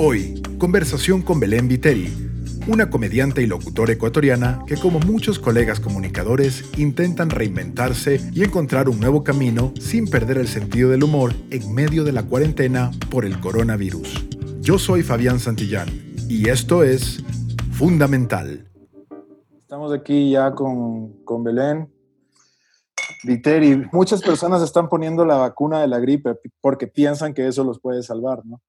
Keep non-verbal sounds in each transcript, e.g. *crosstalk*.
Hoy, conversación con Belén Viteri, una comediante y locutora ecuatoriana que como muchos colegas comunicadores intentan reinventarse y encontrar un nuevo camino sin perder el sentido del humor en medio de la cuarentena por el coronavirus. Yo soy Fabián Santillán y esto es Fundamental. Estamos aquí ya con, con Belén. Viteri, muchas personas están poniendo la vacuna de la gripe porque piensan que eso los puede salvar, ¿no?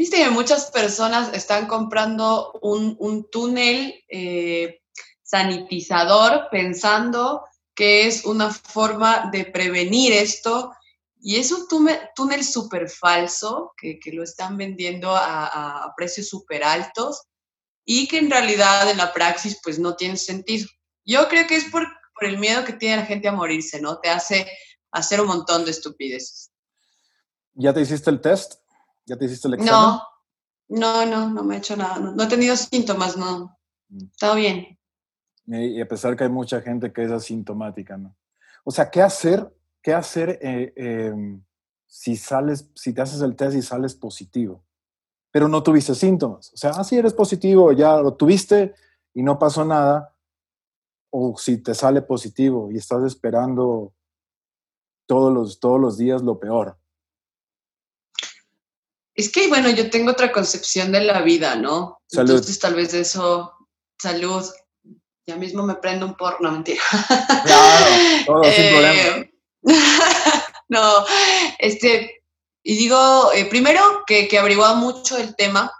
Viste que muchas personas están comprando un, túnel eh, sanitizador pensando que es una forma de prevenir esto y es un túnel, súper falso que, lo están vendiendo a, precios súper altos y que en realidad en la praxis pues no tiene sentido. Yo creo que es por, por el miedo que tiene la gente a morirse, ¿no? Te hace hacer un montón de estupideces. ¿Ya te hiciste el test? ¿Ya te hiciste el examen? No, no, no, no me he hecho nada. No, he tenido síntomas, no. Mm. Está bien. Y a pesar que hay mucha gente que es asintomática, ¿no? O sea, ¿qué hacer? ¿Qué hacer eh, em, si sales, si te haces el test y sales positivo? Pero no tuviste síntomas. O sea, ah, sí eres positivo, ya lo tuviste y no pasó nada. O si te sale positivo y estás esperando todos los, todos los días lo peor. Es que, bueno, yo tengo otra concepción de la vida, ¿no? Salud. Entonces, tal vez de eso, salud, ya mismo me prendo un porno, mentira. Claro, todo sin eh, problema. *laughs* no, este, y digo, eh, primero que, que mucho el tema,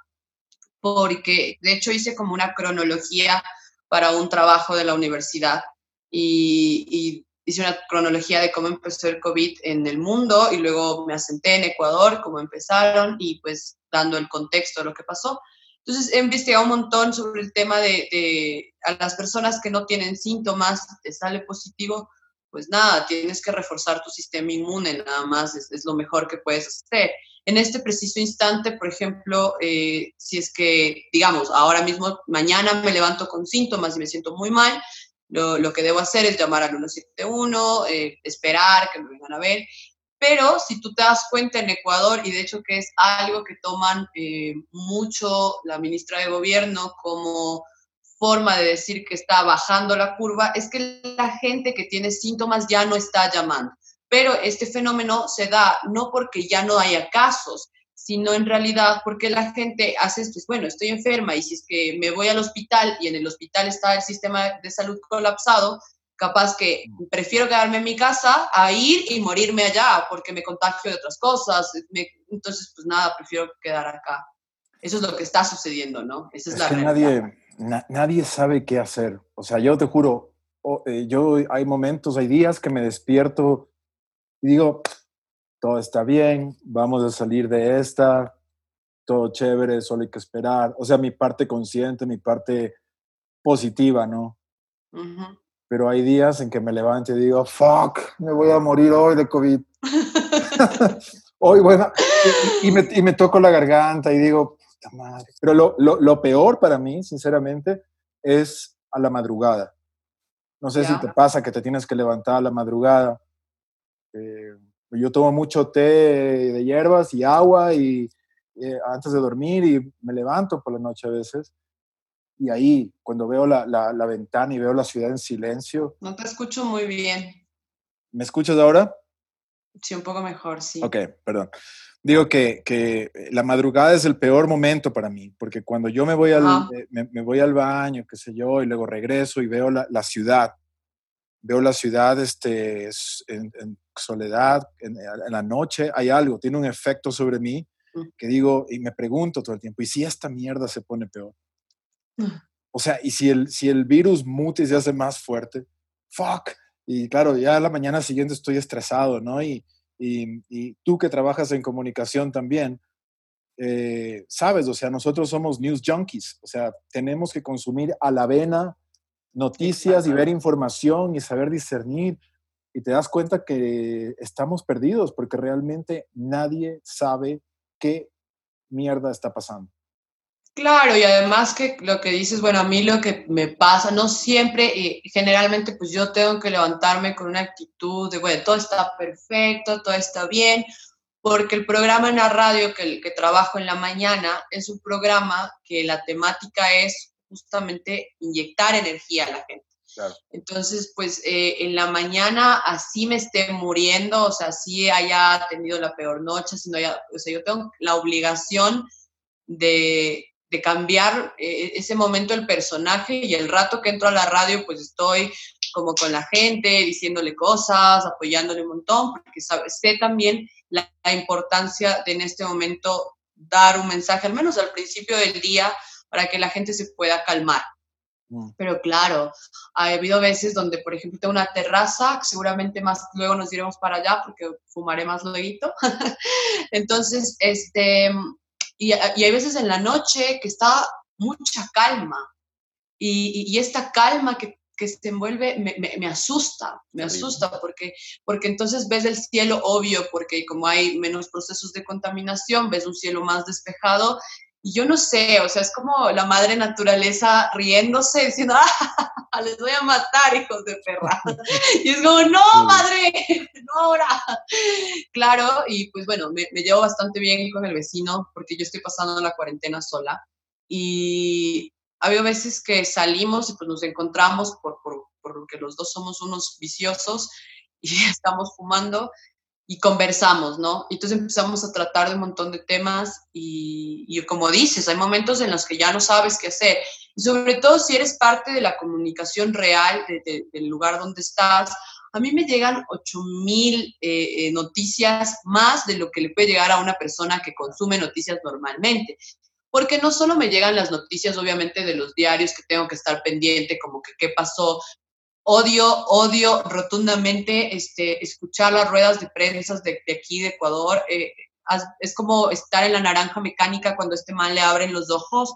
porque de hecho hice como una cronología para un trabajo de la universidad y, y hice una cronología de cómo empezó el COVID en el mundo y luego me asenté en Ecuador, cómo empezaron y pues dando el contexto de lo que pasó. Entonces he investigado un montón sobre el tema de, a las personas que no tienen síntomas, te sale positivo, pues nada, tienes que reforzar tu sistema inmune, nada más es, lo mejor que puedes hacer. En este preciso instante, por ejemplo, eh, si es que, digamos, ahora mismo, mañana me levanto con síntomas y me siento muy mal, lo, que debo hacer es llamar al 171, eh, esperar que me vengan a ver. Pero si tú te das cuenta en Ecuador, y de hecho que es algo que toman eh, mucho la ministra de Gobierno como forma de decir que está bajando la curva, es que la gente que tiene síntomas ya no está llamando. Pero este fenómeno se da no porque ya no haya casos, sino en realidad porque la gente hace esto, es bueno, estoy enferma y si es que me voy al hospital y en el hospital está el sistema de salud colapsado, capaz que prefiero quedarme en mi casa a ir y morirme allá porque me contagio de otras cosas. entonces, pues nada, prefiero quedar acá. Eso es lo que está sucediendo, ¿no? Esa es, la que nadie, nadie sabe qué hacer. O sea, yo te juro, eh, yo hay momentos, hay días que me despierto y digo, todo está bien, vamos a salir de esta, todo chévere, solo hay que esperar. O sea, mi parte consciente, mi parte positiva, ¿no? Pero hay días en que me levanto y digo, fuck, me voy a morir hoy de COVID. *laughs* hoy, bueno, y, me, y, me, toco la garganta y digo, puta madre. Pero lo, lo, lo, peor para mí, sinceramente, es a la madrugada. No sé si te pasa que te tienes que levantar a la madrugada. Eh, yo tomo mucho té de hierbas y agua y eh, antes de dormir y me levanto por la noche a veces. Y ahí, cuando veo la, la, ventana y veo la ciudad en silencio. No te escucho muy bien. ¿Me escuchas ahora? Sí, un poco mejor, sí. Ok, perdón. Digo que, que la madrugada es el peor momento para mí, porque cuando yo me voy al, eh, me, me, voy al baño, qué sé yo, y luego regreso y veo la, la ciudad, veo la ciudad este, en, en soledad, en, la noche, hay algo, tiene un efecto sobre mí mm. que digo, y me pregunto todo el tiempo, ¿y si esta mierda se pone peor? O sea, ¿y si el, si el virus mute y se hace más fuerte? Fuck. Y claro, ya la mañana siguiente estoy estresado, ¿no? Y, y, y tú que trabajas en comunicación también, eh, sabes, o sea, nosotros somos news junkies, o sea, tenemos que consumir a la vena noticias y ver información y saber discernir. Y te das cuenta que estamos perdidos porque realmente nadie sabe qué mierda está pasando. Claro, y además que lo que dices, bueno, a mí lo que me pasa, no siempre, y generalmente pues yo tengo que levantarme con una actitud de, bueno, todo está perfecto, todo está bien, porque el programa en la radio que, que trabajo en la mañana es un programa que la temática es justamente inyectar energía a la gente. Entonces, pues eh, en la mañana así me esté muriendo, o sea, así haya tenido la peor noche, sino haya, o sea, yo tengo la obligación de, cambiar eh, ese momento el personaje y el rato que entro a la radio, pues estoy como con la gente, diciéndole cosas, apoyándole un montón, porque sé también la, importancia de en este momento dar un mensaje, al menos al principio del día, para que la gente se pueda calmar. Mm. Pero claro, ha habido veces donde, por ejemplo, tengo una terraza, seguramente más luego nos iremos para allá porque fumaré más luego. *laughs* Entonces, este, y, y, hay veces en la noche que está mucha calma. Y, y, esta calma que, que se envuelve me, me, me asusta, me asusta porque, porque entonces ves el cielo obvio, porque como hay menos procesos de contaminación, ves un cielo más despejado y yo no sé, o sea, es como la madre naturaleza riéndose, diciendo, *laughs* ¡ah! Les voy a matar, hijos de perra. *laughs* Y es como, no, madre, *laughs* no ahora. Claro, y pues bueno, me, llevo bastante bien con el vecino porque yo estoy pasando la cuarentena sola. Y ha habido veces que salimos y pues nos encontramos por, por, porque los dos somos unos viciosos y estamos fumando y conversamos, ¿no? Entonces empezamos a tratar de un montón de temas y, y, como dices, hay momentos en los que ya no sabes qué hacer. Y sobre todo si eres parte de la comunicación real del lugar donde estás. A mí me llegan 8000 eh, eh, noticias más de lo que le puede llegar a una persona que consume noticias normalmente. Porque no solo me llegan las noticias, obviamente, de los diarios que tengo que estar pendiente, como que qué pasó odio, odio rotundamente este, escuchar las ruedas de prensa de, aquí de Ecuador. Eh, es como estar en la naranja mecánica cuando este man le abren los ojos.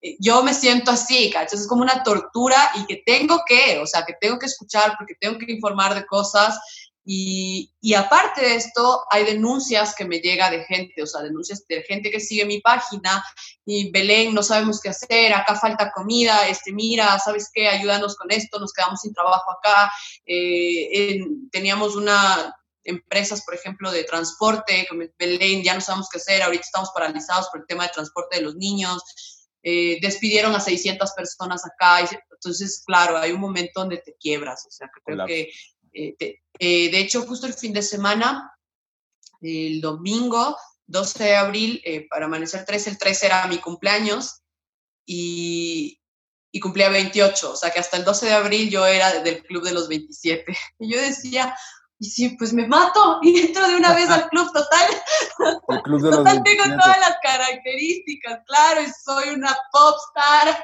Eh, yo me siento así, ¿cachai? Es como una tortura y que tengo que, o sea, que tengo que escuchar porque tengo que informar de cosas y, y, aparte de esto, hay denuncias que me llega de gente, o sea, denuncias de gente que sigue mi página y Belén, no sabemos qué hacer, acá falta comida, este, mira, ¿sabes qué? Ayúdanos con esto, nos quedamos sin trabajo acá. Eh, teníamos una empresas, por ejemplo, de transporte, como Belén, ya no sabemos qué hacer, ahorita estamos paralizados por el tema de transporte de los niños. Eh, despidieron a 600 personas acá, entonces, claro, hay un momento donde te quiebras, o sea, que creo que eh, eh, de hecho, justo el fin de semana, el domingo 12 de abril, eh, para amanecer 13, el 13 era mi cumpleaños y, y cumplía 28, o sea que hasta el 12 de abril yo era del club de los 27. *laughs* Y yo decía, y sí, pues me mato *laughs* y entro de una vez al *laughs* club total. El club de *laughs* total tengo todas las características, claro, soy una popstar,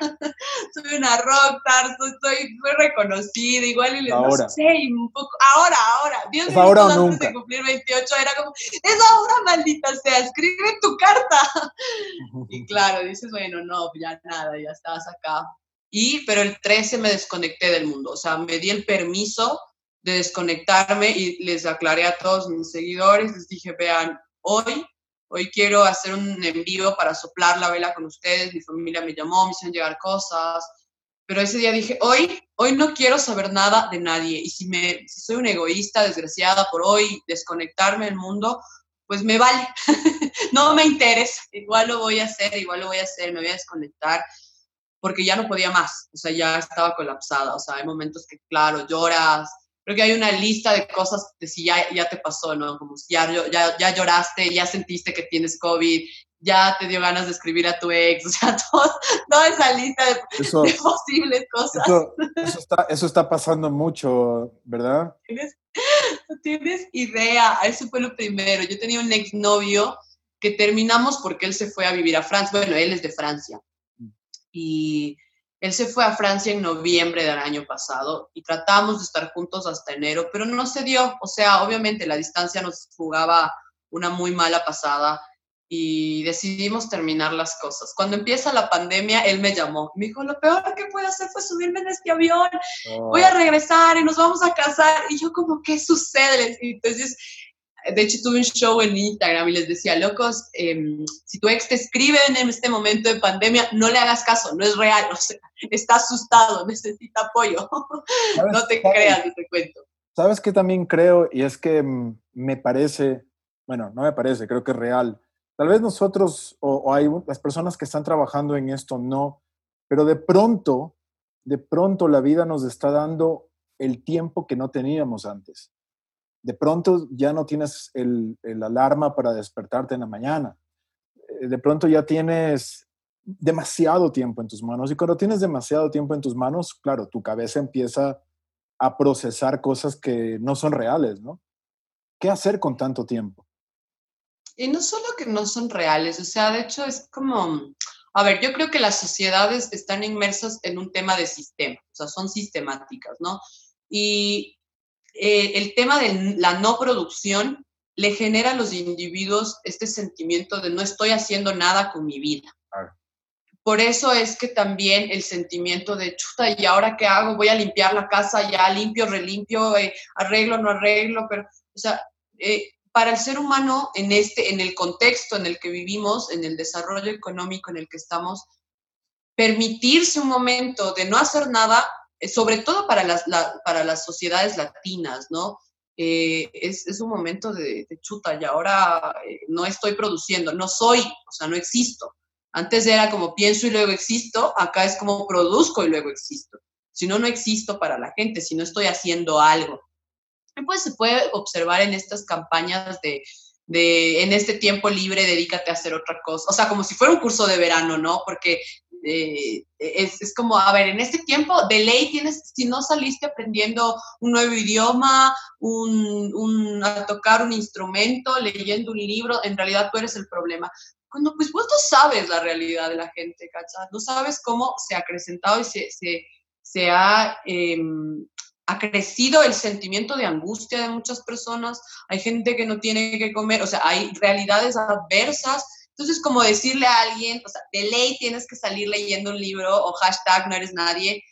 soy una rockstar, soy, soy, reconocida, igual y les ahora. no sé, un poco, ahora, ahora, Dios mío, antes nunca. de cumplir 28 era como, es ahora, maldita sea, escribe tu carta. y claro, dices, bueno, no, ya nada, ya estabas acá. Y, pero el 13 me desconecté del mundo, o sea, me di el permiso de desconectarme y les aclaré a todos mis seguidores, les dije, vean, hoy, hoy quiero hacer un envío para soplar la vela con ustedes, mi familia me llamó, me hicieron llegar cosas, pero ese día dije, hoy, hoy no quiero saber nada de nadie y si, me, si soy una egoísta, desgraciada por hoy desconectarme del mundo, pues me vale, *laughs* no me interesa, igual lo voy a hacer, igual lo voy a hacer, me voy a desconectar porque ya no podía más, o sea, ya estaba colapsada, o sea, hay momentos que, claro, lloras, creo que hay una lista de cosas de si ya, ya te pasó, ¿no? Como si ya, ya, ya lloraste, ya sentiste que tienes COVID, ya te dio ganas de escribir a tu ex, *laughs* o sea, toda esa lista de, posibles cosas. *laughs* Eso, está, eso está pasando mucho, ¿verdad? ¿Tienes, no tienes idea, eso fue lo primero. Yo tenía un exnovio que terminamos porque él se fue a vivir a Francia, bueno, él es de Francia. Mm. Y él se fue a Francia en noviembre del año pasado y tratamos de estar juntos hasta enero, pero no se dio. O sea, obviamente la distancia nos jugaba una muy mala pasada y decidimos terminar las cosas. Cuando empieza la pandemia, él me llamó. Me dijo, lo peor que puedo hacer fue subirme en este avión. Voy a regresar y nos vamos a casar. Y yo como, ¿qué sucede? Y entonces de hecho, tuve un show en Instagram y les decía, locos, em, si tu ex te escribe en este momento de pandemia, no le hagas caso, no es real, o sea, está asustado, *laughs* necesita apoyo. no te creas, te cuento. ¿Sabes qué también creo? Y es que mm, me parece, Bueno, no me parece, creo que es real. Tal vez nosotros o, hay las personas que están trabajando en esto no, pero de pronto, de pronto la vida nos está dando el tiempo que no teníamos antes. De pronto ya no tienes el, alarma para despertarte en la mañana. Eh, de pronto ya tienes demasiado tiempo en tus manos y cuando tienes demasiado tiempo en tus manos, claro, tu cabeza empieza a procesar cosas que no son reales, ¿no? ¿Qué hacer con tanto tiempo? Y no solo que no son reales, o sea, de hecho es como, a ver, yo creo que las sociedades están inmersas en un tema de sistema, o sea, son sistemáticas, ¿no? Y eh, el tema de la no producción le genera a los individuos este sentimiento de no estoy haciendo nada con mi vida. Por eso es que también el sentimiento de chuta, ¿y ahora qué hago? Voy a limpiar la casa, ya limpio, relimpio, eh, arreglo, no arreglo, pero, o sea, eh, para el ser humano en este, en el contexto en el que vivimos, en el desarrollo económico en el que estamos, permitirse un momento de no hacer nada, sobre todo para las, para las sociedades latinas, ¿no? es, es, un momento de, chuta y ahora no estoy produciendo, no soy, o sea, no existo. Antes era como pienso y luego existo, acá es como produzco y luego existo. Si no, no existo para la gente, si no estoy haciendo algo. Y pues se puede observar en estas campañas de, de, en este tiempo libre, dedícate a hacer otra cosa. O sea, como si fuera un curso de verano, ¿no? Porque eh, es, es, como, a ver, en este tiempo de ley tienes, si no saliste aprendiendo un nuevo idioma, un, un, a tocar un instrumento, leyendo un libro, en realidad tú eres el problema cuando pues vos no sabes la realidad de la gente, ¿cachai? No sabes cómo se ha acrecentado y se, se, se ha, eh, ha crecido el sentimiento de angustia de muchas personas. Hay gente que no tiene que comer, o sea, hay realidades adversas. Entonces, como decirle a alguien, o sea, de ley tienes que salir leyendo un libro o hashtag no eres nadie,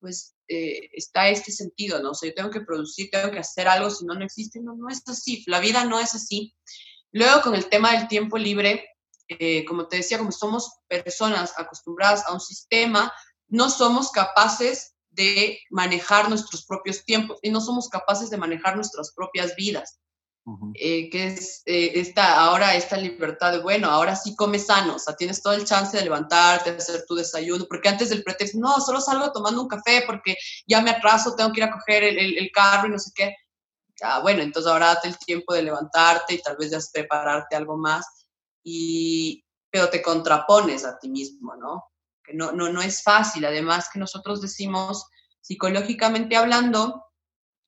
pues eh, está este sentido, ¿no? O sea, yo tengo que producir, tengo que hacer algo, si no, no existe. No, no es así. La vida no es así. Luego, con el tema del tiempo libre, eh, como te decía, como somos personas acostumbradas a un sistema, no somos capaces de manejar nuestros propios tiempos y no somos capaces de manejar nuestras propias vidas. Eh, que es eh, esta, ahora esta libertad de, bueno, ahora sí comes sano, o sea, tienes todo el chance de levantarte, de hacer tu desayuno, porque antes del pretexto, no, solo salgo tomando un café porque ya me atraso, tengo que ir a coger el, el, carro y no sé qué. Ah, bueno, entonces ahora date el tiempo de levantarte y tal vez ya prepararte algo más y, pero te contrapones a ti mismo, ¿no? Que no, no, no es fácil. Además que nosotros decimos, psicológicamente hablando,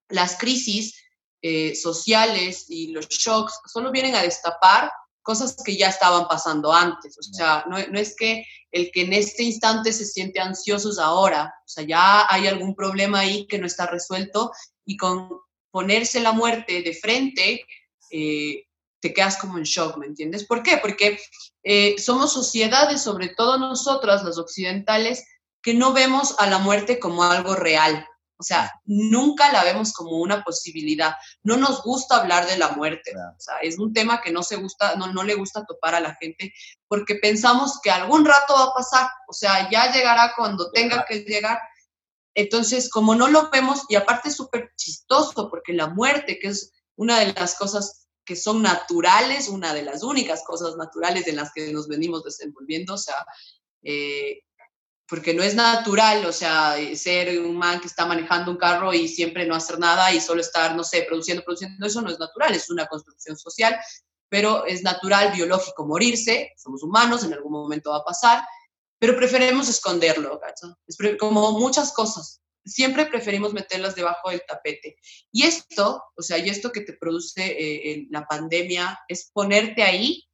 las crisis eh, sociales y los shocks solo vienen a destapar cosas que ya estaban pasando antes. O sea, no, no, es que el que en este instante se siente ansioso es ahora. O sea, ya hay algún problema ahí que no está resuelto y con ponerse la muerte de frente, eh, te quedas como en shock, ¿me entiendes? ¿Por qué? Porque eh, somos sociedades, sobre todo nosotras, las occidentales, que no vemos a la muerte como algo real. O sea, nunca la vemos como una posibilidad. No nos gusta hablar de la muerte. O sea, es un tema que no se gusta, no, no le gusta topar a la gente porque pensamos que algún rato va a pasar. O sea, ya llegará cuando tenga que llegar. Entonces, como no lo vemos, y aparte es súper chistoso porque la muerte, que es una de las cosas que son naturales, una de las únicas cosas naturales en las que nos venimos desenvolviendo, o sea, eh, porque no es natural, o sea, ser un man que está manejando un carro y siempre no hacer nada y solo estar, no sé, produciendo, produciendo, eso no es natural, es una construcción social, pero es natural, biológico, morirse, somos humanos, en algún momento va a pasar, pero preferimos esconderlo, ¿cacho? Es como muchas cosas, siempre preferimos meterlas debajo del tapete. Y esto, o sea, y esto que te produce eh, la pandemia es ponerte ahí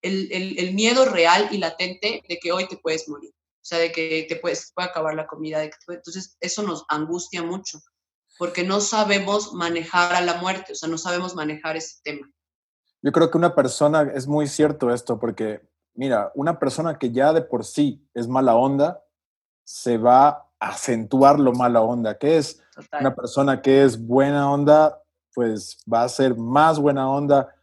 el, el, miedo real y latente de que hoy te puedes morir, o sea, de que te puedes, puede acabar la comida. De que entonces, eso nos angustia mucho, porque no sabemos manejar a la muerte, o sea, no sabemos manejar ese tema. Yo creo que una persona, es muy cierto esto, porque mira, una persona que ya de por sí es mala onda, se va acentuar lo mala onda que es. Una persona que es buena onda, pues va a ser más buena onda.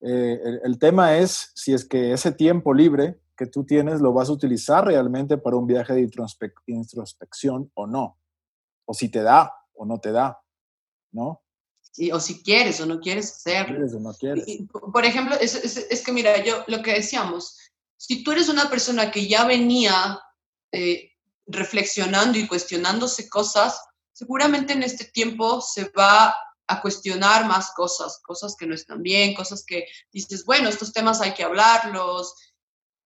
Eh, el, tema es si es que ese tiempo libre que tú tienes lo vas a utilizar realmente para un viaje de introspección o no. O si te da o no te da, ¿no? o si quieres o no quieres hacerlo. ¿Quieres o no quieres? por ejemplo, es, es, que mira, yo lo que decíamos, si tú eres una persona que ya venía eh, reflexionando y cuestionándose cosas, seguramente en este tiempo se va a cuestionar más cosas, cosas que no están bien, cosas que dices, bueno, estos temas hay que hablarlos,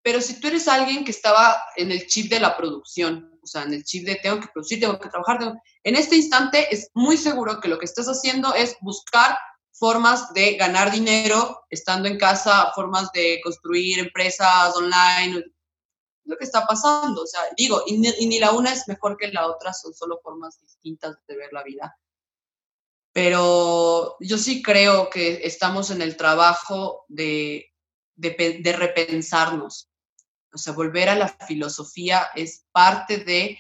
pero si tú eres alguien que estaba en el chip de la producción, o sea, en el chip de tengo que producir, tengo que trabajar, en este instante es muy seguro que lo que estás haciendo es buscar formas de ganar dinero estando en casa, formas de construir empresas online, lo que está pasando. O sea, digo, y ni, la una es mejor que la otra, son solo formas distintas de ver la vida. Pero yo sí creo que estamos en el trabajo de, de repensarnos. O sea, volver a la filosofía es parte de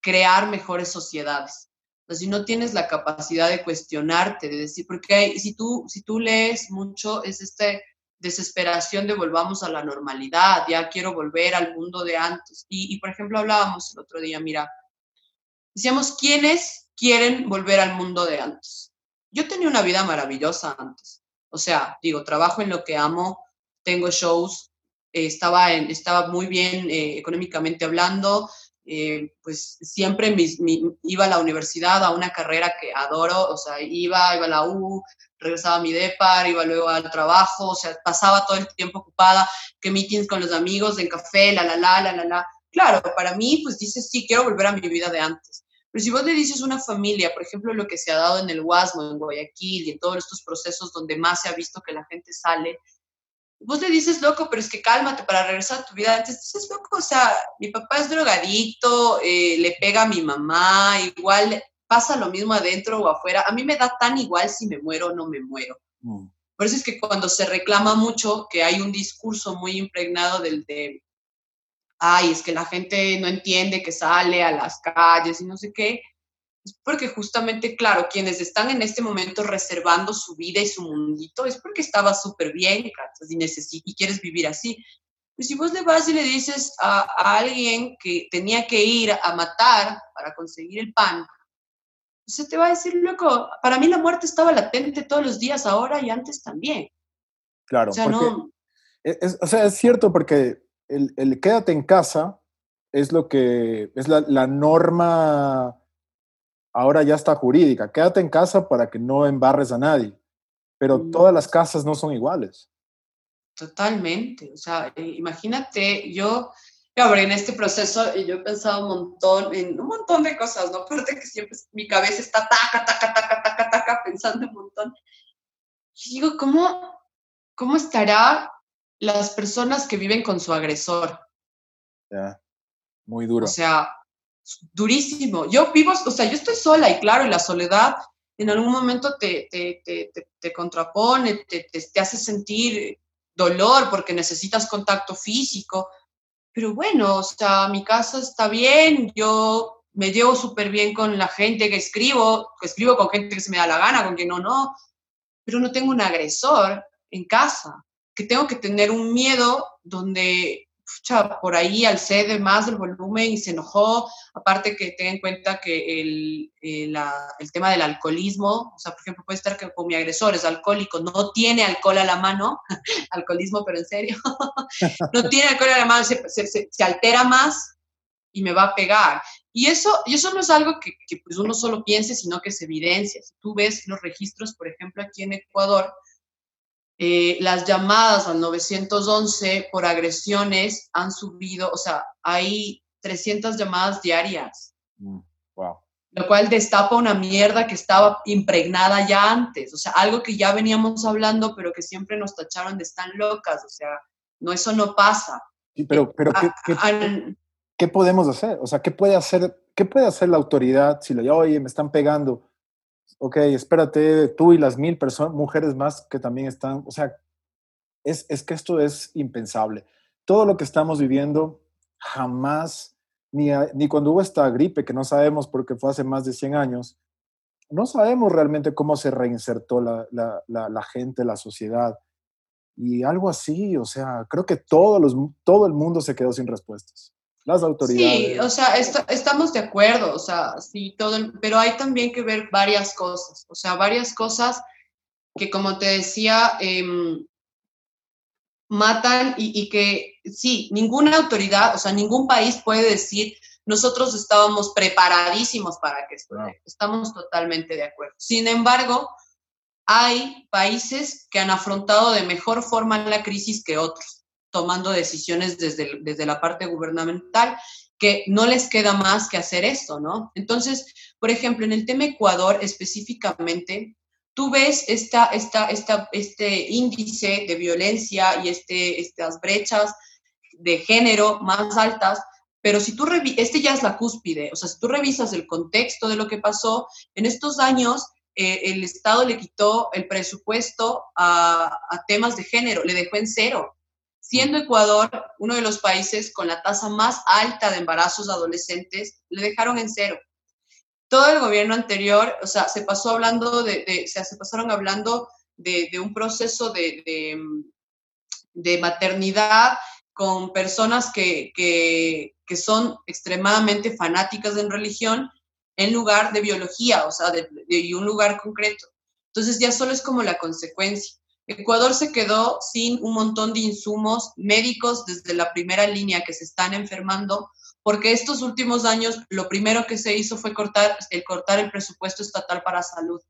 crear mejores sociedades. O si no tienes la capacidad de cuestionarte, de decir, porque si tú, si tú lees mucho, es esta desesperación de volvamos a la normalidad, ya quiero volver al mundo de antes. Y, y por ejemplo, hablábamos el otro día, mira, decíamos, ¿quiénes quieren volver al mundo de antes? Yo tenía una vida maravillosa antes. O sea, digo, trabajo en lo que amo, tengo shows, estaba, en, estaba muy bien eh, económicamente hablando, eh, pues siempre iba a la universidad, a una carrera que adoro, o sea, iba, iba a la U, regresaba a mi depar, iba luego al trabajo, o sea, pasaba todo el tiempo ocupada, que meetings con los amigos, en café, la, la, la, la, la, la. Claro, para mí, pues dices, sí, quiero volver a mi vida de antes. Pero si vos le dices una familia, por ejemplo, lo que se ha dado en el Guasmo, en Guayaquil y en todos estos procesos donde más se ha visto que la gente sale, vos le dices, loco, pero es que cálmate para regresar a tu vida antes. Dices, loco, o sea, mi papá es drogadicto, eh, le pega a mi mamá, igual pasa lo mismo adentro o afuera. A mí me da tan igual si me muero o no me muero. Mm. Por eso es que cuando se reclama mucho que hay un discurso muy impregnado del de, ay, es que la gente no entiende que sale a las calles y no sé qué, es porque justamente, claro, quienes están en este momento reservando su vida y su mundito, es porque estaba súper bien y, y quieres vivir así. Pues si vos le vas y le dices a, alguien que tenía que ir a matar para conseguir el pan, pues se te va a decir, loco, para mí la muerte estaba latente todos los días, ahora y antes también. Claro, o sea, no... es, o sea, es cierto porque el, el, quédate en casa es lo que es la, la norma ahora ya está jurídica. Quédate en casa para que no embarres a nadie. Pero mm. todas las casas no son iguales. Totalmente. O sea, eh, imagínate, yo, en este proceso yo he pensado un montón, en un montón de cosas, ¿no? Aparte que siempre mi cabeza está taca, taca, taca, taca, taca, pensando un montón. Y digo, ¿cómo, cómo estará las personas que viven con su agresor? Ya, muy duro. O sea, durísimo. Yo vivo, o sea, yo estoy sola y claro, y la soledad en algún momento te, te, te, te contrapone, te, hace sentir dolor porque necesitas contacto físico. Pero bueno, o sea, mi casa está bien, yo me llevo súper bien con la gente que escribo, que escribo con gente que se me da la gana, con quien no, no, pero no tengo un agresor en casa, que tengo que tener un miedo donde por ahí alcé de más del volumen y se enojó. Aparte que ten en cuenta que el, el, eh, el, tema del alcoholismo, o sea, por ejemplo, puede estar que con mi agresor es alcohólico, no tiene alcohol a la mano, *laughs* alcoholismo, pero en serio, *laughs* no tiene alcohol a la mano, se, se, se, altera más y me va a pegar. Y eso, y eso no es algo que, que pues uno solo piense, sino que se evidencia. Si tú ves los registros, por ejemplo, aquí en Ecuador, eh, las llamadas al 911 por agresiones han subido, o sea, hay 300 llamadas diarias. Mm, wow. Lo cual destapa una mierda que estaba impregnada ya antes, o sea, algo que ya veníamos hablando, pero que siempre nos tacharon de están locas, o sea, no, eso no pasa. pero, pero ¿qué, qué, qué, podemos hacer? O sea, ¿qué puede hacer, qué puede hacer la autoridad si le oye, me están pegando? Ok, espérate, tú y las mil personas, mujeres más que también están, o sea, es, es que esto es impensable. Todo lo que estamos viviendo jamás, ni, ni cuando hubo esta gripe, que no sabemos porque fue hace más de 100 años, no sabemos realmente cómo se reinsertó la, la, la, gente, la sociedad. Y algo así, o sea, creo que todos los, todo el mundo se quedó sin respuestas. Las autoridades. Sí, o sea, estamos de acuerdo, o sea, sí, todo, pero hay también que ver varias cosas, o sea, varias cosas que, como te decía, em, matan y, que, sí, ninguna autoridad, o sea, ningún país puede decir, nosotros estábamos preparadísimos para que esto, estamos totalmente de acuerdo. Sin embargo, hay países que han afrontado de mejor forma la crisis que otros, tomando decisiones desde, desde la parte gubernamental, que no les queda más que hacer esto, ¿no? Entonces, por ejemplo, en el tema Ecuador específicamente, tú ves esta, esta, esta, este índice de violencia y este, estas brechas de género más altas, pero si tú este ya es la cúspide, o sea, si tú revisas el contexto de lo que pasó, en estos años eh, el Estado le quitó el presupuesto a, temas de género, le dejó en cero, siendo Ecuador uno de los países con la tasa más alta de embarazos adolescentes, le dejaron en cero. Todo el gobierno anterior, o sea, se pasó hablando de, se pasaron hablando de, un proceso de, de, maternidad con personas que, que, que son extremadamente fanáticas en religión en lugar de biología, o sea, de, un lugar concreto. Entonces ya solo es como la consecuencia. Ecuador se quedó sin un montón de insumos médicos desde la primera línea que se están enfermando, porque estos últimos años lo primero que se hizo fue cortar el, cortar el presupuesto estatal para salud.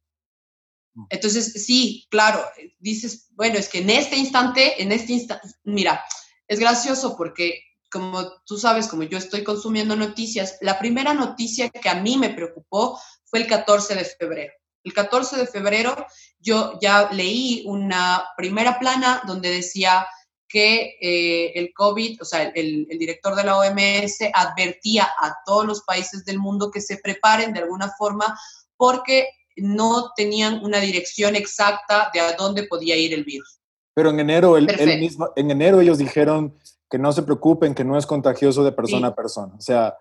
Mm. Entonces, sí, claro, dices, bueno, es que en este instante, en este instante, mira, es gracioso porque como tú sabes, como yo estoy consumiendo noticias, la primera noticia que a mí me preocupó fue el 14 de febrero. El 14 de febrero yo ya leí una primera plana donde decía que eh, el COVID, o sea, el, el, director de la OMS advertía a todos los países del mundo que se preparen de alguna forma porque no tenían una dirección exacta de a dónde podía ir el virus. Pero en enero, el, mismo, en enero ellos dijeron que no se preocupen, que no es contagioso de persona a persona. O sea...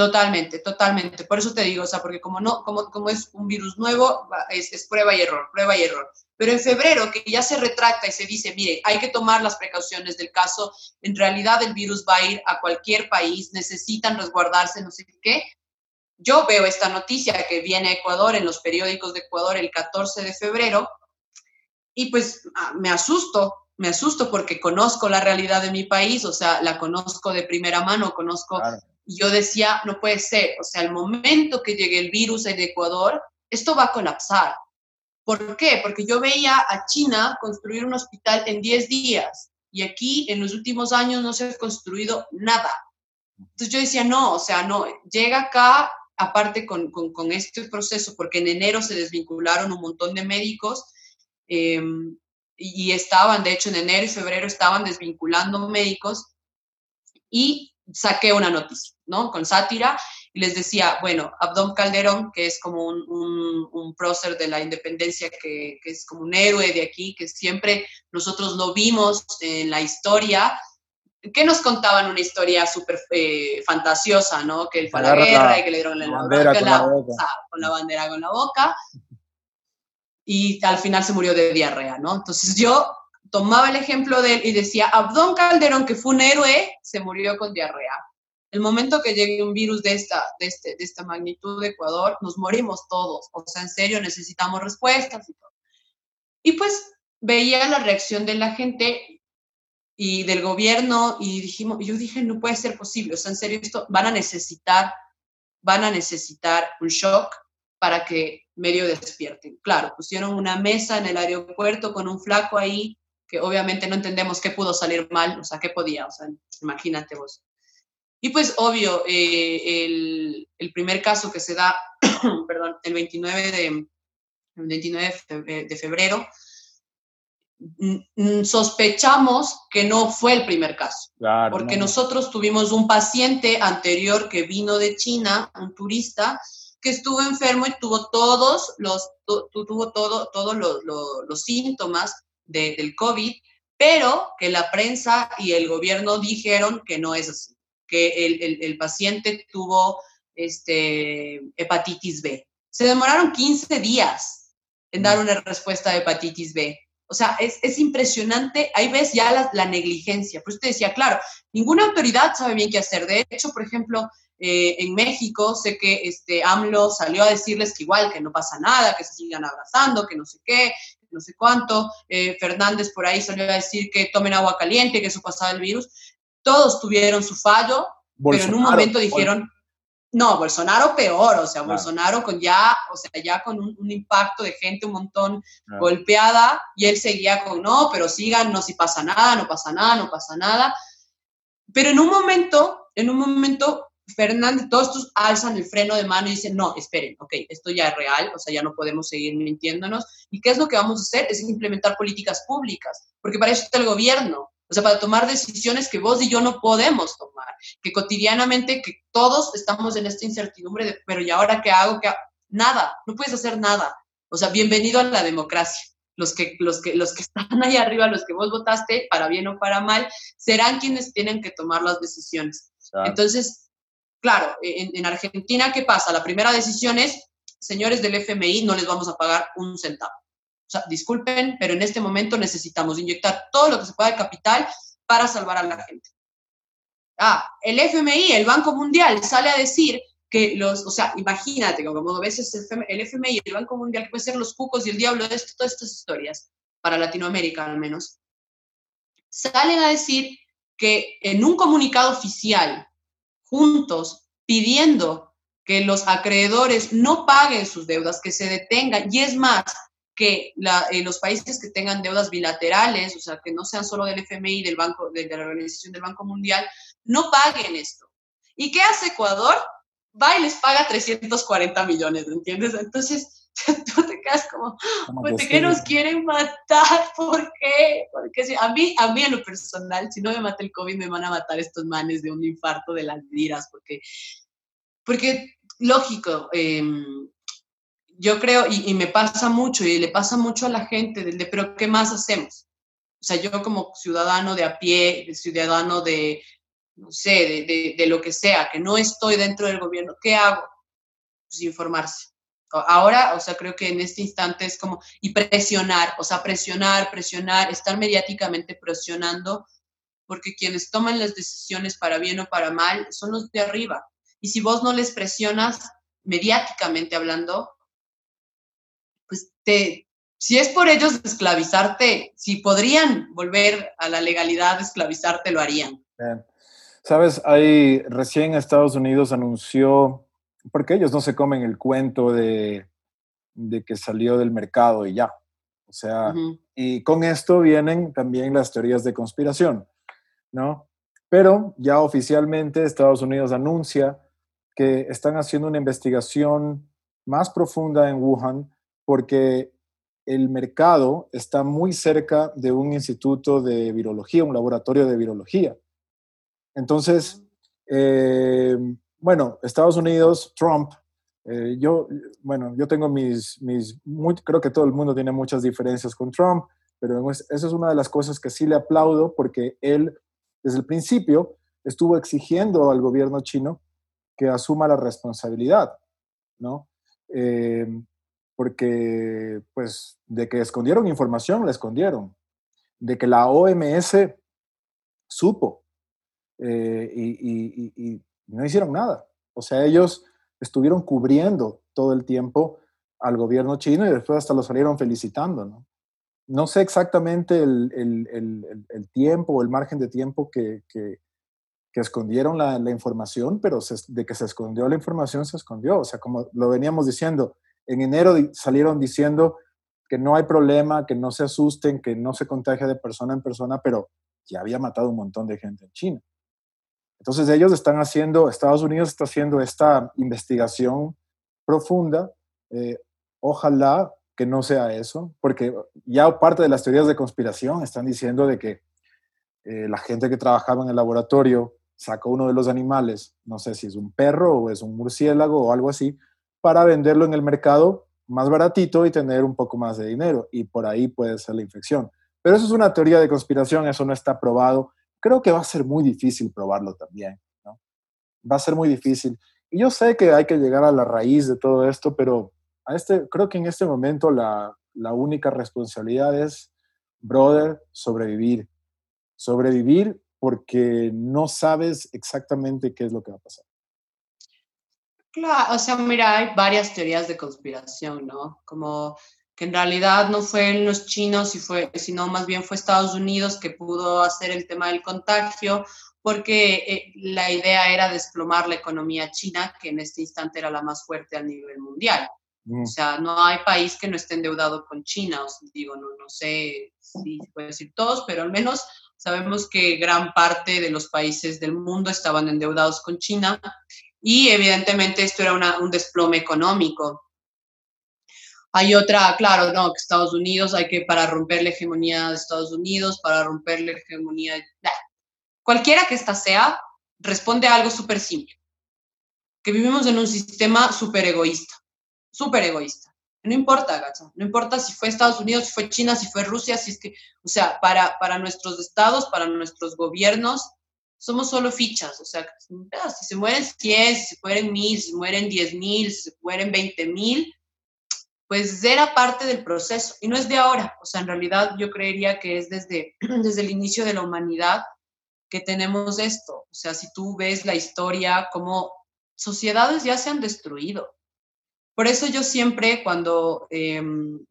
Totalmente, totalmente. Por eso te digo, o sea, porque como, no, como, como es un virus nuevo, es, prueba y error, prueba y error. Pero en febrero, que ya se retracta y se dice, mire, hay que tomar las precauciones del caso, en realidad el virus va a ir a cualquier país, necesitan resguardarse, no sé qué. Yo veo esta noticia que viene a Ecuador en los periódicos de Ecuador el 14 de febrero y pues ah, me asusto, me asusto porque conozco la realidad de mi país, o sea, la conozco de primera mano, conozco, y yo decía, no puede ser, o sea, el momento que llegue el virus en Ecuador, esto va a colapsar. ¿Por qué? Porque yo veía a China construir un hospital en 10 días y aquí en los últimos años no se ha construido nada. Entonces yo decía, no, o sea, no, llega acá, aparte con, con, este proceso, porque en enero se desvincularon un montón de médicos, eh, y estaban, de hecho, en enero y febrero estaban desvinculando médicos y saqué una noticia, ¿no? Con sátira y les decía, bueno, Abdón Calderón, que es como un, un, prócer de la independencia, que, que, es como un héroe de aquí, que siempre nosotros lo vimos en la historia, que nos contaban una historia súper eh, fantasiosa, ¿no? Que él fue a la guerra y que le dieron la, bandera con, la, con la bandera con la boca y al final se murió de diarrea, ¿no? Entonces yo tomaba el ejemplo de él y decía, Abdón Calderón, que fue un héroe, se murió con diarrea. El momento que llegue un virus de esta, de, este, de esta magnitud de Ecuador, nos morimos todos. O sea, en serio, necesitamos respuestas y todo. Y pues veía la reacción de la gente y del gobierno y dijimos, yo dije, no puede ser posible. O sea, en serio, esto van a necesitar, van a necesitar un shock para que medio despierten. Claro, pusieron una mesa en el aeropuerto con un flaco ahí, que obviamente no entendemos qué pudo salir mal, o sea, qué podía, o sea, imagínate vos. Y pues obvio, eh, el, el, primer caso que se da, *clears throat* perdón, el 29 de, el 29 de febrero, sospechamos que no fue el primer caso, porque nosotros tuvimos un paciente anterior que vino de China, un turista, que estuvo enfermo y tuvo todos los, tuvo todo, todos los, los, síntomas del COVID, pero que la prensa y el gobierno dijeron que no es así, que el, el, el paciente tuvo este, hepatitis B. Se demoraron 15 días en dar una respuesta de hepatitis B. O sea, es, impresionante, ahí ves ya la, negligencia. Por eso te decía, claro, ninguna autoridad sabe bien qué hacer. De hecho, por ejemplo, eh, en México sé que este, AMLO salió a decirles que igual, que no pasa nada, que se sigan abrazando, que no sé qué, no sé cuánto. Eh, Fernández por ahí salió a decir que tomen agua caliente, que eso pasaba el virus. Todos tuvieron su fallo, pero en un momento dijeron, no, Bolsonaro peor, o sea, Bolsonaro con ya, o sea, ya con un, impacto de gente un montón golpeada y él seguía con, no, pero síganos si pasa nada, no pasa nada, no pasa nada. Pero en un momento, en un momento, Fernández, todos estos alzan el freno de mano y dicen, no, esperen, ok, esto ya es real, o sea, ya no podemos seguir mintiéndonos. ¿Y qué es lo que vamos a hacer? Es implementar políticas públicas, porque para eso está el gobierno, o sea, para tomar decisiones que vos y yo no podemos tomar, que cotidianamente, que todos estamos en esta incertidumbre de, pero ¿y ahora qué hago? ¿Qué Nada, no puedes hacer nada. O sea, bienvenido a la democracia. Los que, los, que, los que *laughs* están ahí arriba, los que vos votaste, para bien o para mal, serán quienes tienen que tomar las decisiones. Entonces, claro, en, en Argentina, ¿qué pasa? La primera decisión es, señores del FMI, no les vamos a pagar un centavo. O sea, disculpen, pero en este momento necesitamos inyectar todo lo que se pueda de capital para salvar a la gente. Ah, el FMI, el Banco Mundial, sale a decir que los, o sea, imagínate, como a veces el FMI el Banco Mundial, puede ser los cucos y el diablo de todas estas historias, para Latinoamérica al menos, salen a decir que en un comunicado oficial, juntos, pidiendo que los acreedores no paguen sus deudas, que se detengan, y es más, que eh, los países que tengan deudas bilaterales, o sea, que no sean solo del FMI, del banco, de, la Organización del Banco Mundial, no paguen esto. ¿Y qué hace Ecuador? Va y les paga 340 millones, ¿entiendes? Entonces, *laughs* tú te quedas como, *laughs* ¿por qué nos quieren matar? ¿Por qué? Porque si, a, mí, a mí en lo personal, si no me mata el COVID, me van a matar estos manes de un infarto de las vidas, porque, porque lógico, eh, yo creo, y, me pasa mucho, y le pasa mucho a la gente, de, pero ¿qué más hacemos? O sea, yo como ciudadano de a pie, ciudadano de, no sé, de, de, lo que sea, que no estoy dentro del gobierno, ¿qué hago? Pues informarse. Ahora, o sea, creo que en este instante es como, y presionar, o sea, presionar, presionar, estar mediáticamente presionando, porque quienes toman las decisiones para bien o para mal son los de arriba. Y si vos no les presionas mediáticamente hablando, pues te, si es por ellos esclavizarte, si podrían volver a la legalidad esclavizarte, lo harían. Sabes, hay recién Estados Unidos anunció, porque ellos no se comen el cuento de, de que salió del mercado y ya. O sea, y con esto vienen también las teorías de conspiración, ¿no? Pero ya oficialmente Estados Unidos anuncia que están haciendo una investigación más profunda en Wuhan porque el mercado está muy cerca de un instituto de virología, un laboratorio de virología. Entonces, eh, bueno, Estados Unidos, Trump, eh, yo, bueno, yo tengo mis, mis creo que todo el mundo tiene muchas diferencias con Trump, pero eso es una de las cosas que sí le aplaudo porque él, desde el principio, estuvo exigiendo al gobierno chino que asuma la responsabilidad, ¿no? Eh, porque pues de que escondieron información, la escondieron, de que la OMS supo eh, y, no hicieron nada. O sea, ellos estuvieron cubriendo todo el tiempo al gobierno chino y después hasta lo salieron felicitando, ¿no? Sé exactamente el, tiempo o el margen de tiempo que, escondieron la, la información, pero de que se escondió la información, se escondió. O sea, como lo veníamos diciendo, en enero salieron diciendo que no hay problema, que no se asusten, que no se contagia de persona en persona, pero ya había matado un montón de gente en China. Entonces ellos están haciendo, Estados Unidos está haciendo esta investigación profunda. Eh, ojalá que no sea eso, porque ya parte de las teorías de conspiración están diciendo de que eh, la gente que trabajaba en el laboratorio sacó uno de los animales, no sé si es un perro o es un murciélago o algo así, para venderlo en el mercado más baratito y tener un poco más de dinero. Y por ahí puede ser la infección. Pero eso es una teoría de conspiración, eso no está probado. Creo que va a ser muy difícil probarlo también. ¿no? Va a ser muy difícil. Y yo sé que hay que llegar a la raíz de todo esto, pero a este, creo que en este momento la, la única responsabilidad es brother, sobrevivir. Sobrevivir porque no sabes exactamente qué es lo que va a pasar. Claro, o sea, mira, hay varias teorías de conspiración, ¿no? Como que en realidad no fueron los chinos, sino más bien fue Estados Unidos que pudo hacer el tema del contagio, porque eh, la idea era desplomar la economía china, que en este instante era la más fuerte a nivel mundial. O sea, no hay país que no esté endeudado con China, os digo, no, no sé si puedo decir todos, pero al menos sabemos que gran parte de los países del mundo estaban endeudados con China y evidentemente esto era un desplome económico. Hay otra, claro, no, que Estados Unidos hay que para romper la hegemonía de Estados Unidos, para romper la hegemonía de... Cualquiera que ésta sea, responde a algo súper simple, que vivimos en un sistema súper egoísta, súper egoísta. No importa, gacho, no importa si fue Estados Unidos, si fue China, si fue Rusia, si es que, o sea, para, para nuestros estados, para nuestros gobiernos, somos solo fichas, o sea, si se mueren 100, si se mueren 1000, si se mueren 10.000, si se mueren 20.000, pues era parte del proceso y no es de ahora, o sea, en realidad yo creería que es desde, *clears throat* desde el inicio de la humanidad que tenemos esto, o sea, si tú ves la historia, como sociedades ya se han destruido. Por eso yo siempre cuando em,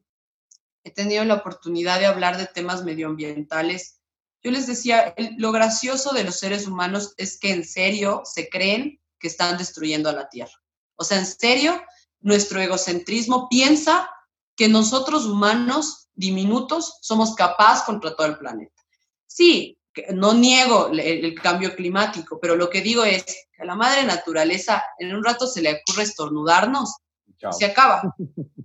he tenido la oportunidad de hablar de temas medioambientales, yo les decía, lo gracioso de los seres humanos es que en serio se creen que están destruyendo a la Tierra. O sea, en serio, nuestro egocentrismo piensa que nosotros humanos diminutos somos capaces contra todo el planeta. Sí, no niego el, cambio climático, pero lo que digo es que a la madre naturaleza en un rato se le ocurre estornudarnos, se acaba.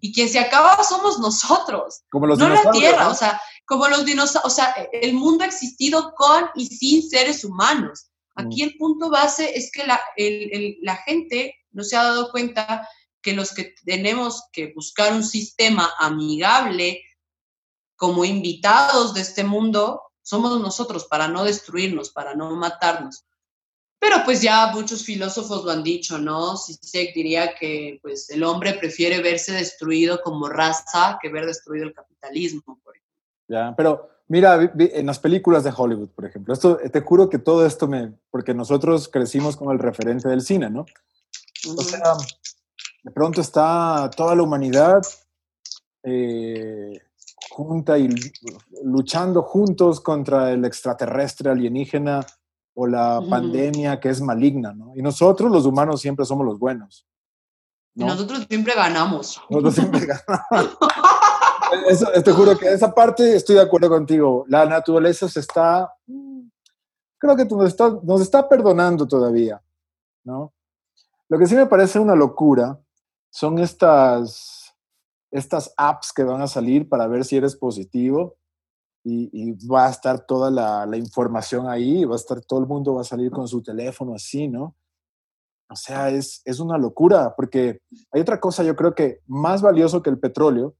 Y quien se acaba somos nosotros, Como los no la Tierra. O sea, como los dinosaurios, o sea, el mundo ha existido con y sin seres humanos. Aquí mm. el punto base es que la, la gente no se ha dado cuenta que los que tenemos que buscar un sistema amigable como invitados de este mundo somos nosotros para no destruirnos, para no matarnos. Pero pues ya muchos filósofos lo han dicho, ¿no? Sisek diría que pues el hombre prefiere verse destruido como raza que ver destruido el capitalismo, por ya, pero mira, en las películas de Hollywood, por ejemplo, esto, te juro que todo esto me, porque nosotros crecimos como el referente del cine, ¿no? O sea, de pronto está toda la humanidad eh, junta y luchando juntos contra el extraterrestre alienígena o la pandemia que es maligna, ¿no? Y nosotros los humanos siempre somos los buenos. Nosotros siempre ganamos. Nosotros siempre *laughs* ganamos. Eso, te juro que esa parte estoy de acuerdo contigo. La naturaleza se está, creo que nos está, nos está perdonando todavía, ¿no? Lo que sí me parece una locura son estas, estas apps que van a salir para ver si eres positivo y, va a estar toda la, información ahí, va a estar todo el mundo va a salir con su teléfono así, ¿no? O sea, es, es una locura, porque hay otra cosa, yo creo que más valioso que el petróleo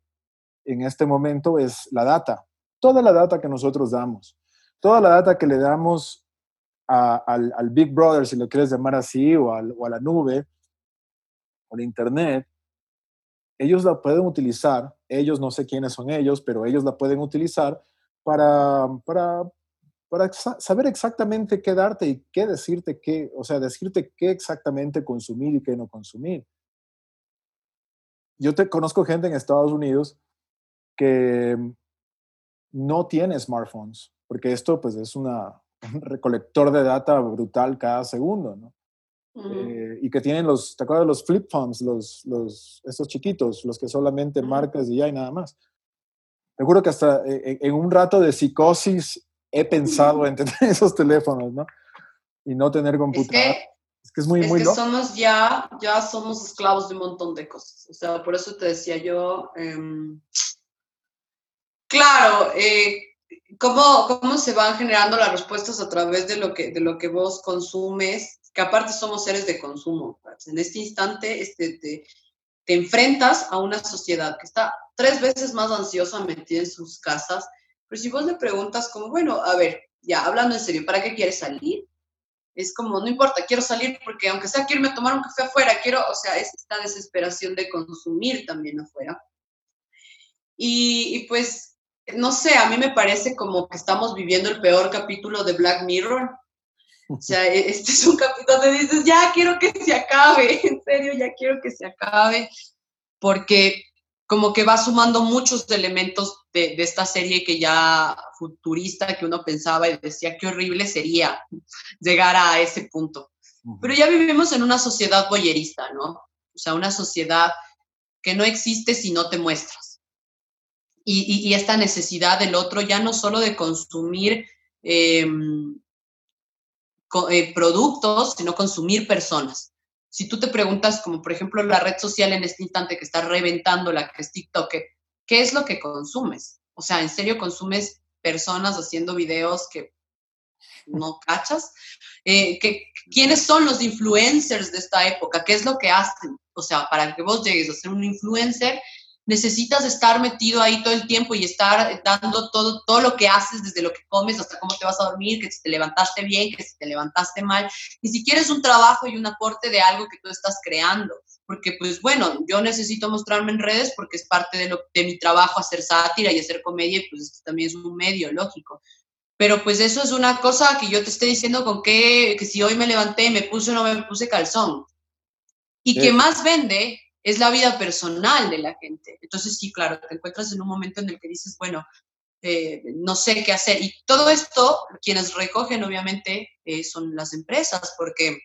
en este momento es la data. Toda la data que nosotros damos, toda la data que le damos al, al, Big Brother, si lo quieres llamar así, o, al, o a la nube, al Internet, ellos la pueden utilizar, ellos no sé quiénes son ellos, pero ellos la pueden utilizar para, para, para saber exactamente qué darte y qué decirte, qué, o sea, decirte qué exactamente consumir y qué no consumir. Yo te conozco gente en Estados Unidos que no tiene smartphones, porque esto pues es un recolector de data brutal cada segundo, ¿no? Eh, y que tienen los, ¿te acuerdas de los flip phones, los, los, estos chiquitos, los que solamente marcas y ya y nada más? Te juro que hasta eh, eh, en, un rato de psicosis he pensado en *laughs* tener esos teléfonos, ¿no? Y no tener computadora. Es que es, muy, muy que somos ya, ya somos esclavos de un montón de cosas. O sea, por eso te decía yo, em, Claro, eh, ¿cómo, ¿cómo se van generando las respuestas a través de lo que, de lo que vos consumes? Que aparte somos seres de consumo. En este instante este, te, te enfrentas a una sociedad que está tres veces más ansiosa metida en sus casas. Pero si vos le preguntas como, bueno, a ver, ya hablando en serio, ¿para qué quieres salir? Es como, no importa, quiero salir porque aunque sea quiero irme a tomar un café afuera, quiero, o sea, es esta desesperación de consumir también afuera. Y, y pues no sé, a mí me parece como que estamos viviendo el peor capítulo de Black Mirror. O sea, e, este es un capítulo donde dices, ya quiero que se acabe, *laughs* en serio, ya quiero que se acabe, porque como que va sumando muchos elementos de, de, esta serie que ya futurista, que uno pensaba y decía, qué horrible sería llegar a ese punto. Pero ya vivimos en una sociedad boyerista, ¿no? O sea, una sociedad que no existe si no te muestras. Y, y, esta necesidad del otro ya no solo de consumir em, eh, productos, sino consumir personas. Si tú te preguntas, como por ejemplo la red social en este instante que está reventando, la que es TikTok, ¿qué es lo que consumes? O sea, ¿en serio consumes personas haciendo videos que no cachas? Eh, ¿Quiénes son los influencers de esta época? ¿Qué es lo que hacen? O sea, para que vos llegues a ser un influencer, necesitas estar metido ahí todo el tiempo y estar dando todo, todo lo que haces, desde lo que comes hasta cómo te vas a dormir, que si te levantaste bien, que si te levantaste mal, ni siquiera es un trabajo y un aporte de algo que tú estás creando, porque pues bueno, yo necesito mostrarme en redes porque es parte de, lo, de mi trabajo hacer sátira y hacer comedia y pues esto también es un medio, lógico. Pero pues eso es una cosa que yo te estoy diciendo con que, que si hoy me levanté, me puse o no me puse calzón. Y que más vende es la vida personal de la gente. Entonces, sí, claro, te encuentras en un momento en el que dices, bueno, eh, no sé qué hacer. Y todo esto, quienes recogen, obviamente, eh, son las empresas, porque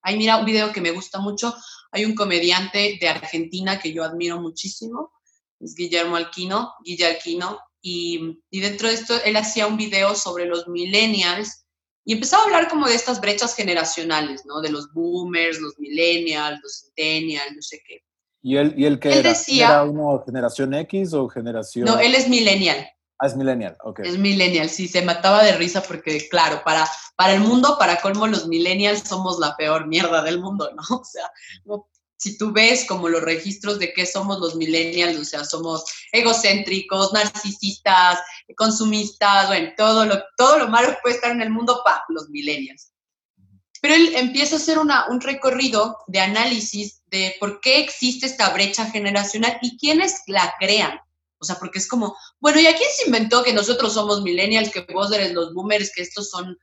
hay, mira, un video que me gusta mucho. Hay un comediante de Argentina que yo admiro muchísimo, es Guillermo Alquino, Guillermo Alquino, y, y dentro de esto él hacía un video sobre los millennials y empezaba a hablar como de estas brechas generacionales, ¿no? De los boomers, los millennials, los centennials, no sé qué. ¿Y él, y él qué era? Decía, ¿Era uno generación X o generación...? No, él es millennial. Ah, es millennial, ok. Es millennial, sí, se mataba de risa porque, claro, para, para el mundo, para colmo, los millennials somos la peor mierda del mundo, ¿no? *laughs* O sea, si tú ves como los registros de qué somos los millennials, o sea, somos egocéntricos, narcisistas, consumistas, bueno, todo lo, todo lo malo que puede estar en el mundo, pa, los millennials. Pero él empieza a hacer un recorrido de análisis de por qué existe esta brecha generacional y quiénes la crean. O sea, porque es como, bueno, ¿y a quién se inventó que nosotros somos millennials, que vos eres los boomers, que estos son...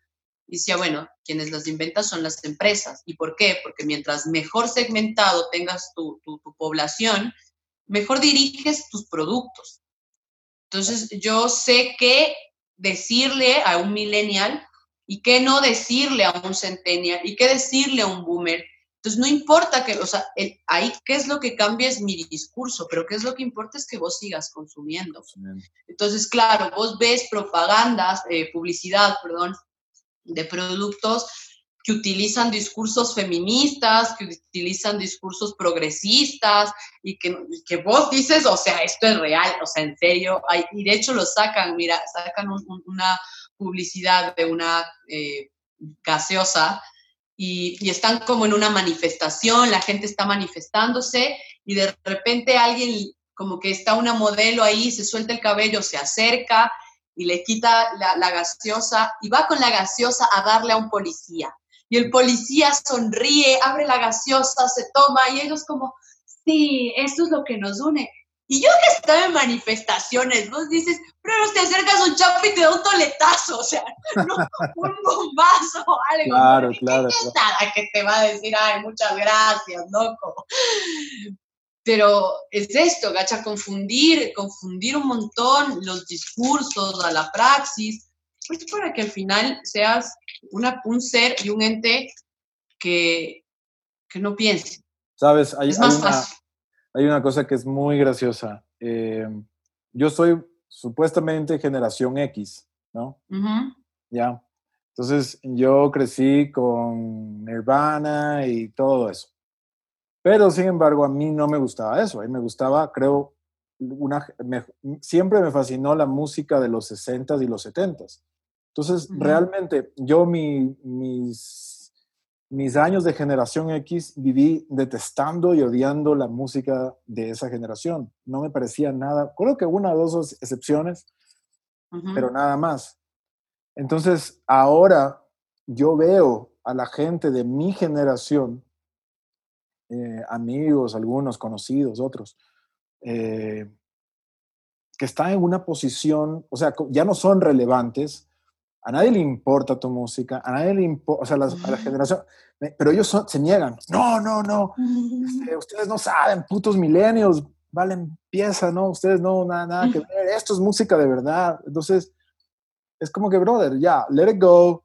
Y decía, bueno, quienes las inventan son las empresas. ¿Y por qué? Porque mientras mejor segmentado tengas tu, tu, población, mejor diriges tus productos. Entonces, yo sé qué decirle a un millennial y qué no decirle a un centennial y qué decirle a un boomer. Entonces, no importa que, o sea, ahí qué es lo que cambia es mi discurso, pero qué es lo que importa es que vos sigas consumiendo. Entonces, claro, vos ves propagandas, eh, publicidad, perdón, de productos que utilizan discursos feministas, que utilizan discursos progresistas y que, que vos dices, o sea, esto es real, o sea, en serio, y de hecho lo sacan, mira, sacan una publicidad de una eh, gaseosa y, están como en una manifestación, la gente está manifestándose y de repente alguien, como que está una modelo ahí, se suelta el cabello, se acerca y le quita la, la gaseosa y va con la gaseosa a darle a un policía. Y el policía sonríe, abre la gaseosa, se toma y ellos como, sí, eso es lo que nos une. Y yo que estaba en manifestaciones, vos dices, pero te acercas a un chapo y te da un toletazo, o sea, no, *laughs* un bombazo o algo. Claro, claro. Nada que te va a decir, ay, muchas gracias, loco. Pero es esto, gacha, confundir, confundir un montón los discursos a la praxis, pues para que al final seas una, un ser y un ente que, que no piense. Sabes, hay, es más fácil hay una cosa que es muy graciosa. Eh, yo soy supuestamente generación X, ¿no? Ya. Entonces yo crecí con Nirvana y todo eso. Pero sin embargo a mí no me gustaba eso. A mí me gustaba, creo, una, siempre me fascinó la música de los 60s y los 70s. Entonces, realmente yo mi, mis mis años de generación X viví detestando y odiando la música de esa generación. No me parecía nada, creo que una o dos excepciones, pero nada más. Entonces, ahora yo veo a la gente de mi generación, eh, amigos, algunos conocidos, otros, eh, que están en una posición, o sea, ya no son relevantes, a nadie le importa tu música, a nadie le importa, o sea, a la generación, pero ellos se niegan. No, no, no, este, ustedes no saben, putos milenios, valen pieza, ¿no? Ustedes no, nada, nada que ver, esto es música de verdad. Entonces, es como que, brother, ya, let it go,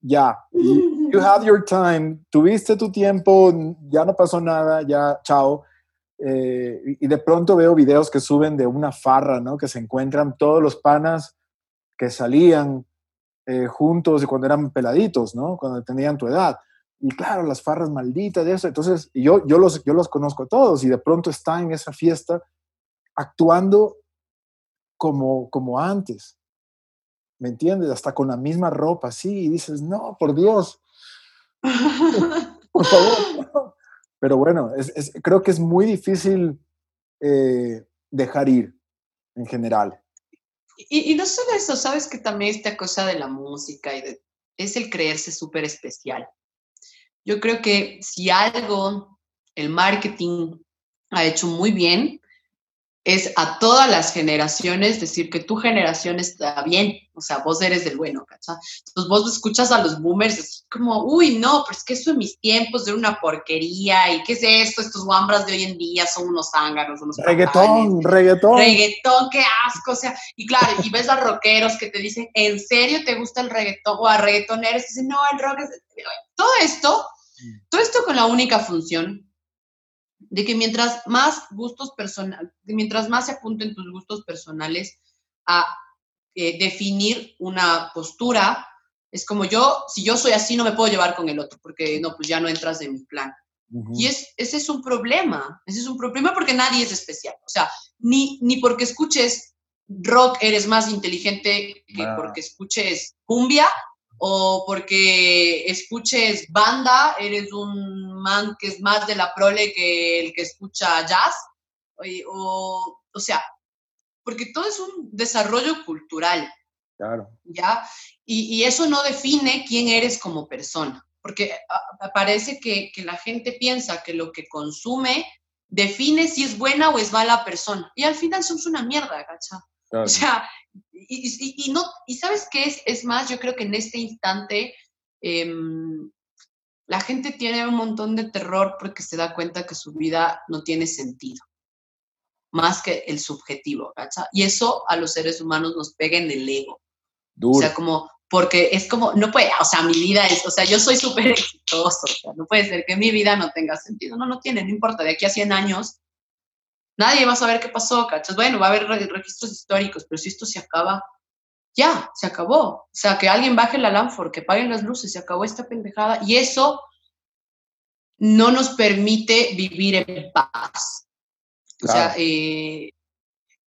ya, you *laughs* had your time, tuviste tu tiempo, ya no pasó nada, ya, chao. Eh, y de pronto veo videos que suben de una farra, ¿no? Que se encuentran todos los panas que salían eh, juntos y cuando eran peladitos, ¿no? Cuando tenían tu edad. Y claro, las farras malditas de eso. Entonces, yo, yo, los, yo los conozco a todos y de pronto están en esa fiesta actuando como, como antes. ¿Me entiendes? Hasta con la misma ropa, sí. Y dices, no, por Dios. *laughs* por favor. Pero bueno, es, creo que es muy difícil eh, dejar ir en general. Y, no solo eso, sabes que también esta cosa de la música y es el creerse súper especial. Yo creo que si algo el marketing ha hecho muy bien, es a todas las generaciones decir que tu generación está bien, o sea, vos eres del bueno, ¿cachai? Entonces vos escuchas a los boomers, es como, uy, no, pero es que eso en mis tiempos era una porquería, ¿y qué es esto? Estos guambras de hoy en día son unos zánganos, unos Reggaetón, reggaetón. Reggaetón, qué asco, o sea, y claro, y ves a rockeros que te dicen, ¿en serio te gusta el reggaetón? O a reggaetoneros que dicen, no, el rock es... Todo esto, mm. todo esto con la única función de que mientras más gustos personales, mientras más se apunten tus gustos personales a eh, definir una postura, es como yo, si yo soy así, no me puedo llevar con el otro, porque no, pues ya no entras en mi plan. Y es, ese es un problema, ese es un problema porque nadie es especial. O sea, ni, ni porque escuches rock eres más inteligente que porque escuches cumbia o porque escuches banda, eres un man que es más de la prole que el que escucha jazz, o, o, sea, porque todo es un desarrollo cultural. Claro. ¿Ya? Y, y eso no define quién eres como persona, porque parece que, que la gente piensa que lo que consume define si es buena o es mala persona. Y al final somos una mierda, O sea, y, no, y sabes qué es, es más, yo creo que en este instante em, la gente tiene un montón de terror porque se da cuenta que su vida no tiene sentido, más que el subjetivo, ¿cacha? Y eso a los seres humanos nos pega en el ego. O sea, como, porque es como, no puede, o sea, mi vida es, o sea, yo soy súper exitoso, o sea, no puede ser que mi vida no tenga sentido, no, no tiene, no importa, de aquí a 100 años Nadie va a saber qué pasó, ¿cachas? Bueno, va a haber registros históricos, pero si esto se acaba, ya, se acabó. O sea, que alguien baje la lámpara, que paguen las luces, se acabó esta pendejada. Y eso no nos permite vivir en paz. O sea, eh,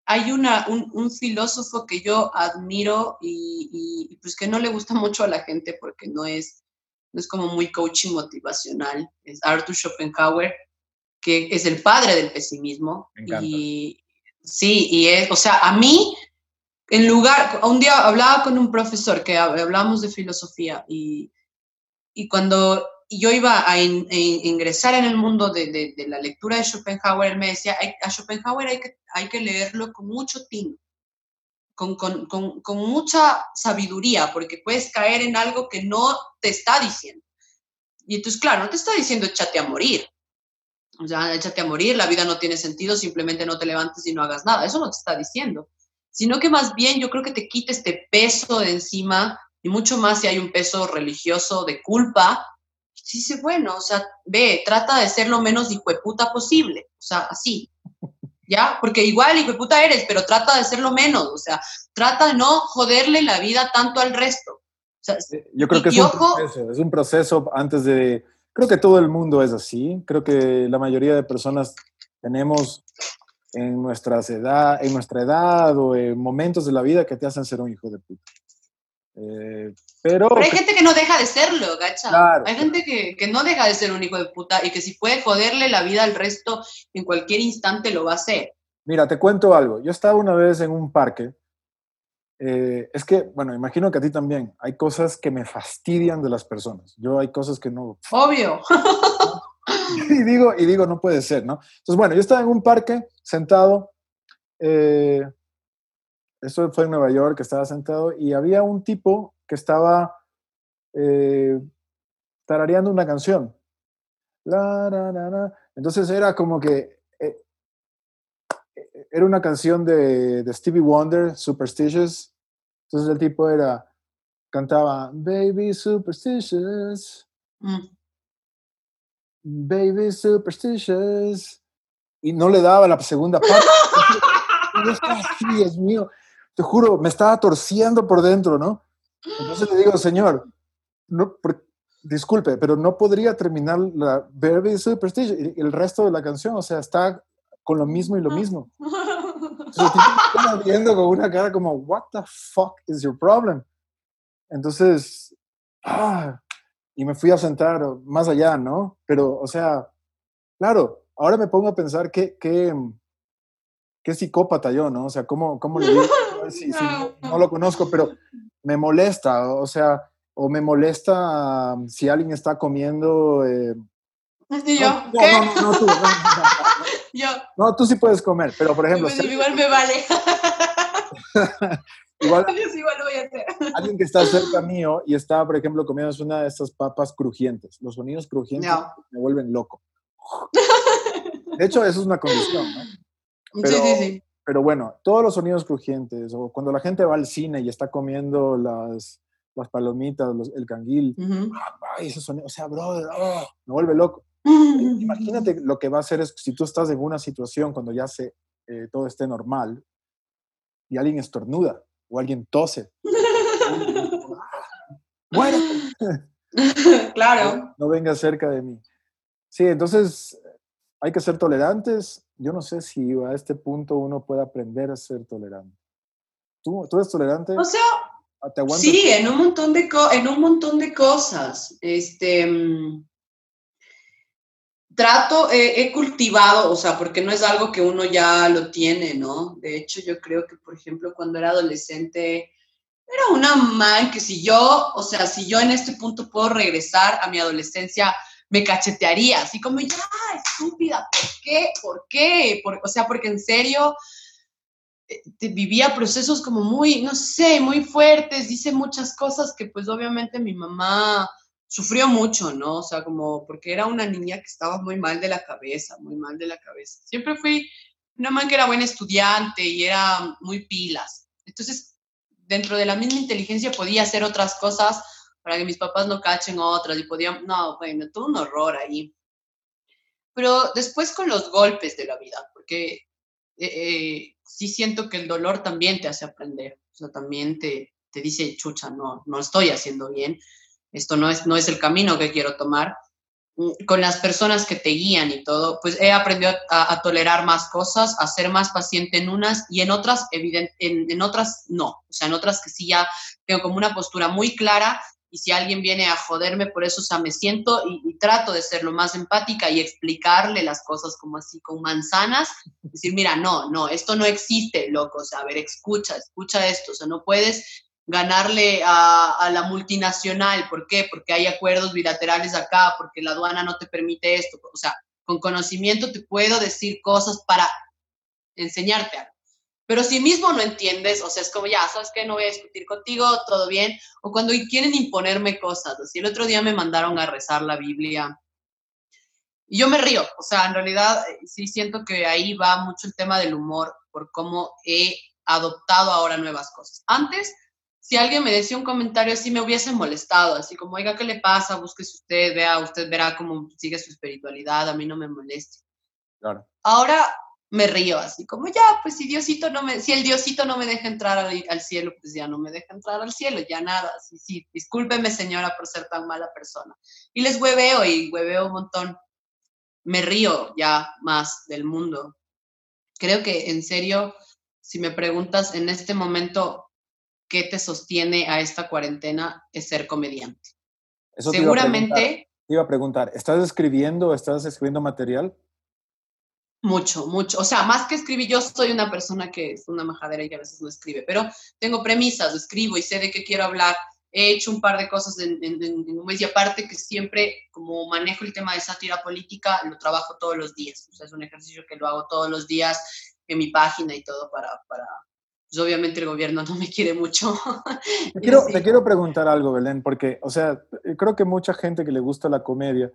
hay una, un, filósofo que yo admiro y, y, pues que no le gusta mucho a la gente porque no es, no es como muy coaching motivacional, es Arthur Schopenhauer que es el padre del pesimismo. y sí, y es, o sea, a mí, en lugar, un día hablaba con un profesor que hablábamos de filosofía y, y cuando yo iba a, ingresar en el mundo de, de, la lectura de Schopenhauer, él me decía, a Schopenhauer hay que, hay que leerlo con mucho tino, con, con, con, con, mucha sabiduría, porque puedes caer en algo que no te está diciendo. Y entonces, claro, no te está diciendo échate a morir, o sea, échate a morir, la vida no tiene sentido, simplemente no te levantes y no hagas nada. Eso no te está diciendo. Sino que más bien yo creo que te quita este peso de encima y mucho más si hay un peso religioso de culpa. Sí, sí, bueno, o sea, ve, trata de ser lo menos hijo de puta posible. O sea, así. ¿Ya? Porque igual hijo de puta eres, pero trata de ser lo menos. O sea, trata de no joderle la vida tanto al resto. yo creo que es un, proceso, es un proceso antes de Creo que todo el mundo es así. Creo que la mayoría de personas tenemos en, nuestras edad, en nuestra edad o en momentos de la vida que te hacen ser un hijo de puta. Eh, pero, pero, hay gente que no deja de serlo, gacha. hay gente que, que, no deja de ser un hijo de puta y que si puede joderle la vida al resto en cualquier instante lo va a hacer. Mira, te cuento algo. Yo estaba una vez en un parque eh, es que, bueno, imagino que a ti también. Hay cosas que me fastidian de las personas. Yo hay cosas que no. Obvio. *laughs* y digo, y digo, no puede ser, ¿no? Entonces, bueno, yo estaba en un parque sentado eh, esto fue en Nueva York, estaba sentado, y había un tipo que estaba eh, tarareando una canción. Entonces era como que era una canción de, de, Stevie Wonder, Superstitious. Entonces el tipo era, cantaba, Baby Superstitious. Mm. Baby Superstitious. Y no le daba la segunda parte. *laughs* Dios mío. Te juro, me estaba torciendo por dentro, ¿no? Entonces le digo, señor, no, disculpe, pero no podría terminar la Baby Superstitious y el resto de la canción, o sea, está con lo mismo y lo mismo. *laughs* Entonces, viendo con una cara como, what the fuck is your problem? Entonces, ah, y me fui a sentar más allá, ¿no? Pero, o sea, claro, ahora me pongo a pensar qué, qué, qué psicópata yo, ¿no? O sea, ¿cómo, cómo le digo? Si, no, lo conozco, pero me molesta, o sea, o me molesta si alguien está comiendo... Eh, ¿Y yo? No, ¿Qué? No, no, tú. Yo. No, tú sí puedes comer, pero por ejemplo... igual me vale. *laughs* igual, *laughs* igual lo voy a hacer. Alguien que está cerca mío y está, por ejemplo, comiendo una de estas papas crujientes. Los sonidos crujientes me vuelven loco. *laughs* De hecho, eso es una condición, ¿no? Pero, sí, sí, sí. Pero bueno, todos los sonidos crujientes, o cuando la gente va al cine y está comiendo las, las palomitas, el canguil, ay, ese sonido, o sea, brother, oh, me vuelve loco. Imagínate lo que va a hacer es si tú estás en una situación cuando ya se, eh, todo esté normal y alguien estornuda o alguien tose. *laughs* bueno, *laughs* claro. No, venga cerca de mí. Sí, entonces hay que ser tolerantes. Yo no sé si a este punto uno puede aprender a ser tolerante. ¿Tú, tú eres tolerante? O sea, ah, sí, en un montón de, en un montón de cosas. Este, trato, he cultivado, o sea, porque no es algo que uno ya lo tiene, ¿no? De hecho, yo creo que, por ejemplo, cuando era adolescente, era una man que si yo, o sea, si yo en este punto puedo regresar a mi adolescencia, me cachetearía, así como, ya, estúpida, ¿por qué? ¿Por qué? o sea, porque en serio eh, vivía procesos como muy, no sé, muy fuertes, dice muchas cosas que pues obviamente mi mamá sufrió mucho, ¿no? O sea, como porque era una niña que estaba muy mal de la cabeza, muy mal de la cabeza. Siempre fui una man que era buena estudiante y era muy pilas. Entonces, dentro de la misma inteligencia podía hacer otras cosas para que mis papás no cachen otras y podían, no, bueno, todo un horror ahí. Pero después con los golpes de la vida, porque eh, eh, sí siento que el dolor también te hace aprender, o sea, también te, te dice, chucha, no, no estoy haciendo bien, esto no es, no es el camino que quiero tomar. Mm, con las personas que te guían y todo, pues he aprendido a, tolerar más cosas, a ser más paciente en unas y en otras, evidente, en, en, otras no. O sea, en otras que sí ya tengo como una postura muy clara y si alguien viene a joderme por eso, o sea, me siento y, trato de ser lo más empática y explicarle las cosas como así con manzanas, decir, mira, no, no, esto no existe, loco, o sea, a ver, escucha, escucha esto, o sea, no puedes ganarle a, a, la multinacional, ¿por qué? Porque hay acuerdos bilaterales acá, porque la aduana no te permite esto, o sea, con conocimiento te puedo decir cosas para enseñarte algo. Pero si mismo no entiendes, o sea, es como, ya, ¿sabes qué? No voy a discutir contigo, todo bien. O cuando quieren imponerme cosas. Así el otro día me mandaron a rezar la Biblia. Y yo me río. O sea, en realidad eh, sí siento que ahí va mucho el tema del humor, por cómo he adoptado ahora nuevas cosas. Antes, si alguien me decía un comentario así, me hubiese molestado. Así como, oiga, ¿qué le pasa? Búsquese usted, vea, usted verá cómo sigue su espiritualidad, a mí no me moleste. Claro. Ahora me río así como ya, pues si Diosito no me, si el Diosito no me deja entrar al, cielo, pues ya no me deja entrar al cielo, ya nada, sí, sí, discúlpeme señora por ser tan mala persona. Y les hueveo y hueveo un montón. Me río ya más del mundo. Creo que en serio, si me preguntas en este momento qué te sostiene a esta cuarentena, es ser comediante. Seguramente... Te iba a preguntar, ¿estás escribiendo, estás escribiendo material? Mucho, mucho. O sea, más que escribir, yo soy una persona que es una majadera y que a veces no escribe, pero tengo premisas, escribo y sé de qué quiero hablar. He hecho un par de cosas en, un mes y aparte que siempre, como manejo el tema de sátira política, lo trabajo todos los días. O sea, es un ejercicio que lo hago todos los días en mi página y todo para, para pues obviamente el gobierno no me quiere mucho. *laughs* Te quiero, te quiero preguntar algo, Belén, porque, o sea, creo que mucha gente que le gusta la comedia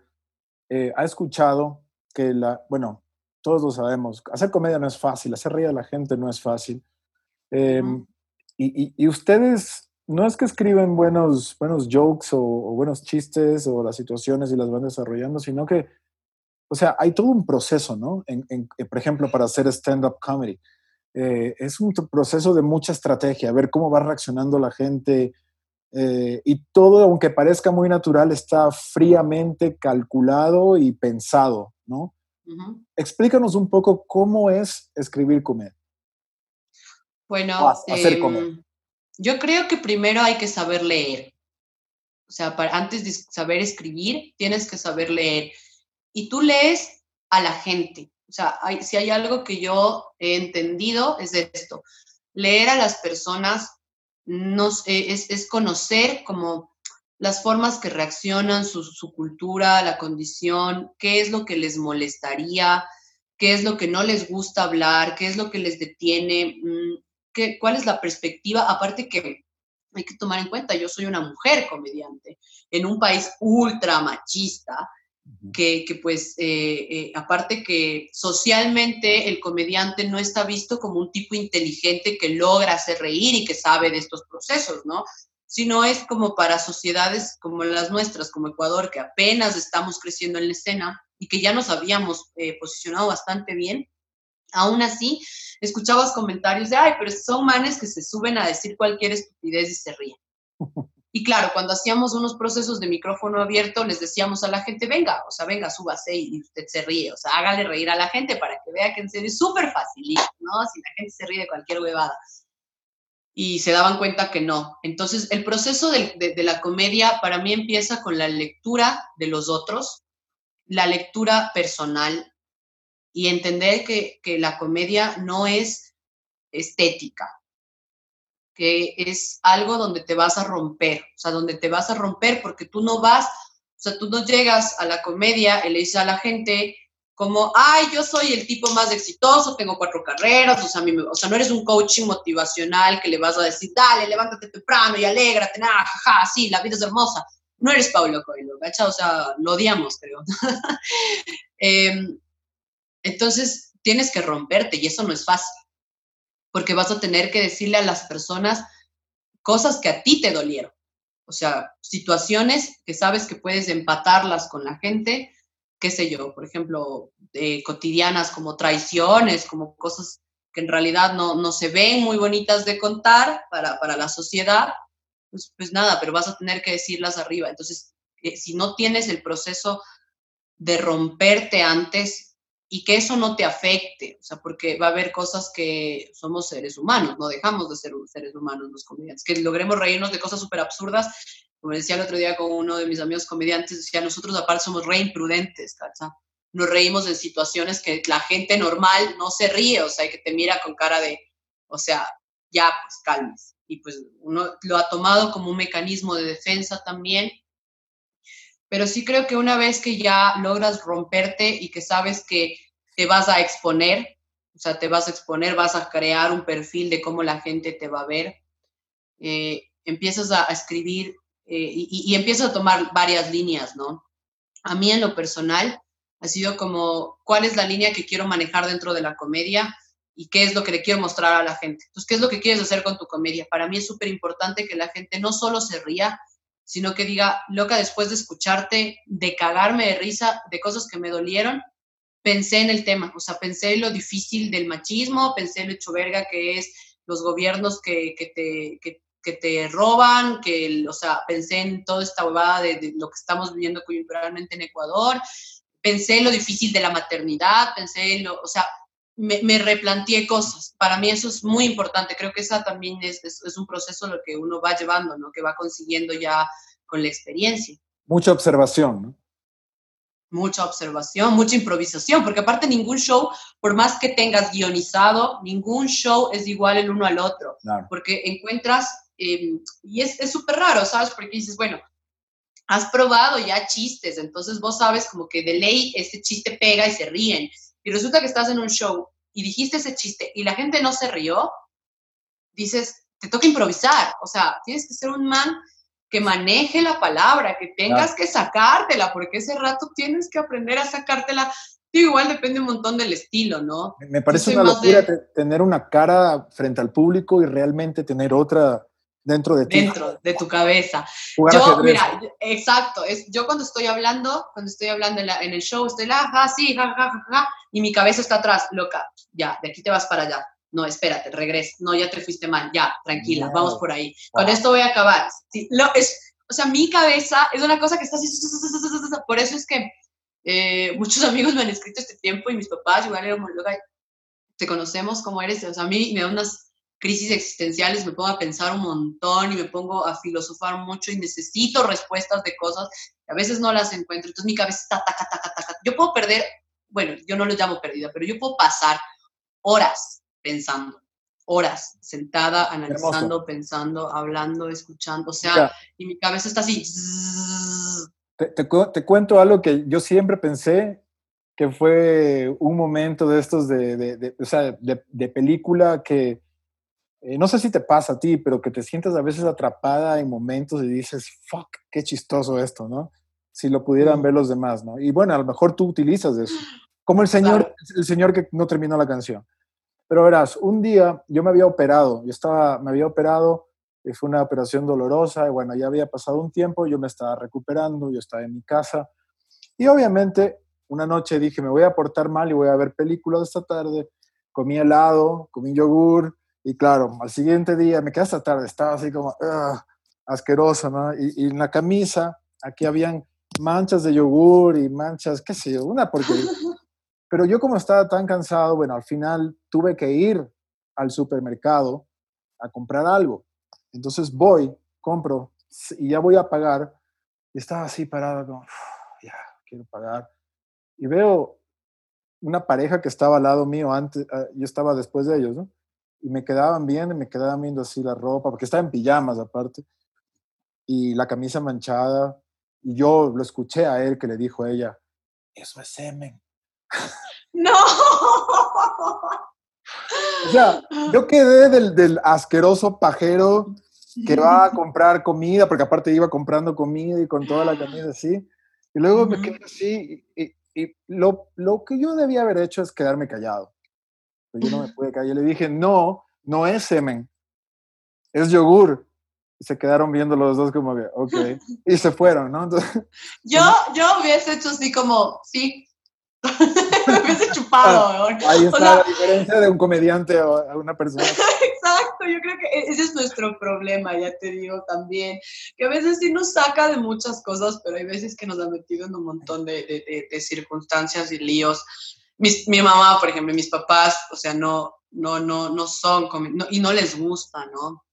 eh, ha escuchado que la, bueno, todos lo sabemos, hacer comedia no es fácil, hacer reír a la gente no es fácil. Em, y, y, ustedes no es que escriben buenos, buenos jokes o, buenos chistes o las situaciones y las van desarrollando, sino que, o sea, hay todo un proceso, ¿no? En, por ejemplo, para hacer stand-up comedy. Eh, es un proceso de mucha estrategia, ver cómo va reaccionando la gente. Eh, y todo, aunque parezca muy natural, está fríamente calculado y pensado, ¿no? Explícanos un poco cómo es escribir comedia. Bueno, hacer comedia. Em, yo creo que primero hay que saber leer. O sea, para, antes de saber escribir, tienes que saber leer. Y tú lees a la gente. O sea, si hay algo que yo he entendido es esto. Leer a las personas nos, e, es, conocer como las formas que reaccionan, su, su, cultura, la condición, qué es lo que les molestaría, qué es lo que no les gusta hablar, qué es lo que les detiene, mm, cuál es la perspectiva, aparte que hay que tomar en cuenta, yo soy una mujer comediante en un país ultra machista, que, pues, eh, eh, aparte que socialmente el comediante no está visto como un tipo inteligente que logra hacer reír y que sabe de estos procesos, ¿no? Sino es como para sociedades como las nuestras, como Ecuador, que apenas estamos creciendo en la escena y que ya nos habíamos eh, posicionado bastante bien, Aún así, escuchabas comentarios de, ay, pero son manes que se suben a decir cualquier estupidez y se ríen. *laughs* Y claro, cuando hacíamos unos procesos de micrófono abierto, les decíamos a la gente, venga, o sea, venga, súbase y usted se ríe, o sea, hágale reír a la gente para que vea que en serio es súper fácil, ¿no? Si la gente se ríe de cualquier huevada. Y se daban cuenta que no. Entonces, el proceso de, de la comedia para mí empieza con la lectura de los otros, la lectura personal, y entender que, la comedia no es estética, que es algo donde te vas a romper, o sea, donde te vas a romper porque tú no vas, o sea, tú no llegas a la comedia y le dices a la gente como, ay, yo soy el tipo más exitoso, tengo cuatro carreras, o sea, o sea, no eres un coaching motivacional que le vas a decir, dale, levántate temprano y alégrate, nada, jaja, sí, la vida es hermosa. No eres Paulo Coelho, ¿gacha? O sea, lo odiamos, creo. *laughs* eh, entonces, tienes que romperte y eso no es fácil, porque vas a tener que decirle a las personas cosas que a ti te dolieron. O sea, situaciones que sabes que puedes empatarlas con la gente, qué sé yo, por ejemplo, cotidianas como traiciones, como cosas que en realidad no, se ven muy bonitas de contar para, la sociedad, pues, pues, nada, pero vas a tener que decirlas arriba. Entonces, eh, si no tienes el proceso de romperte antes, y que eso no te afecte, o sea, porque va a haber cosas que somos seres humanos, no dejamos de ser seres humanos los comediantes, que logremos reírnos de cosas súper absurdas, como decía el otro día con uno de mis amigos comediantes, decía, nosotros aparte somos re imprudentes, ¿cacha? Nos reímos en situaciones que la gente normal no se ríe, o sea, que te mira con cara de, o sea, ya, pues calmes. Y pues uno lo ha tomado como un mecanismo de defensa también, pero sí creo que una vez que ya logras romperte y que sabes que te vas a exponer, o sea, te vas a exponer, vas a crear un perfil de cómo la gente te va a ver, eh, empiezas a, escribir eh, y, y, empiezas a tomar varias líneas, ¿no? A mí en lo personal ha sido como, ¿cuál es la línea que quiero manejar dentro de la comedia? y qué es lo que le quiero mostrar a la gente. Entonces, ¿qué es lo que quieres hacer con tu comedia? Para mí es súper importante que la gente no solo se ría, sino que diga, loca, después de escucharte, de cagarme de risa de cosas que me dolieron, pensé en el tema, o sea, pensé en lo difícil del machismo, pensé en lo hecho verga que es los gobiernos que, te, que, te roban, que, o sea, pensé en toda esta huevada de, lo que estamos viviendo coyunturalmente en Ecuador, pensé en lo difícil de la maternidad, pensé en lo, o sea, me, me replanteé cosas. Para mí eso es muy importante. Creo que esa también es, es, un proceso lo que uno va llevando, ¿no? Que va consiguiendo ya con la experiencia. Mucha observación, ¿no? Mucha observación, mucha improvisación, porque aparte ningún show, por más que tengas guionizado, ningún show es igual el uno al otro, porque encuentras, em, y es súper raro, ¿sabes? Porque dices, bueno, has probado ya chistes, entonces vos sabes como que de ley este chiste pega y se ríen, y resulta que estás en un show y dijiste ese chiste y la gente no se rió, dices, te toca improvisar, o sea, tienes que ser un man que maneje la palabra, que tengas que sacártela, porque ese rato tienes que aprender a sacártela. igual depende un montón del estilo, ¿no? Me parece una locura tener una cara frente al público y realmente tener otra dentro de ti. Dentro de tu cabeza. yo, mira, exacto, es, yo cuando estoy hablando, cuando estoy hablando en, el show, estoy la, ja, sí, ja, ja, ja, ja, y mi cabeza está atrás, loca, ya, de aquí te vas para allá no, espérate, regresa, no, ya te fuiste mal, ya, tranquila, vamos por ahí. Con esto voy a acabar. lo, es, o sea, mi cabeza es una cosa que está así, por eso es que eh, muchos *laughs* amigos me han escrito este tiempo y mis papás igual eran muy loca, te conocemos como eres, o sea, a mí me da unas crisis existenciales, me pongo a pensar un montón y me pongo a filosofar mucho y necesito respuestas de cosas que a veces no las encuentro, entonces mi cabeza está taca, taca, taca. Yo puedo perder, bueno, yo no lo llamo perdida, pero yo puedo pasar horas pensando, horas sentada, analizando, pensando, hablando, escuchando, o sea, y mi cabeza está así. Te, cuento algo que yo siempre pensé que fue un momento de estos de, de, o sea, de, película que, eh, no sé si te pasa a ti, pero que te sientes a veces atrapada en momentos y dices, fuck, qué chistoso esto, ¿no? Si lo pudieran ver los demás, ¿no? Y bueno, a lo mejor tú utilizas eso. Como el señor, el señor que no terminó la canción. Pero verás, un día yo me había operado, yo estaba, me había operado, y fue una operación dolorosa, y bueno, ya había pasado un tiempo, yo me estaba recuperando, yo estaba en mi casa, y obviamente una noche dije, me voy a portar mal y voy a ver películas esta tarde, comí helado, comí yogur, y claro, al siguiente día, me quedé hasta tarde, estaba así como asqueroso, ¿no? Y, y, en la camisa, aquí habían manchas de yogur y manchas, qué sé yo, una porquería. *laughs* Pero yo como estaba tan cansado, bueno, al final tuve que ir al supermercado a comprar algo. Entonces voy, compro y ya voy a pagar. Y estaba así parado, como, ya, quiero pagar. Y veo una pareja que estaba al lado mío antes, ah, yo estaba después de ellos, ¿no? Y me quedaban viendo y me quedaban viendo así la ropa, porque estaba en pijamas aparte, y la camisa manchada. Y yo lo escuché a él que le dijo a ella, eso es semen. No. *laughs* O sea, yo quedé del, asqueroso pajero que va a *laughs* comprar comida, porque aparte iba comprando comida y con toda la comida así. Y luego me quedé así. Y, lo, lo, que yo debía haber hecho es quedarme callado. Pero yo no me pude callar. Le dije, no, no es semen, es yogur. Y se quedaron viendo los dos como que, ok. Y se fueron, ¿no? *laughs* yo, yo hubiese hecho así como, sí, *laughs* me hubiese *laughs* chupado, Ahí está la diferencia de un comediante a una persona. Exacto, yo creo que e-, ese es nuestro problema, ya te digo también, que a veces sí nos saca de muchas cosas, pero hay veces que nos ha metido en un montón de, de, circunstancias y líos. Mi mamá, por ejemplo, mis papás, o sea, no, no, no, no son, y no les gusta, ¿no?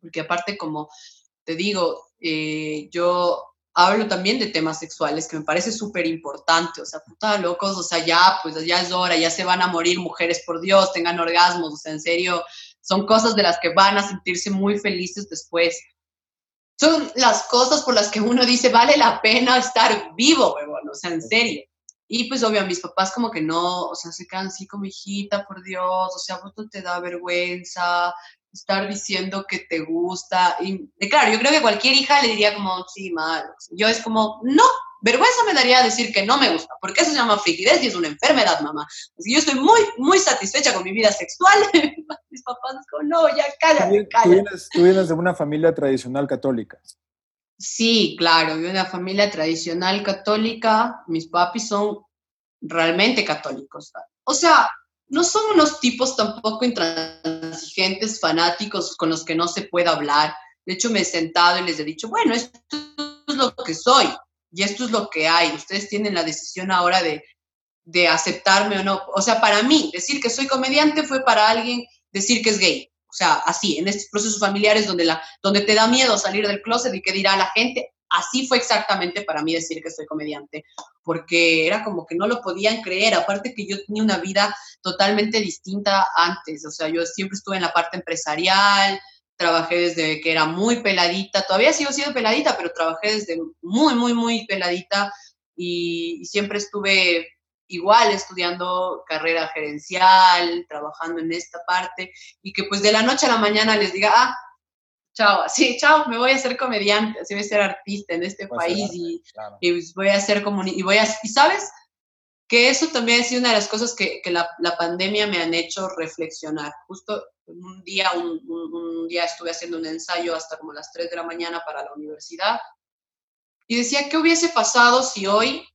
Porque aparte, como te digo, eh, yo hablo también de temas sexuales, que me parece súper importante, o sea, puta locos, o sea, ya, pues ya es hora, ya se van a morir mujeres, por Dios, tengan orgasmos, o sea, en serio, son cosas de las que van a sentirse muy felices después. Son las cosas por las que uno dice, vale la pena estar vivo, huevón, o sea, en serio. Y pues obvio, mis papás como que no, o sea, se quedan así como hijita, por Dios, o sea, vos no te da vergüenza, estar diciendo que te gusta. Y claro, yo creo que cualquier hija le diría como, sí, mal. Yo es como, no, vergüenza me daría decir que no me gusta, porque eso se llama frigidez y es una enfermedad, mamá. Así yo estoy muy, muy satisfecha con mi vida sexual. *laughs* Mis papás como, no, ya cállate, cállate. ¿Tú vienes, de una familia tradicional católica? Sí, claro, una familia tradicional católica. Mis papis son realmente católicos. O sea, no son unos tipos tampoco intransigentes, fanáticos con los que no se puede hablar. De hecho, me he sentado y les he dicho, bueno, esto es lo que soy y esto es lo que hay. Ustedes tienen la decisión ahora de, de aceptarme o no. O sea, para mí, decir que soy comediante fue para alguien decir que es gay. O sea, así, en estos procesos familiares donde, la, donde te da miedo salir del closet y qué dirá la gente, así fue exactamente para mí decir que soy comediante, porque era como que no lo podían creer, aparte que yo tenía una vida totalmente distinta antes, o sea, yo siempre estuve en la parte empresarial, trabajé desde que era muy peladita, todavía sigo siendo peladita, pero trabajé desde muy, muy, muy peladita y, siempre estuve igual estudiando carrera gerencial, trabajando en esta parte, y que pues de la noche a la mañana les diga, ah, chao, sí, chao, me voy a ser comediante, así voy a ser artista en este país y, pues, voy a ser y voy a, y sabes que eso también ha sido una de las cosas que, que la, la, pandemia me han hecho reflexionar. Justo un día, un, un, día estuve haciendo un ensayo hasta como las 3 de la mañana para la universidad y decía, ¿qué hubiese pasado si hoy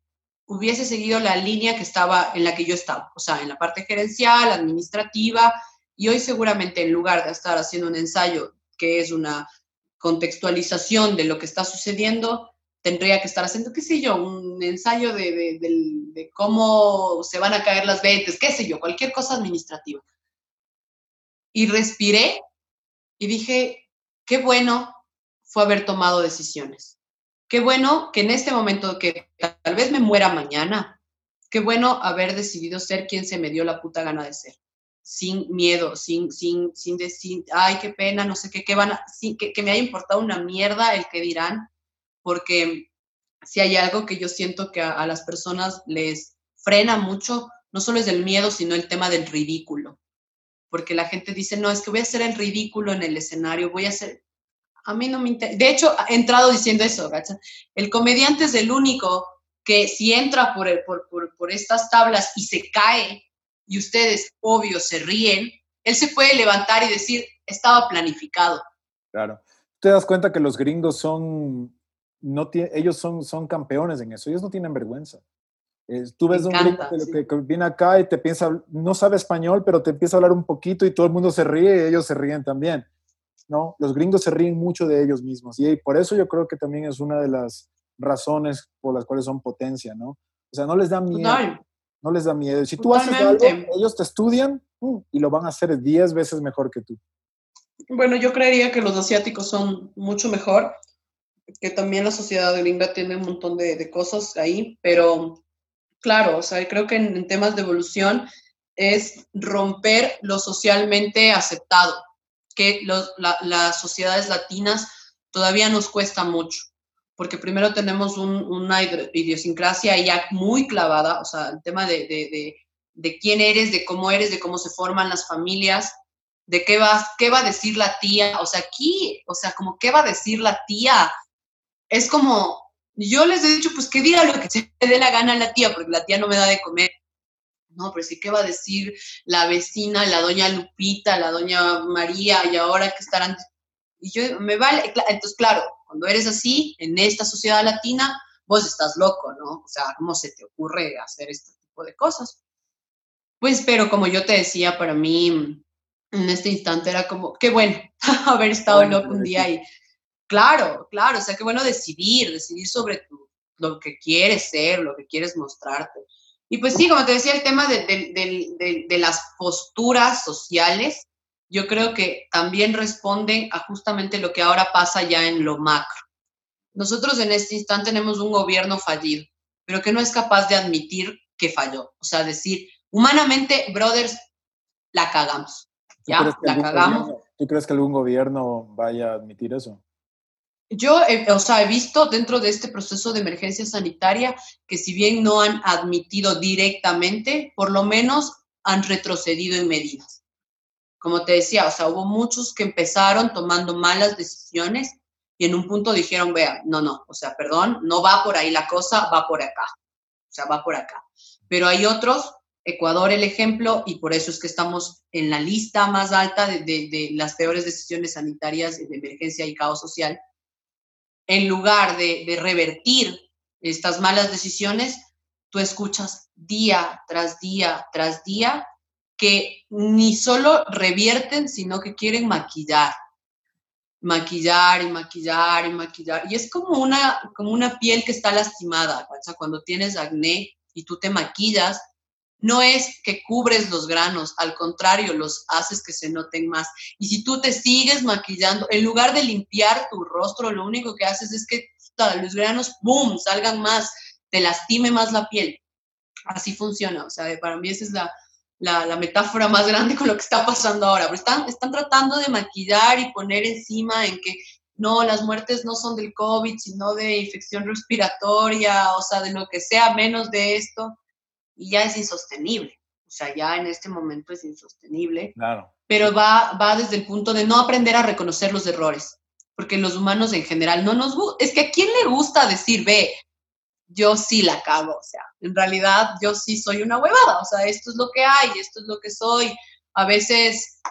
hubiese seguido la línea que estaba en la que yo estaba? O sea, en la parte gerencial, administrativa, y hoy seguramente en lugar de estar haciendo un ensayo que es una contextualización de lo que está sucediendo, tendría que estar haciendo, qué sé yo, un ensayo de, cómo se van a caer las ventas, qué sé yo, cualquier cosa administrativa. Y respiré y dije, qué bueno fue haber tomado decisiones. Qué bueno que en este momento que tal vez me muera mañana, qué bueno haber decidido ser quien se me dio la puta gana de ser sin miedo, sin, sin, sin decir, ay, qué pena, no sé qué, qué van a, sin, que, que, me haya importado una mierda el que dirán, porque si hay algo que yo siento que a, las personas les frena mucho, no solo es el miedo, sino el tema del ridículo, porque la gente dice, no, es que voy a hacer el ridículo en el escenario, voy a hacer, a mí no me interesa, de hecho, he entrado diciendo eso, ¿gacha? El comediante es el único que si entra por, por, por, por estas tablas y se cae, y ustedes, obvio, se ríen, él se puede levantar y decir, estaba planificado. Claro. Te das cuenta que los gringos son, no ellos son, son campeones en eso, ellos no tienen vergüenza. tú ves un gringo que, viene acá y te piensa, no sabe español, pero te empieza a hablar un poquito y todo el mundo se ríe y ellos se ríen también. ¿No? Los gringos se ríen mucho de ellos mismos y por eso yo creo que también es una de las razones por las cuales son potencia, ¿no? O sea, no les da miedo no les da miedo. Si tú haces algo, ellos te estudian y lo van a hacer 10 veces mejor que tú. Bueno, yo creería que los asiáticos son mucho mejor, que también la sociedad gringa tiene un montón de, cosas ahí, pero claro, o sea, creo que en, temas de evolución es romper lo socialmente aceptado, que las sociedades latinas todavía nos cuesta mucho porque primero tenemos una idiosincrasia ya muy clavada, o sea, el tema de, quién eres, de cómo eres, de cómo se forman las familias, de qué, vas, qué va a decir la tía, o sea, aquí, o sea, como qué va a decir la tía. Es como, yo les he dicho, pues que diga lo que se dé la gana a la tía, porque la tía no me da de comer. No, pero sí, ¿qué va a decir la vecina, la doña Lupita, la doña María, y ahora que estarán y yo, me vale, entonces, claro, cuando eres así, en esta sociedad latina, vos estás loco, ¿no? O sea, ¿cómo se te ocurre hacer este tipo de cosas? Pues, pero como yo te decía, para mí, en este instante era como, qué bueno *laughs* haber estado loco un día y, claro, claro, o sea, qué bueno decidir, decidir sobre tu, lo que quieres ser, lo que quieres mostrarte. Y pues sí, como te decía, el tema de, de, de las posturas sociales, yo creo que también responden a justamente lo que ahora pasa ya en lo macro. Nosotros en este instante tenemos un gobierno fallido, pero que no es capaz de admitir que falló. O sea, decir, humanamente, brothers, la cagamos. ¿Ya? La cagamos. ¿Tú crees que algún gobierno vaya a admitir eso? Yo, o sea, he visto dentro de este proceso de emergencia sanitaria que si bien no han admitido directamente, por lo menos han retrocedido en medidas como te decía, o sea, hubo muchos que empezaron tomando malas decisiones y en un punto dijeron, vea, no, no, o sea, perdón, no va por ahí la cosa, va por acá, o sea, va por acá. Pero hay otros, Ecuador el ejemplo, y por eso es que estamos en la lista más alta de, de, las peores decisiones sanitarias de emergencia y caos social. En lugar de, revertir estas malas decisiones, tú escuchas día tras día tras día que ni solo revierten, sino que quieren maquillar, maquillar y maquillar y maquillar. Y es como una, como una piel que está lastimada, cuando tienes acné y tú te maquillas, no es que cubres los granos, al contrario, los haces que se noten más. Y si tú te sigues maquillando, en lugar de limpiar tu rostro, lo único que haces es que los granos, ¡boom!, salgan más, te lastime más la piel. Así funciona, o sea, para mí esa es la, la, metáfora más grande con lo que está pasando ahora. Están, están tratando de maquillar y poner encima en que no, las muertes no son del COVID, sino de infección respiratoria, o sea, de lo que sea menos de esto. Y ya es insostenible. O sea, ya en este momento es insostenible. Claro. Pero va, va desde el punto de no aprender a reconocer los errores, porque los humanos en general no nos gusta. Es que a quién le gusta decir, ve, yo sí la cago, o sea, en realidad yo sí soy una huevada, o sea, esto es lo que hay, esto es lo que soy. A veces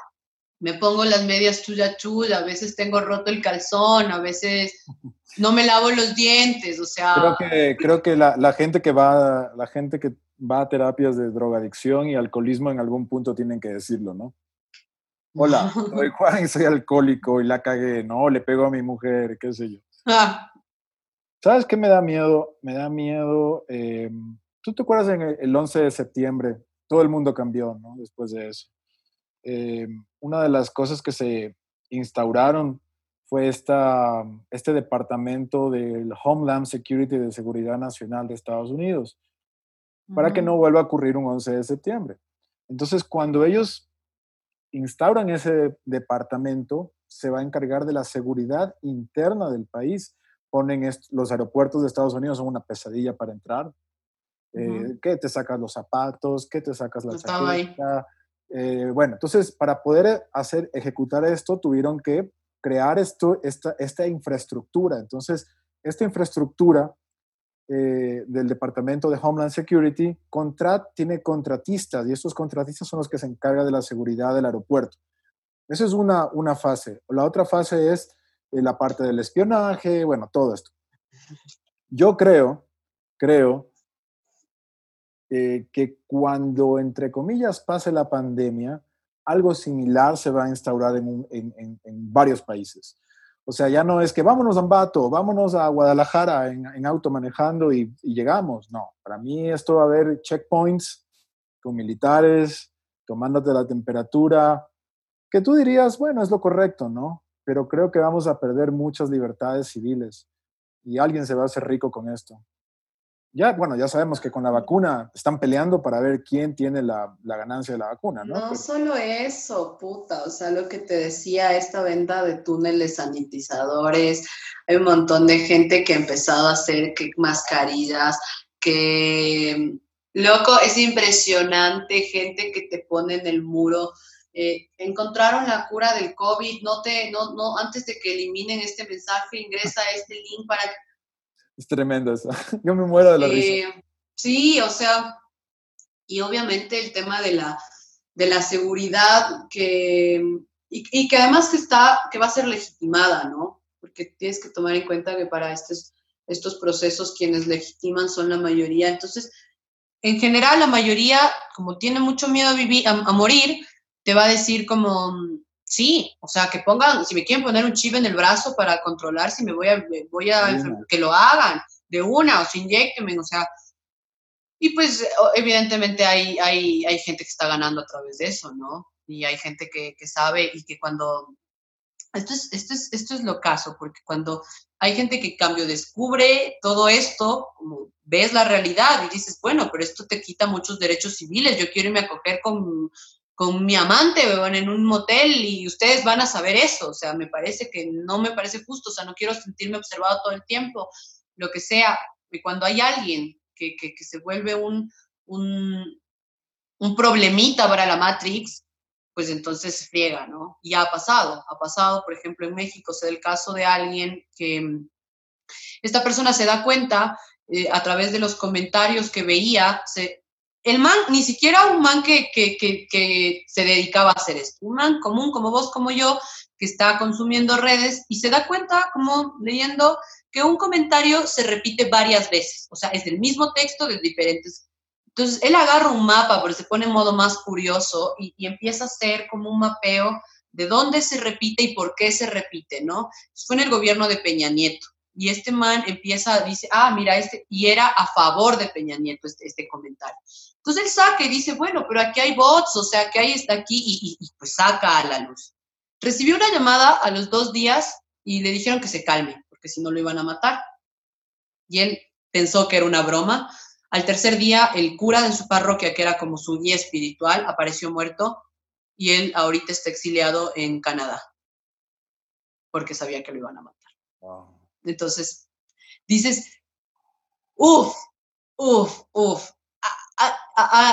me pongo las medias chuya chuya, a veces tengo roto el calzón, a veces *laughs* no me lavo los dientes, o sea... Creo que, creo que la, la gente que va, la gente que va a terapias de drogadicción y alcoholismo en algún punto tienen que decirlo, ¿no? Hola, *laughs* soy Juan y soy alcohólico y la cagué, no, le pego a mi mujer, qué sé yo. Ah. ¿Sabes qué me da miedo? Me da miedo. Eh, ¿Tú te acuerdas en el 11 de septiembre? Todo el mundo cambió, ¿no? Después de eso. Eh, una de las cosas que se instauraron fue esta, este departamento del Homeland Security de Seguridad Nacional de Estados Unidos, para que no vuelva a ocurrir un 11 de septiembre. Entonces, cuando ellos instauran ese departamento, se va a encargar de la seguridad interna del país. Ponen los aeropuertos de Estados Unidos son una pesadilla para entrar. Eh, ¿Qué te sacas los zapatos? ¿Qué te sacas la chaqueta? Eh, bueno, entonces para poder hacer, ejecutar esto, tuvieron que crear esto, esta, esta infraestructura. Entonces, esta infraestructura eh, del Departamento de Homeland Security tiene contratistas y estos contratistas son los que se encargan de la seguridad del aeropuerto. Esa es una, una fase. La otra fase es eh, la parte del espionaje, bueno, todo esto. Yo creo, creo eh, que cuando, entre comillas, pase la pandemia, algo similar se va a instaurar en, en, en, varios países. O sea, ya no es que vámonos a Ambato, vámonos a Guadalajara en, auto manejando y, y, llegamos. No, para mí esto va a haber checkpoints con militares, tomándote la temperatura, que tú dirías, bueno, es lo correcto, ¿no? Pero creo que vamos a perder muchas libertades civiles y alguien se va a hacer rico con esto ya, bueno, ya sabemos que con la vacuna están peleando para ver quién tiene la, la ganancia de la vacuna, ¿no? No solo eso, puta, o sea, lo que te decía, esta venta de túneles sanitizadores, hay un montón de gente que ha empezado a hacer que mascarillas, que, loco, es impresionante, gente que te pone en el muro. Eh, encontraron la cura del COVID, no te, no, no, antes de que eliminen este mensaje, ingresa a este link para es tremendo eso. *laughs* Yo me muero de la risa. Eh, sí, o sea, y obviamente el tema de la, de la seguridad que, y, que además que, está, que va a ser legitimada, ¿no? Porque tienes que tomar en cuenta que para estos, estos procesos quienes legitiman son la mayoría. Entonces, en general, la mayoría, como tiene mucho miedo a, vivir, a morir, te va a decir como, Sí, o sea, que pongan, si me quieren poner un chip en el brazo para controlar si me voy a, voy a, que lo hagan de una o se inyecten, o sea, y pues evidentemente hay, hay, hay gente que está ganando a través de eso, ¿no? Y hay gente que, que sabe y que cuando, esto es, esto, es, esto es lo caso, porque cuando hay gente que cambio descubre todo esto, como ves la realidad y dices, bueno, pero esto te quita muchos derechos civiles, yo quiero irme a coger con con mi amante en un motel y ustedes van a saber eso, o sea, me parece que no me parece justo, o sea, no quiero sentirme observado todo el tiempo, lo que sea, y cuando hay alguien que, que, se vuelve un, un, un, problemita para la Matrix, pues entonces se friega, ¿no? Y ha pasado, ha pasado, por ejemplo, en México, se da el caso de alguien que esta persona se da cuenta eh, a través de los comentarios que veía, se, el man, ni siquiera un man que, que, se dedicaba a hacer esto, un man común como vos, como yo, que está consumiendo redes y se da cuenta, como leyendo, que un comentario se repite varias veces, o sea, es el mismo texto de diferentes. Entonces, él agarra un mapa, porque se pone en modo más curioso y, y empieza a hacer como un mapeo de dónde se repite y por qué se repite, ¿no? fue en el gobierno de Peña Nieto y este man empieza, dice, ah, mira, este, y era a favor de Peña Nieto este, este comentario. Entonces él saca y dice, bueno, pero aquí hay bots, o sea, que ahí está aquí, y, y, pues saca a la luz. Recibió una llamada a los dos días y le dijeron que se calme, porque si no lo iban a matar. Y él pensó que era una broma. Al tercer día, el cura de su parroquia, que era como su guía espiritual, apareció muerto y él ahorita está exiliado en Canadá, porque sabía que lo iban a matar. Wow. Entonces, dices, uff, uff, uff.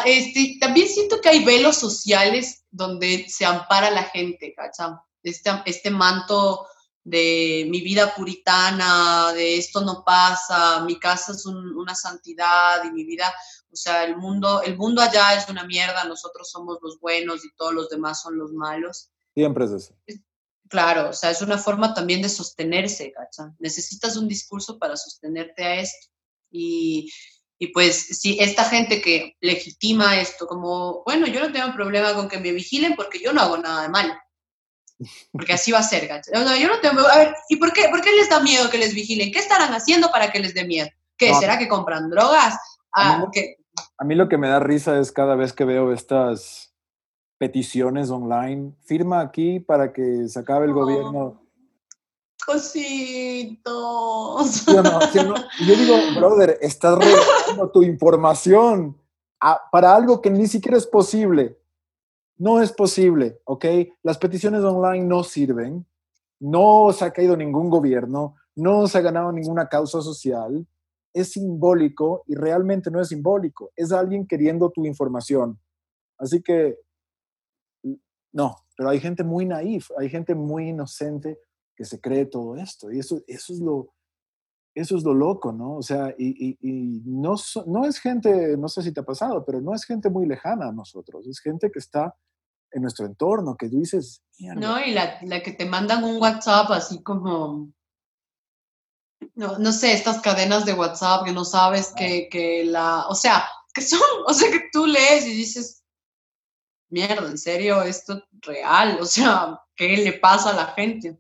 Este, también siento que hay velos sociales donde se ampara la gente, ¿cachai? Este, este manto de mi vida puritana, de esto no pasa, mi casa es una santidad y mi vida, o sea, el mundo, el mundo allá es una mierda, nosotros somos los buenos y todos los demás son los malos. Siempre es eso. Claro, o sea, es una forma también de sostenerse, ¿cacha? Necesitas un discurso para sostenerte a esto. Y, y pues si esta gente que legitima esto como, bueno, yo no tengo problema con que me vigilen porque yo no hago nada de mal. *laughs* Porque así va a ser. No, yo no tengo, a ver, ¿y por qué, por qué les da miedo que les vigilen? ¿Qué estarán haciendo para que les dé miedo? ¿Qué? ¿Será que compran drogas? Ah, a mí lo que me da risa es cada vez que veo estas peticiones online. Firma aquí para que se acabe el gobierno. Cositos. Yo, digo, brother, estás revelando tu información para algo que ni siquiera es posible. No es posible, ¿ok? Las peticiones online no sirven, no se ha caído ningún gobierno, no se ha ganado ninguna causa social, es simbólico y realmente no es simbólico, es alguien queriendo tu información. Así que no, pero hay gente muy naif, hay gente muy inocente que se cree todo esto. Y eso, eso, es, lo, eso es lo loco, ¿no? O sea, y, no, no es gente, no sé si te ha pasado, pero no es gente muy lejana a nosotros, es gente que está en nuestro entorno, que tú dices... No, y la, que te mandan un WhatsApp así como... No, no sé, estas cadenas de WhatsApp que no sabes que, que la... O sea, que son, *laughs* o sea, que tú lees y dices, mierda, en serio, esto es real, o sea, ¿qué le pasa a la gente?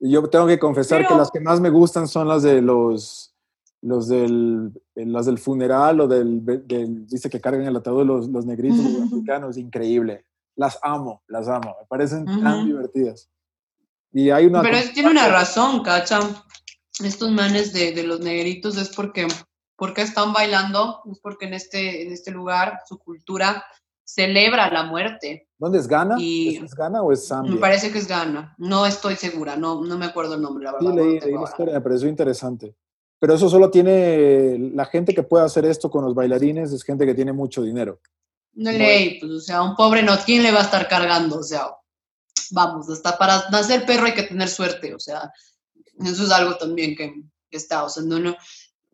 Yo tengo que confesar que las que más me gustan son las de los, los del, las del funeral o del, dice que cargan el ataúd los, los negritos, *laughs* africanos, increíble. Las amo, las amo, me parecen tan divertidas. Y hay una... Pero tiene una razón, cacha. Estos manes de, de, los negritos es porque, porque están bailando, es porque en este, en este lugar su cultura celebra la muerte. ¿Dónde es Ghana? ¿Es Ghana o es Zambia? Me parece que es Ghana. No estoy segura, no, no me acuerdo el nombre, la verdad. Sí, leí, la historia, me pareció interesante. Pero eso solo tiene, la gente que puede hacer esto con los bailarines es gente que tiene mucho dinero. No leí, pues, o sea, un pobre no, ¿quién le va a estar cargando? O sea, vamos, hasta para nacer perro hay que tener suerte, o sea, eso es algo también que, está, o sea, no, no,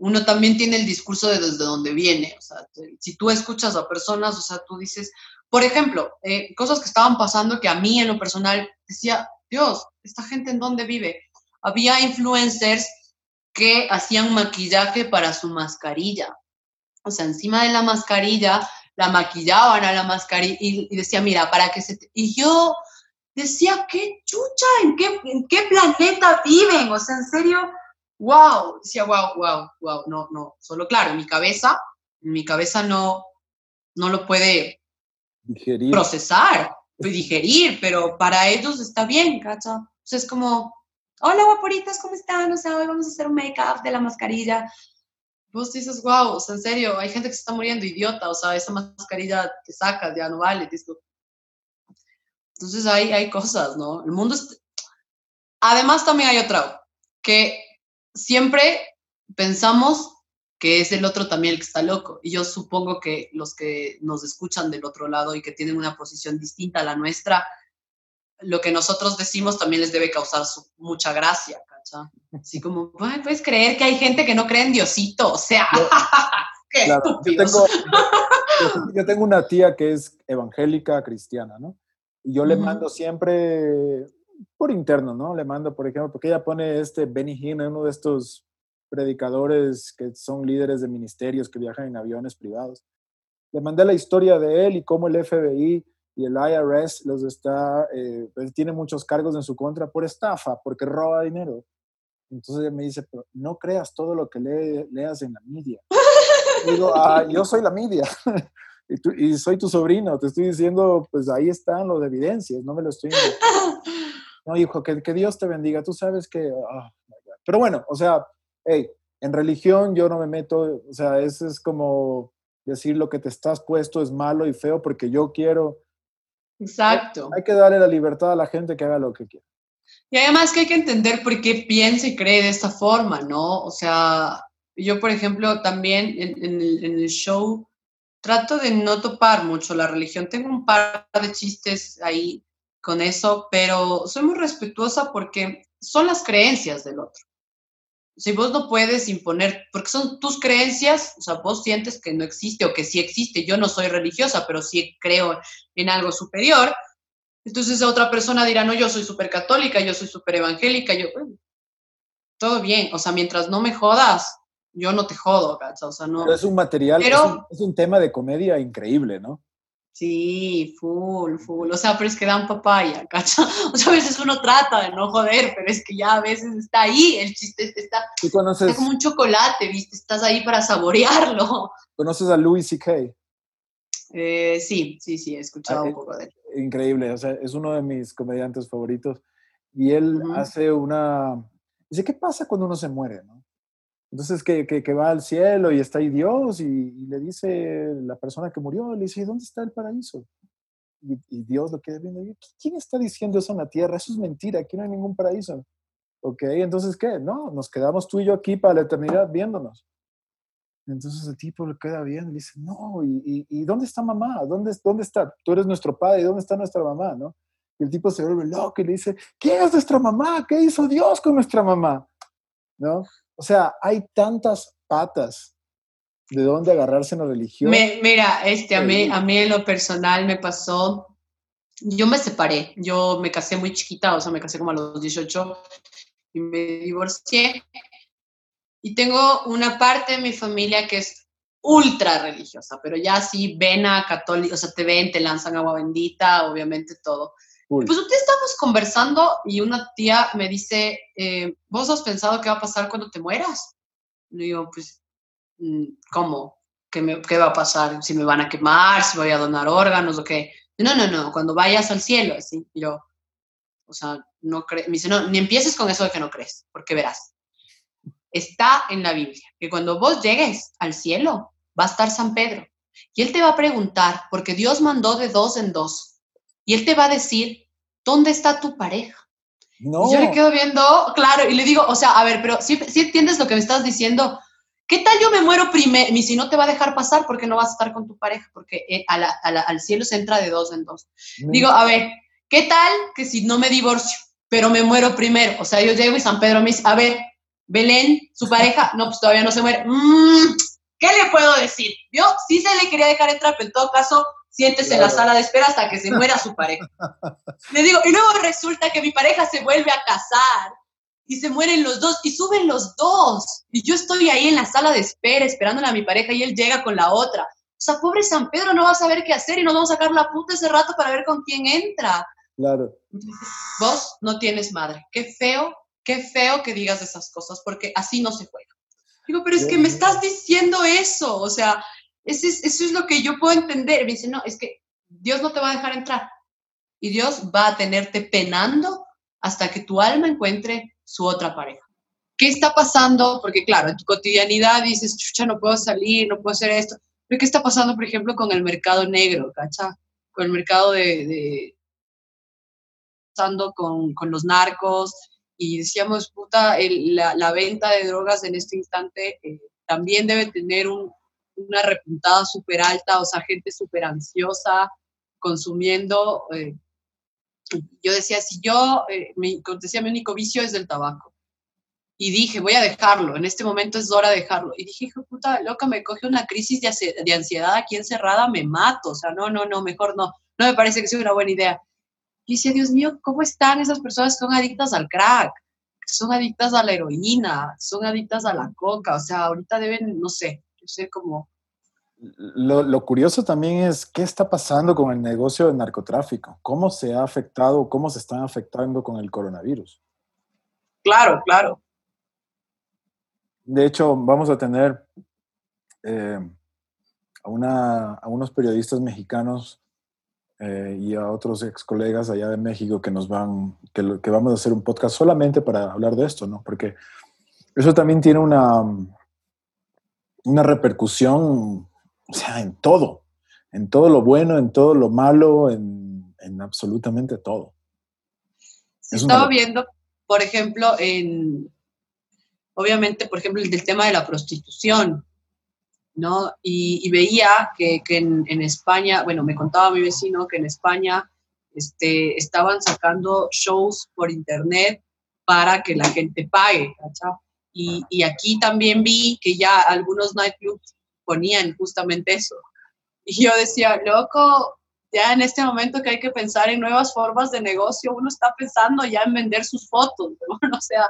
uno también tiene el discurso de desde dónde viene. O sea, si tú escuchas a personas, o sea, tú dices, por ejemplo, eh, cosas que estaban pasando que a mí en lo personal decía, Dios, ¿esta gente en dónde vive? Había influencers que hacían maquillaje para su mascarilla. O sea, encima de la mascarilla, la maquillaban a la mascarilla y, decía, mira, para que se... Y yo decía, ¿qué chucha? ¿En qué, ¿En qué planeta viven? O sea, en serio, wow, decía, wow, wow, wow, no, no, solo claro, mi cabeza, mi cabeza no, no lo puede digerir. procesar, *laughs* digerir, pero para ellos está bien, ¿cacha? O sea, es como, hola guaporitas, ¿cómo están? O sea, hoy vamos a hacer un make-up de la mascarilla. Vos dices, wow, o sea, en serio, hay gente que se está muriendo, idiota, o sea, esa mascarilla que sacas ya no vale. Entonces hay, hay cosas, ¿no? El mundo es... Además también hay otra, que siempre pensamos que es el otro también el que está loco. Y yo supongo que los que nos escuchan del otro lado y que tienen una posición distinta a la nuestra, lo que nosotros decimos también les debe causar mucha gracia. Así como, puedes creer que hay gente que no cree en Diosito, o sea, *laughs* qué yo, tengo, *laughs* yo, tengo, una tía que es evangélica cristiana, ¿no? Y yo le mando siempre por interno, ¿no? Le mando, por ejemplo, porque ella pone este Benny Hinn, uno de estos predicadores que son líderes de ministerios que viajan en aviones privados. Le mandé la historia de él y cómo el FBI y el IRS los está, eh, pues, tiene muchos cargos en su contra por estafa, porque roba dinero. Entonces me dice, pero no creas todo lo que leas en la media. digo, ah, yo soy la media *laughs* y, y, soy tu sobrino, te estoy diciendo, pues ahí están los evidencias, no me lo estoy No, hijo, que, que Dios te bendiga. Tú sabes que... Oh, Pero bueno, o sea, hey, en religión yo no me meto, o sea, eso es como decir lo que te estás puesto es malo y feo porque yo quiero. Exacto. Hay, que darle la libertad a la gente que haga lo que quiera. Y además que hay que entender por qué piensa y cree de esta forma, ¿no? O sea, yo, por ejemplo, también en, el, show trato de no topar mucho la religión. Tengo un par de chistes ahí con eso, pero soy muy respetuosa porque son las creencias del otro. Si vos no puedes imponer, porque son tus creencias, o sea, vos sientes que no existe o que sí existe. Yo no soy religiosa, pero sí creo en algo superior. Entonces otra persona dirá, no, yo soy súper católica, yo soy súper evangélica, yo, todo bien, o sea, mientras no me jodas, yo no te jodo, ¿cachai? O sea, no. es un material, pero, es, un, tema de comedia increíble, ¿no? Sí, full, full. O sea, pero es que dan papaya, *laughs* ¿cachai? O sea, a veces uno trata de no joder, pero es que ya a veces está ahí, el chiste está, está como un chocolate, ¿viste? Estás ahí para saborearlo. ¿Conoces a Louis C.K.? Eh, sí, sí, sí, he escuchado ah, un poco de él. Increíble, o sea, es uno de mis comediantes favoritos. Y él hace una... Dice, ¿qué pasa cuando uno se muere, no? Entonces que, que, va al cielo y está ahí Dios y, le dice la persona que murió, le dice, ¿dónde está el paraíso? Y, Dios lo queda viendo, ¿quién está diciendo eso en la tierra? Eso es mentira, aquí no hay ningún paraíso. ¿Ok? Entonces, ¿qué? No, nos quedamos tú y yo aquí para la eternidad viéndonos. Entonces el tipo le queda bien y dice, no, ¿y, y, dónde está mamá? ¿Dónde, ¿Dónde está? Tú eres nuestro padre, ¿dónde está nuestra mamá? ¿no? Y el tipo se vuelve loco y le dice, ¿quién es nuestra mamá? ¿Qué hizo Dios con nuestra mamá? ¿No? O sea, hay tantas patas de dónde agarrarse en la religión. mira, este, a, mí, a mí en lo personal me pasó, yo me separé, yo me casé muy chiquita, o sea, me casé como a los 18 y me divorcié. Y tengo una parte de mi familia que es ultra religiosa, pero ya sí, vena católica, o sea, te ven, te lanzan agua bendita, obviamente todo. Pues usted estamos conversando y una tía me dice, eh, ¿vos has pensado qué va a pasar cuando te mueras? Le digo, pues, mm, ¿cómo? ¿Qué, me, ¿Qué va a pasar? ¿Si me van a quemar? ¿Si voy a donar órganos o qué? No, no, no, cuando vayas al cielo, así. Y yo, o sea, no crees. Me dice, no, ni empieces con eso de que no crees, porque verás. Está en la Biblia que cuando vos llegues al cielo, va a estar San Pedro. Y él te va a preguntar, porque Dios mandó de dos en dos y él te va a decir, ¿dónde está tu pareja? No. yo le quedo viendo, claro, y le digo, o sea, a ver, pero si ¿sí, entiendes lo que me estás diciendo, ¿qué tal yo me muero primero? Y si no te va a dejar pasar porque no vas a estar con tu pareja, porque eh, al cielo se entra de dos en dos. Digo, a ver, ¿qué tal que si no me divorcio, pero me muero primero? O sea, yo llego y San Pedro me dice, a ver, Belén, su pareja, *laughs* no, pues todavía no se muere. Mm, ¿Qué le puedo decir? Yo sí se le quería dejar entrar, pero en todo caso, siéntese en la sala de espera hasta que se muera su pareja. Le digo, y luego resulta que mi pareja se vuelve a casar y se mueren los dos y suben los dos. Y yo estoy ahí en la sala de espera esperándole a mi pareja y él llega con la otra. O sea, pobre San Pedro no va a saber qué hacer y nos vamos a sacar la puta ese rato para ver con quién entra. Claro. Vos no tienes madre. Qué feo, qué feo que digas esas cosas porque así no se juega. Digo, pero es que me estás diciendo eso. O sea, eso es, eso es lo que yo puedo entender. Me dice, no, es que Dios no te va a dejar entrar. Y Dios va a tenerte penando hasta que tu alma encuentre su otra pareja. ¿Qué está pasando? Porque claro, en tu cotidianidad dices, chucha, no puedo salir, no puedo hacer esto. Pero ¿qué está pasando, por ejemplo, con el mercado negro, cacha? Con el mercado de... de pasando con, con los narcos, y decíamos, puta, la, la, venta de drogas en este instante eh, también debe tener un, una repuntada súper alta, o sea, gente súper ansiosa, consumiendo. Eh, yo decía, si yo, eh, mi, decía, mi único vicio es el tabaco. Y dije, voy a dejarlo, en este momento es hora de dejarlo. Y dije, hijo puta, loca, me coge una crisis de, ansiedad aquí encerrada, me mato. O sea, no, no, no, mejor no. No me parece que sea una buena idea. Y decía, Dios mío, ¿cómo están esas personas que son adictas al crack? son adictas a la heroína, son adictas a la coca, o sea, ahorita deben, no sé, sé como... Lo, curioso también es qué está pasando con el negocio del narcotráfico, cómo se ha afectado, cómo se están afectando con el coronavirus. Claro, claro. De hecho, vamos a tener eh, a, una, a, unos periodistas mexicanos eh, y a otros ex colegas allá de México que nos van, que, que vamos a hacer un podcast solamente para hablar de esto, ¿no? Porque eso también tiene una, una repercusión, o sea, en todo, en todo lo bueno, en todo lo malo, en, en absolutamente todo. Se estaba viendo, por ejemplo, en, obviamente, por ejemplo, el del tema de la prostitución. ¿no? Y, veía que, en, en, España, bueno, me contaba mi vecino que en España este, estaban sacando shows por internet para que la gente pague, Y, aquí también vi que ya algunos nightclubs ponían justamente eso. Y yo decía, loco, ya en este momento que hay que pensar en nuevas formas de negocio, uno está pensando ya en vender sus fotos, *laughs* o sea,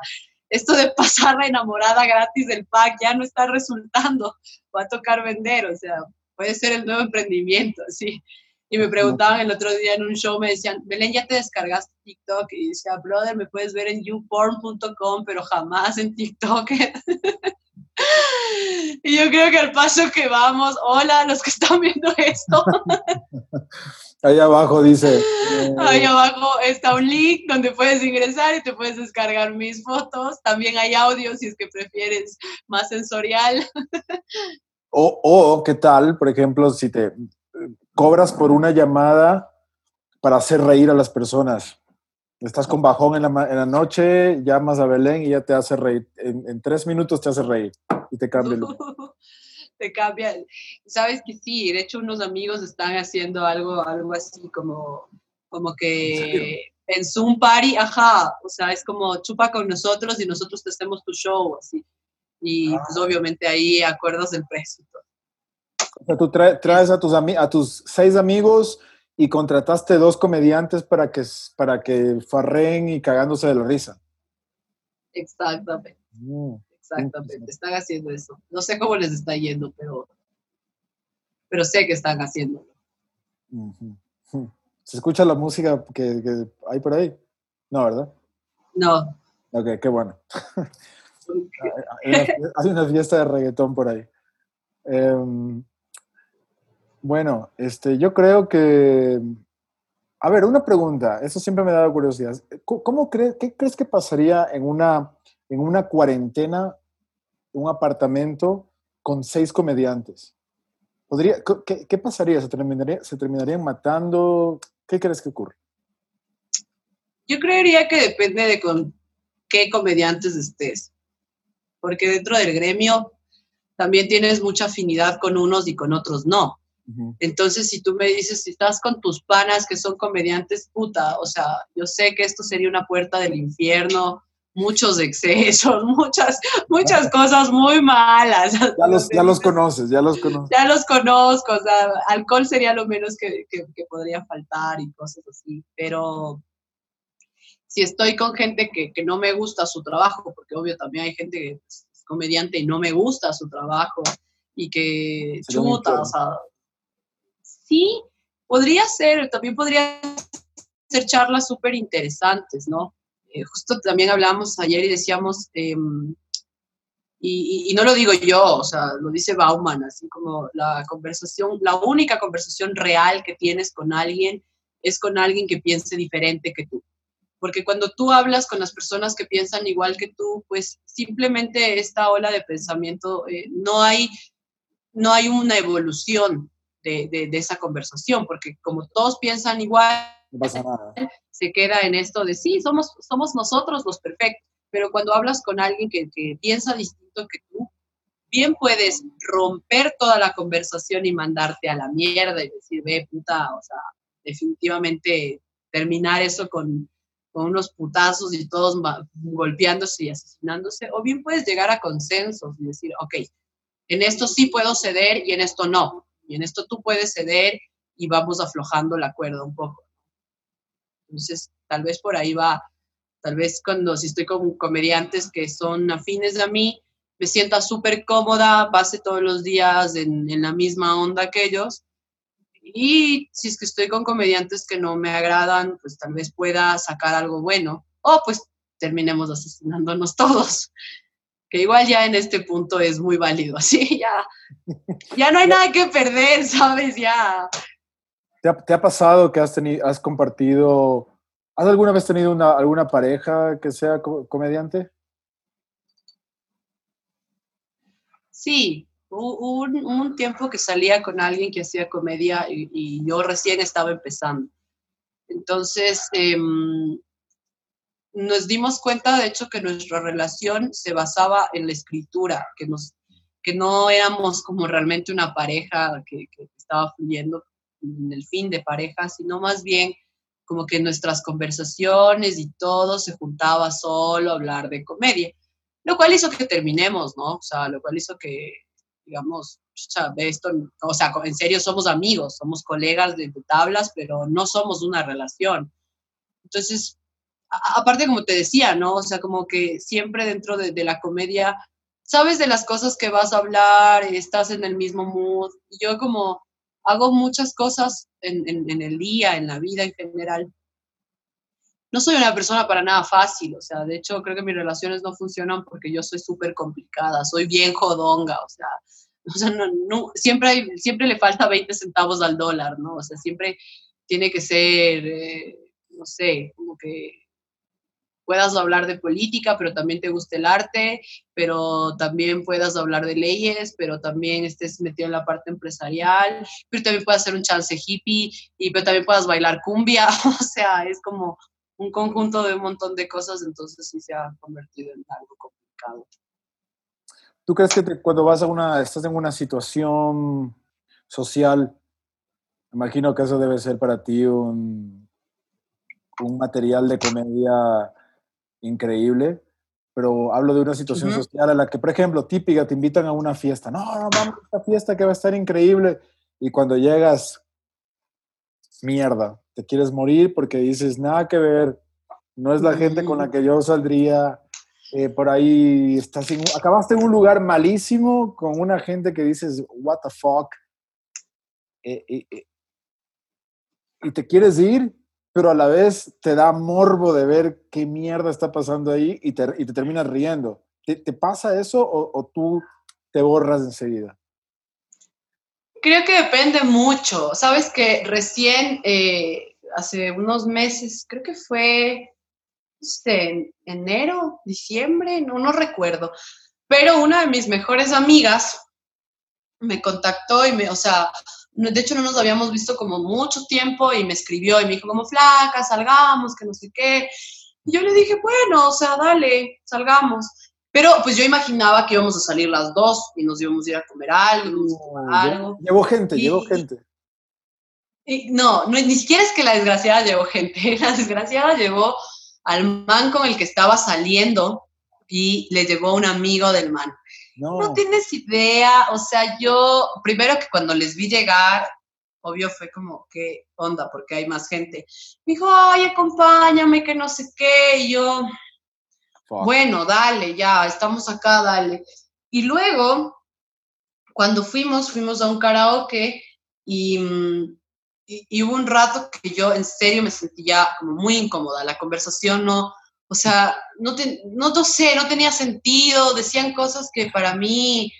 esto de pasar la enamorada gratis del pack ya no está resultando, va a tocar vender, o sea, puede ser el nuevo emprendimiento, *laughs* sí. Y me preguntaban el otro día en un show, me decían, Belén, ¿ya te descargaste TikTok? Y decía, brother, me puedes ver en youporn.com, pero jamás en TikTok. *laughs* y yo creo que al paso que vamos, hola, los que están viendo esto. *laughs* Ahí abajo dice. *laughs* Ahí eh, abajo está un link donde puedes ingresar y te puedes descargar mis fotos. También hay audio si es que prefieres más sensorial. O, o, ¿qué tal? Por ejemplo, si te cobras por una llamada para hacer reír a las personas. Estás con bajón en la, en la noche, llamas a Belén y ya te hace reír. En, tres minutos te hace reír y te cambia el *laughs* te cambia. Sabes que sí, de hecho unos amigos están haciendo algo, algo así como, como que en, Zoom Party, ajá, o sea, es como chupa con nosotros y nosotros te hacemos tu show, así. Y pues ah. obviamente ahí acuerdas el precio. O sea, tú traes a tus, a tus seis amigos y contrataste dos comediantes para que, para que farren y cagándose de la risa. Exactamente. Mm, Exactamente. Están haciendo eso. No sé cómo les está yendo, pero, pero sé que están haciendo. ¿Se escucha la música que, hay por ahí? No, ¿verdad? No. Ok, qué bueno. *laughs* *laughs* hay, una, fiesta de reggaetón por ahí. Em, bueno, este, yo creo que... A ver, una pregunta, eso siempre me ha dado curiosidad. ¿Cómo crees, qué crees que pasaría en una, en una cuarentena, un apartamento con seis comediantes? ¿Podría, qué, pasaría? ¿Se, terminaría, ¿Se terminarían matando? ¿Qué crees que ocurre? Yo creería que depende de con qué comediantes estés. Porque dentro del gremio también tienes mucha afinidad con unos y con otros no. Entonces, si tú me dices, si estás con tus panas que son comediantes, puta, o sea, yo sé que esto sería una puerta del infierno, muchos excesos, *laughs* muchas, muchas cosas muy malas. Ya los, ya los *laughs* conoces, ya los conoces. Ya los conozco, o sea, alcohol sería lo menos que, podría faltar y cosas así, pero si estoy con gente que, no me gusta su trabajo, porque obvio también hay gente que es comediante y no me gusta su trabajo y que chuta, o sea, sí, podría ser, también podría ser charlas súper interesantes, ¿no? Eh, justo también hablábamos ayer y decíamos, em, y, no lo digo yo, o sea, lo dice Bauman, así como la conversación, la única conversación real que tienes con alguien es con alguien que piense diferente que tú. Porque cuando tú hablas con las personas que piensan igual que tú, pues simplemente esta ola de pensamiento, eh, no, hay, no hay una evolución, de, esa conversación, porque como todos piensan igual, se queda en esto de sí, somos, somos nosotros los perfectos, pero cuando hablas con alguien que, piensa distinto que tú, bien puedes romper toda la conversación y mandarte a la mierda y decir, ve, puta, o sea, definitivamente terminar eso con, con unos putazos y todos golpeándose y asesinándose, o bien puedes llegar a consensos y decir, ok, en esto sí puedo ceder y en esto no. Y en esto tú puedes ceder y vamos aflojando la cuerda un poco. Entonces, tal vez por ahí va, tal vez cuando si estoy con comediantes que son afines a mí, me sienta súper cómoda, pase todos los días en, en, la misma onda que ellos. Y si es que estoy con comediantes que no me agradan, pues tal vez pueda sacar algo bueno. O pues terminemos asesinándonos *laughs* todos que igual ya en este punto es muy válido, *laughs* así ya, ya no hay nada que perder, ¿sabes? Ya. ¿Te ha, pasado que has, tenido, has compartido, has alguna vez tenido una, alguna pareja que sea comediante? Sí, hubo un, tiempo que salía con alguien que hacía comedia y, yo recién estaba empezando. Entonces, em, nos dimos cuenta, de hecho, que nuestra relación se basaba en la escritura, que nos, que no éramos como realmente una pareja que, que estaba fluyendo en el fin de pareja, sino más bien como que nuestras conversaciones y todo se juntaba solo a hablar de comedia, lo cual hizo que terminemos, ¿no? O sea, lo cual hizo que, digamos, esto, o sea, en serio somos amigos, somos colegas de, tablas, pero no somos una relación. Entonces, aparte como te decía, ¿no? O sea, como que siempre dentro de, de, la comedia, sabes de las cosas que vas a hablar, estás en el mismo mood. Yo como hago muchas cosas en, en, el día, en la vida en general. No soy una persona para nada fácil, o sea, de hecho creo que mis relaciones no funcionan porque yo soy súper complicada, soy bien jodonga, o sea, *laughs* no, siempre, siempre le falta 20 centavos al dólar, ¿no? O sea, siempre tiene que ser, eh, no sé, como que puedas hablar de política, pero también te guste el arte, pero también puedas hablar de leyes, pero también estés metido en la parte empresarial, pero también puedas hacer un chance hippie, y pero también puedas bailar cumbia, *laughs* o sea, es como un conjunto de un montón de cosas, entonces sí se ha convertido en algo complicado. ¿Tú crees que cuando vas a una, estás en una situación social, imagino que eso debe ser para ti un, un material de comedia increíble, pero hablo de una situación social a la que, por ejemplo, típica, te invitan a una fiesta. No, no, vamos a esta fiesta que va a estar increíble. Y cuando llegas, mierda, te quieres morir porque dices, nada que ver, no es la gente con la que yo saldría. Eh, por ahí estás acabaste en un lugar malísimo con una gente que dices, what the fuck. Eh, eh, y te quieres ir pero a la vez te da morbo de ver qué mierda está pasando ahí y te, y te terminas riendo. ¿Te, pasa eso o, tú te borras enseguida? Creo que depende mucho. Sabes que recién, eh, hace unos meses, creo que fue en enero, diciembre, no, no recuerdo, pero una de mis mejores amigas me contactó y me, o sea, de hecho no nos habíamos visto como mucho tiempo y me escribió y me dijo como flaca, salgamos, que no sé qué. Y yo le dije, bueno, o sea, dale, salgamos. Pero pues yo imaginaba que íbamos a salir las dos y nos íbamos a ir a comer algo, algo. Llevó gente, llevó gente. Y, no, no, ni siquiera es que la desgraciada llevó gente, *laughs* la desgraciada llevó al man con el que estaba saliendo y le llevó un amigo del man. No. tienes idea, o sea, yo, primero que cuando les vi llegar, obvio fue como, ¿qué onda? Porque hay más gente. Me dijo, ay, acompáñame, que no sé qué, y yo, bueno, dale, ya, estamos acá, dale. Y luego, cuando fuimos, fuimos a un karaoke y, mm, y, y hubo un rato que yo en serio me sentía como muy incómoda, la conversación no, o sea, no, no, sé, no tenía sentido, decían cosas que para mí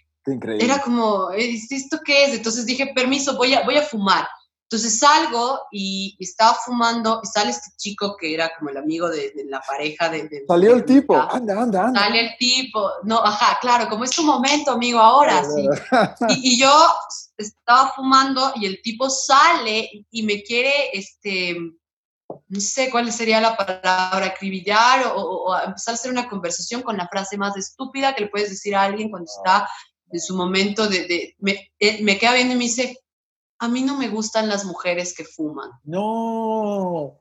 era como, ¿esto qué es? Entonces dije, permiso, voy a, voy a fumar. Entonces salgo y, estaba fumando y sale este chico que era como el amigo de, la pareja de... Salió el tipo, anda, anda, anda. Sale el tipo, no, ajá, claro, como es tu momento, amigo, ahora sí. *laughs* Y, y, yo estaba fumando y el tipo sale y me quiere, este, no sé cuál sería la palabra, acribillar o, empezar a hacer una conversación con la frase más estúpida que le puedes decir a alguien cuando está en su momento de... me, me, queda viendo y me dice, a mí no me gustan las mujeres que fuman. No.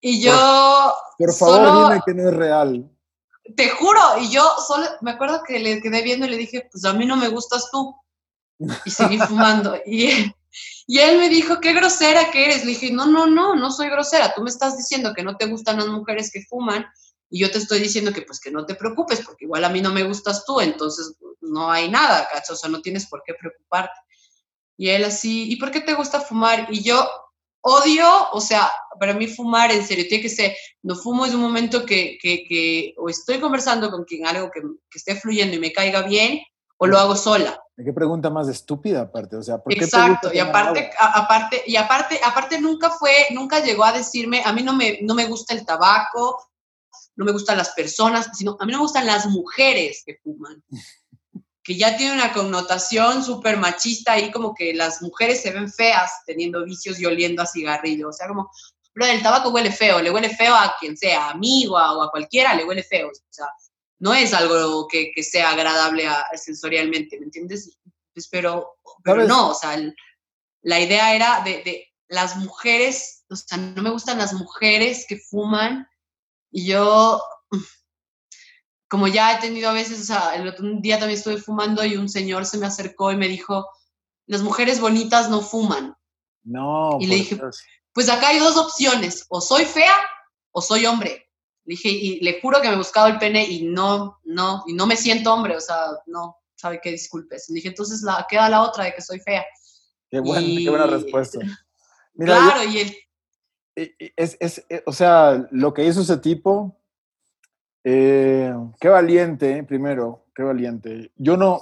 Y yo... Por, favor, dime que no es real. Te juro, y yo solo me acuerdo que le quedé viendo y le dije, pues a mí no me gustas tú. Y seguí *laughs* fumando. Y y él me dijo, qué grosera que eres. Le dije, no, no, no, no soy grosera. Tú me estás diciendo que no te gustan las mujeres que fuman y yo te estoy diciendo que pues que no te preocupes porque igual a mí no me gustas tú, entonces no hay nada, cacho, o sea, no tienes por qué preocuparte. Y él así, ¿y por qué te gusta fumar? Y yo odio, o sea, para mí fumar en serio, tiene que ser, no fumo es un momento que, que, que o estoy conversando con quien algo que, que esté fluyendo y me caiga bien, o lo hago sola. ¿Qué pregunta más estúpida aparte? O sea, ¿por qué Exacto, y aparte, aparte, y aparte, aparte nunca fue, nunca llegó a decirme, a mí no me, no me gusta el tabaco, no me gustan las personas, sino a mí no me gustan las mujeres que fuman. *laughs* que ya tiene una connotación súper machista ahí, como que las mujeres se ven feas teniendo vicios y oliendo a cigarrillo. O sea, como, pero el tabaco huele feo, le huele feo a quien sea, amigo o a cualquiera, le huele feo. O sea, no es algo que, sea agradable sensorialmente, ¿me entiendes? Pues, pero, pero no, o sea, la idea era de, las mujeres, o sea, no me gustan las mujeres que fuman y yo, como ya he tenido a veces, o sea, el otro día también estuve fumando y un señor se me acercó y me dijo, las mujeres bonitas no fuman. No. Y le dije, pues acá hay dos opciones, o soy fea o soy hombre. Le dije, y le juro que me he buscado el pene y no, no, y no me siento hombre, o sea, no, sabe qué disculpes. Le dije, entonces la, queda la otra de que soy fea. Qué, qué buena respuesta. *laughs* claro, y el... Es, es, eh, o sea, lo que hizo ese tipo, eh, qué valiente, primero, qué valiente. Yo no,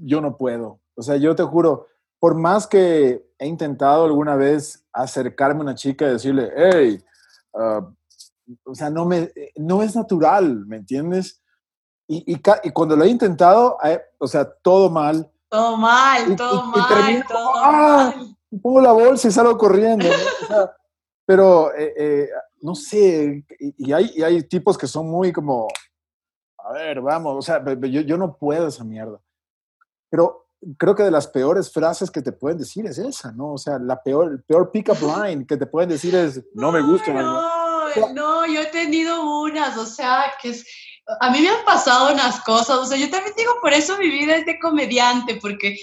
yo no puedo. O sea, yo te juro, por más que he intentado alguna vez acercarme a una chica y decirle, hey, uh, o sea, no, me, no es natural, ¿me entiendes? Y, y, y cuando lo he intentado, eh, o sea, todo mal. Todo mal, todo mal, todo ¡ah! mal. Pongo la bolsa y salgo corriendo. pero, eh, eh, no sé, y hay, y hay tipos que son muy como, a ver, vamos, o sea, yo, yo no puedo esa mierda. Pero creo que de las peores frases que te pueden decir es esa, ¿no? O sea, la peor, el peor pick-up line que te pueden decir es, *laughs* no me gusta. No, no, yo he tenido unas, o sea, que es, a mí me han pasado unas cosas, o sea, yo también digo, por eso mi vida es de comediante, porque eh,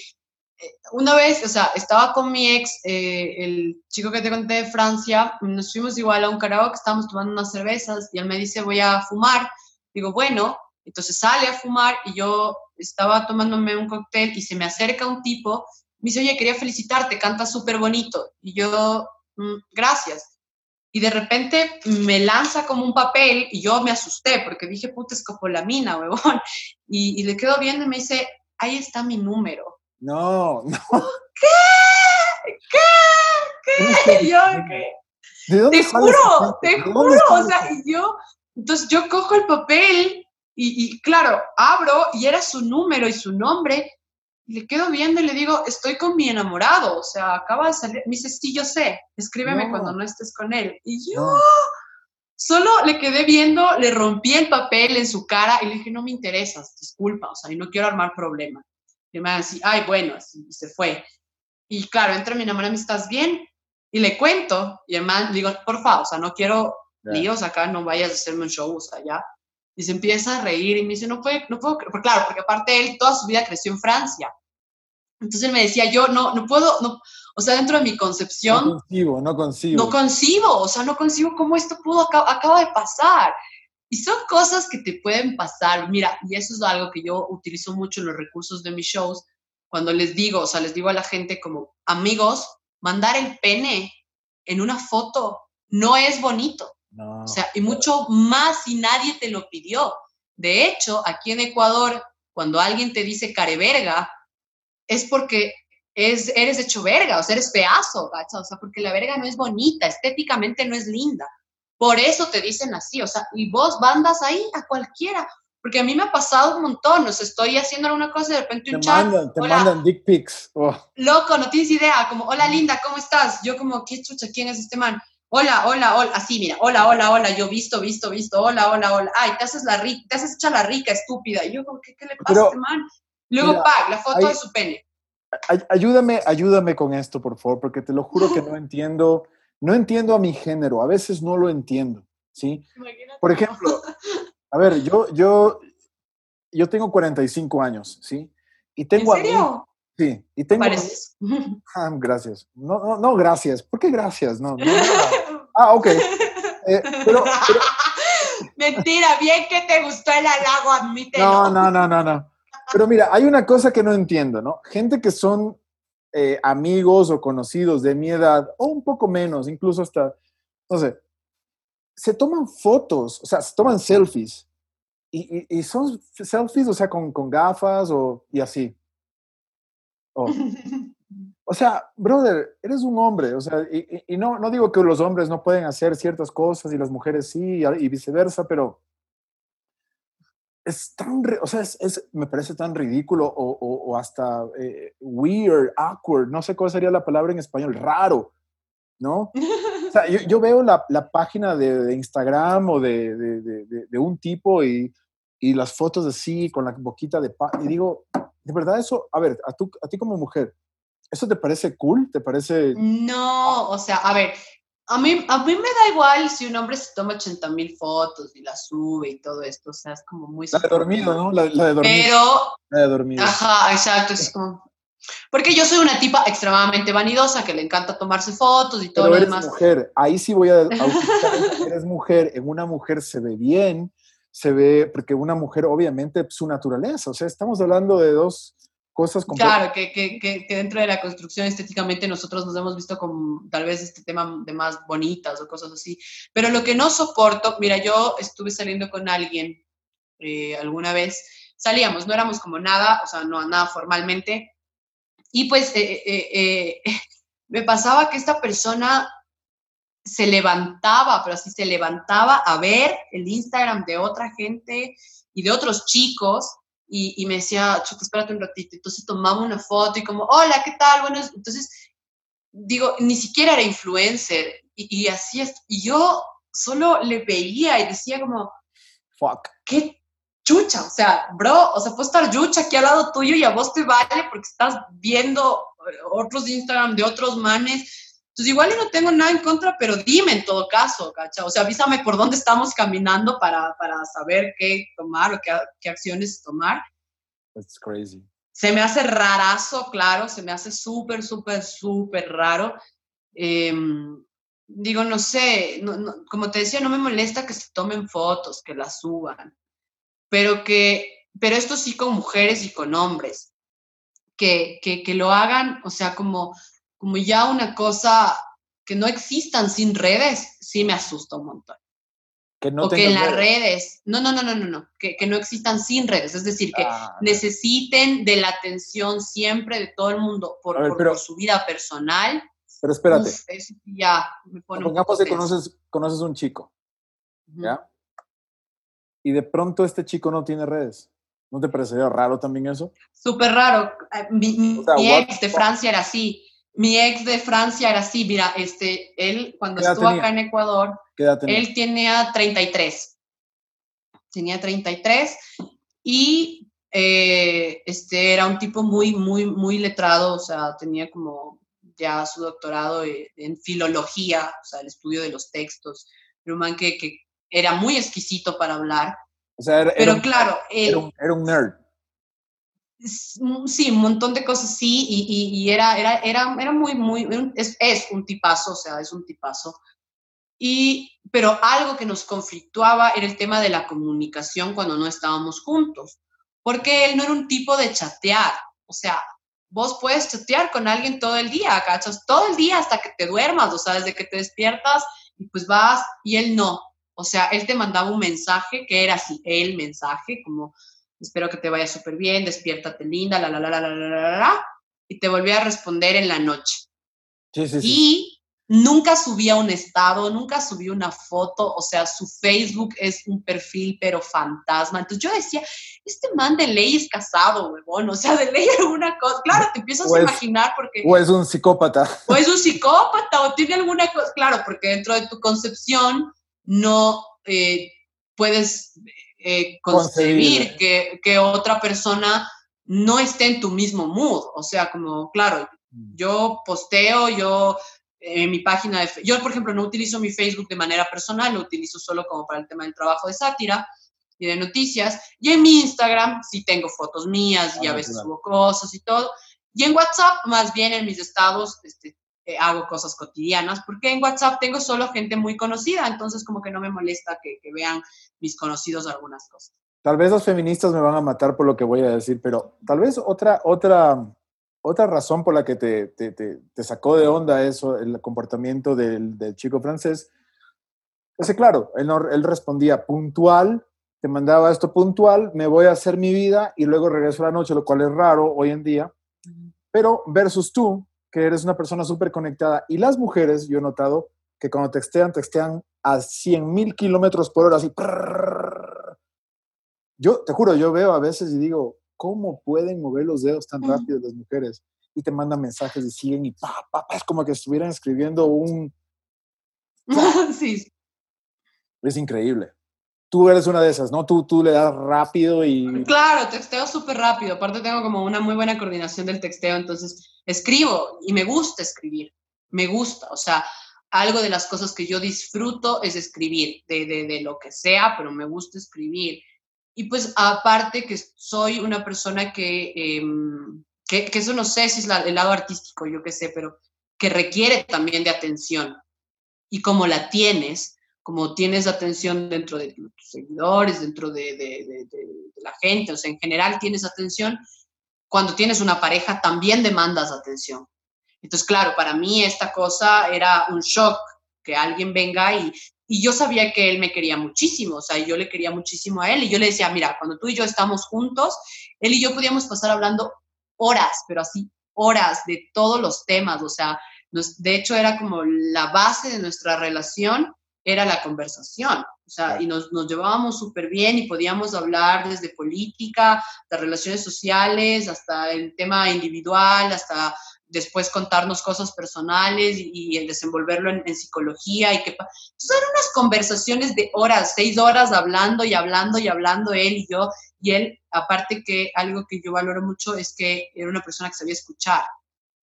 una vez, o sea, estaba con mi ex, eh, el chico que te conté de Francia, nos fuimos igual a un karaoke, estábamos tomando unas cervezas y él me dice, voy a fumar. Digo, bueno, entonces sale a fumar y yo estaba tomándome un cóctel y se me acerca un tipo, me dice, oye, quería felicitarte, canta súper bonito. Y yo, mm, gracias. Y de repente me lanza como un papel y yo me asusté porque dije, puta, escopolamina, huevón. *laughs* Y, y le quedo viendo y me dice, ahí está mi número. No, no. ¿Qué? ¿Qué? ¿Qué? *laughs* Yo, ¿qué? ¿De dónde te juro, te juro, o sea, y yo, entonces yo cojo el papel y, claro, abro y era su número y su nombre. Y le quedo viendo y le digo, estoy con mi enamorado. O sea, acaba de salir. Me dice, sí, yo sé. Escríbeme cuando no estés con él. Y yo solo le quedé viendo, le rompí el papel en su cara y le dije, no me interesas, disculpa. O sea, y no quiero armar problema. Y me decía, ay, bueno, así, y se fue. Y claro, entra mi me ¿estás bien? Y le cuento. Y man, digo, por favor, o sea, no quiero líos acá, no vayas a hacerme un show, o sea, ya y se empieza a reír y me dice, no puedo, no puedo, porque claro, porque aparte él toda su vida creció en Francia. Entonces él me decía, yo no, no puedo, no, o sea, dentro de mi concepción... No concibo, no concibo. No concibo, o sea, no concibo cómo esto pudo, acaba, acaba de pasar. Y son cosas que te pueden pasar. Mira, y eso es algo que yo utilizo mucho en los recursos de mis shows, cuando les digo, o sea, les digo a la gente como, amigos, mandar el pene en una foto no es bonito. O sea, y mucho más si nadie te lo pidió. De hecho, aquí en Ecuador, cuando alguien te dice careverga, es porque es, eres hecho verga, o sea, eres pedazo, O sea, porque la verga no es bonita, estéticamente no es linda. Por eso te dicen así, o sea, y vos bandas ahí a cualquiera. Porque a mí me ha pasado un montón, o sea, estoy haciendo alguna cosa y de repente un te chat. Mandan, te mandan dick pics. Oh. Loco, no tienes idea, como, hola linda, ¿cómo estás? Yo como, ¿qué chucha? ¿Quién es este man? Hola, hola, hola, así, mira, hola, hola, hola, yo visto, visto, visto, hola, hola, hola, ay, te haces la rica, te haces hecha la rica, estúpida. Y yo, ¿qué, qué le pasa a este man? Luego, pa, la foto de su pene. Ayúdame, ayúdame con esto, por favor, porque te lo juro que no entiendo, no entiendo a mi género, a veces no lo entiendo, ¿sí? Por ejemplo, a ver, yo, yo, yo tengo 45 años, ¿sí? Y tengo ¿En serio? Sí, y tengo... *laughs* Ah, gracias. No, no, no, gracias. ¿Por qué gracias? No, *laughs* ah, ok. Eh, pero, *laughs* Mentira, bien que te gustó el halago, admítelo. No, no, no, no, no. Pero mira, hay una cosa que no entiendo, ¿no? Gente que son eh, amigos o conocidos de mi edad, o un poco menos, incluso hasta, no sé, se toman fotos, o sea, se toman selfies. Y, y, son selfies, o sea, con, con gafas o, y así. Oh. *laughs* O sea, brother, eres un hombre, o sea, y, no, no digo que los hombres no pueden hacer ciertas cosas y las mujeres sí, y viceversa, pero es tan, o sea, es, me parece tan ridículo o, o, hasta eh, weird, awkward, no sé cuál sería la palabra en español, raro, ¿no? O sea, yo, veo la, la página de, Instagram o de, de, de, un tipo y, y las fotos así, con la boquita de paz. Y digo, de verdad eso, a ver, a, tú, a ti como mujer, ¿eso te parece cool? ¿Te parece...? No, o sea, a ver, a mí, a mí me da igual si un hombre se toma 80 mil fotos y las sube y todo esto, o sea, es como muy... La de dormido, ¿no? La, de dormido. Pero... La de dormido. Ajá, exacto, es como... Porque yo soy una tipa extremadamente vanidosa que le encanta tomarse fotos y todo Pero lo eres demás. mujer, ahí sí voy a... eres mujer, en una mujer se ve bien, se ve, porque una mujer obviamente su naturaleza, o sea, estamos hablando de dos cosas Claro, que, que, que, dentro de la construcción estéticamente nosotros nos hemos visto como tal vez este tema de más bonitas o cosas así, pero lo que no soporto, mira, yo estuve saliendo con alguien eh, alguna vez, salíamos, no éramos como nada, o sea, no nada formalmente, y pues eh, eh, *laughs* me pasaba que esta persona se levantaba, pero así se levantaba a ver el Instagram de otra gente y de otros chicos y, me decía, chuta, espérate un ratito. Entonces tomaba una foto y como, hola, ¿qué tal? Bueno, entonces digo, ni siquiera era influencer y, así es. Y yo solo le veía y decía como, fuck. ¿Qué chucha? O sea, bro, o sea, puedo estar chucha aquí al lado tuyo y a vos te vale porque estás viendo otros Instagram de otros manes entonces, igual yo no tengo nada en contra, pero dime en todo caso, ¿cacha? O sea, avísame por dónde estamos caminando para, para saber qué tomar o qué, qué acciones tomar. That's crazy. Se me hace rarazo, claro, se me hace súper, súper, súper raro. Em, digo, no sé, como te decía, no me molesta que se tomen fotos, que las suban, pero que, pero esto sí con mujeres y con hombres, que, que, que lo hagan, o sea, como como ya una cosa que no existan sin redes, sí me asusta un montón. Que no o que en las redes. no, no, no, no, no, no, que, que no existan sin redes, es decir, que ah, necesiten de la atención siempre de todo el mundo por, por, su vida personal. Pero espérate. ya me pone Pongamos que conoces, conoces un chico, ¿ya? Y de pronto este chico no tiene redes. ¿No te parecería raro también eso? Súper raro. Eh, mi, ex de Francia era así mi ex de Francia era así, mira, este, él cuando estuvo acá en Ecuador, él tenía 33. Tenía 33 y eh, este, era un tipo muy, muy, muy letrado, o sea, tenía como ya su doctorado en filología, o sea, el estudio de los textos, pero un man que, que era muy exquisito para hablar. O sea, pero claro, era un nerd. Sí, un montón de cosas sí, y, era, era, era, era muy, muy, es, es, un tipazo, o sea, es un tipazo. Y, pero algo que nos conflictuaba era el tema de la comunicación cuando no estábamos juntos, porque él no era un tipo de chatear, o sea, vos puedes chatear con alguien todo el día, ¿cachas? Todo el día hasta que te duermas, o sea, desde que te despiertas y pues vas, y él no, o sea, él te mandaba un mensaje que era así, el mensaje, como espero que te vaya súper bien, despiértate linda, la, la, la, la, la, la, la, y te volví a responder en la noche. Sí, sí, sí. Y nunca subía un estado, nunca subí una foto, o sea, su Facebook es un perfil pero fantasma. Entonces yo decía, este man de ley es casado, huevón, o sea, de ley *laughs* alguna cosa, claro, te empiezas a imaginar porque... O es un psicópata. O es un psicópata, o tiene alguna cosa, claro, porque dentro de tu concepción no eh, puedes eh, concebir que, que, otra persona no esté en tu mismo mood. O sea, como, claro, mm. yo posteo, yo en mi página de... Yo, por ejemplo, no utilizo mi Facebook de manera personal, lo utilizo solo como para el tema del trabajo de sátira y de noticias. Y en mi Instagram sí tengo fotos mías y a ah, veces subo cosas y todo. Y en WhatsApp, más bien en mis estados, este, eh, hago cosas cotidianas, porque en WhatsApp tengo solo gente muy conocida, entonces como que no me molesta que, vean mis conocidos algunas cosas. Tal vez los feministas me van a matar por lo que voy a decir, pero tal vez otra, otra, otra razón por la que te, te, te, sacó de onda eso, el comportamiento del, del chico francés, es que claro, él, él respondía puntual, te mandaba esto puntual, me voy a hacer mi vida y luego regreso a la noche, lo cual es raro hoy en día, pero versus tú, que eres una persona súper conectada. Y las mujeres, yo he notado que cuando textean, textean a 100 mil kilómetros por hora, así. Yo te juro, yo veo a veces y digo, ¿cómo pueden mover los dedos tan rápido las mujeres? Y te mandan mensajes y siguen y pa, pa, es como que estuvieran escribiendo un... *laughs* sí. Es increíble. Tú eres una de esas, ¿no? Tú, tú le das rápido y... Claro, texteo súper rápido. Aparte tengo como una muy buena coordinación del texteo, entonces escribo y me gusta escribir. Me gusta, o sea, algo de las cosas que yo disfruto es escribir, de, de, de lo que sea, pero me gusta escribir. Y pues aparte que soy una persona que, em, que, que, eso no sé si es el lado artístico, yo qué sé, pero que requiere también de atención. Y como la tienes, como tienes atención dentro de tus seguidores, dentro de, de, de, la gente, o sea, en general tienes atención, cuando tienes una pareja también demandas atención. Entonces, claro, para mí esta cosa era un shock, que alguien venga y, y yo sabía que él me quería muchísimo, o sea, yo le quería muchísimo a él y yo le decía, mira, cuando tú y yo estamos juntos, él y yo podíamos pasar hablando horas, pero así horas de todos los temas, o sea, de hecho era como la base de nuestra relación, era la conversación, o sea, y nos, nos llevábamos súper bien y podíamos hablar desde política, de relaciones sociales, hasta el tema individual, hasta después contarnos cosas personales y, el desenvolverlo en, psicología y que entonces eran unas conversaciones de horas, seis horas hablando y hablando y hablando él y yo y él aparte que algo que yo valoro mucho es que era una persona que sabía escuchar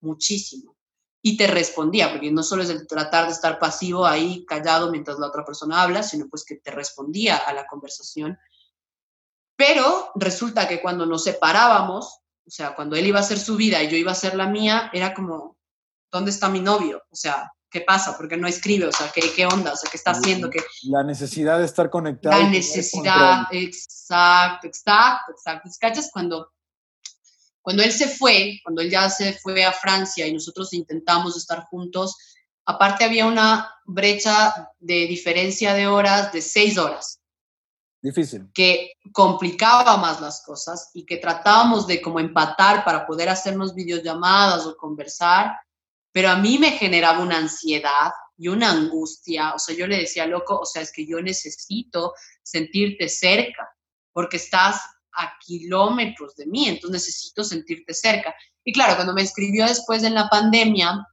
muchísimo y te respondía porque no solo es el tratar de estar pasivo ahí callado mientras la otra persona habla sino pues que te respondía a la conversación pero resulta que cuando nos separábamos o sea, cuando él iba a hacer su vida y yo iba a hacer la mía, era como, ¿dónde está mi novio? O sea, ¿qué pasa? ¿Por qué no escribe? O sea, ¿qué, qué onda? O sea, ¿qué está haciendo? ¿Qué... La necesidad de estar conectado. La necesidad, exacto, exacto, exacto. ¿Cachas? Cuando, cuando él se fue, cuando él ya se fue a Francia y nosotros intentamos estar juntos, aparte había una brecha de diferencia de horas de seis horas. Difícil. Que complicaba más las cosas y que tratábamos de como empatar para poder hacernos videollamadas o conversar, pero a mí me generaba una ansiedad y una angustia. O sea, yo le decía, loco, o sea, es que yo necesito sentirte cerca porque estás a kilómetros de mí, entonces necesito sentirte cerca. Y claro, cuando me escribió después en la pandemia,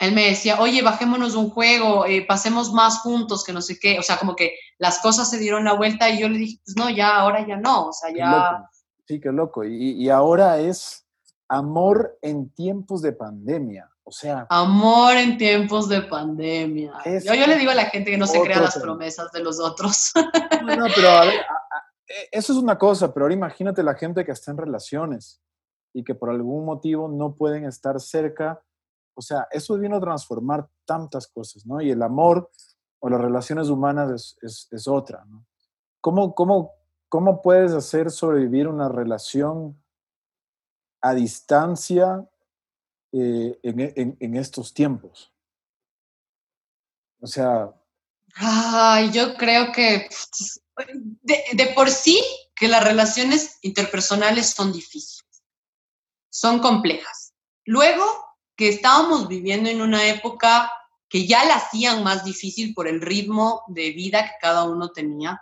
él me decía, oye, bajémonos un juego, eh, pasemos más juntos, que no sé qué. O sea, como que las cosas se dieron la vuelta y yo le dije, pues no, ya, ahora ya no. O sea, ya. Sí, qué loco. Y, y, ahora es amor en tiempos de pandemia. O sea. Amor en tiempos de pandemia. Yo, yo le digo a la gente que no se crean las promesas de los otros. No, no, pero a ver, eso es una cosa, pero ahora imagínate la gente que está en relaciones y que por algún motivo no pueden estar cerca o sea, eso vino a transformar tantas cosas, ¿no? Y el amor o las relaciones humanas es, otra, ¿no? ¿Cómo, cómo, ¿Cómo puedes hacer sobrevivir una relación a distancia eh, en, estos tiempos? O sea... Ay, yo creo que de, por sí que las relaciones interpersonales son difíciles, son complejas. Luego, que estábamos viviendo en una época que ya la hacían más difícil por el ritmo de vida que cada uno tenía,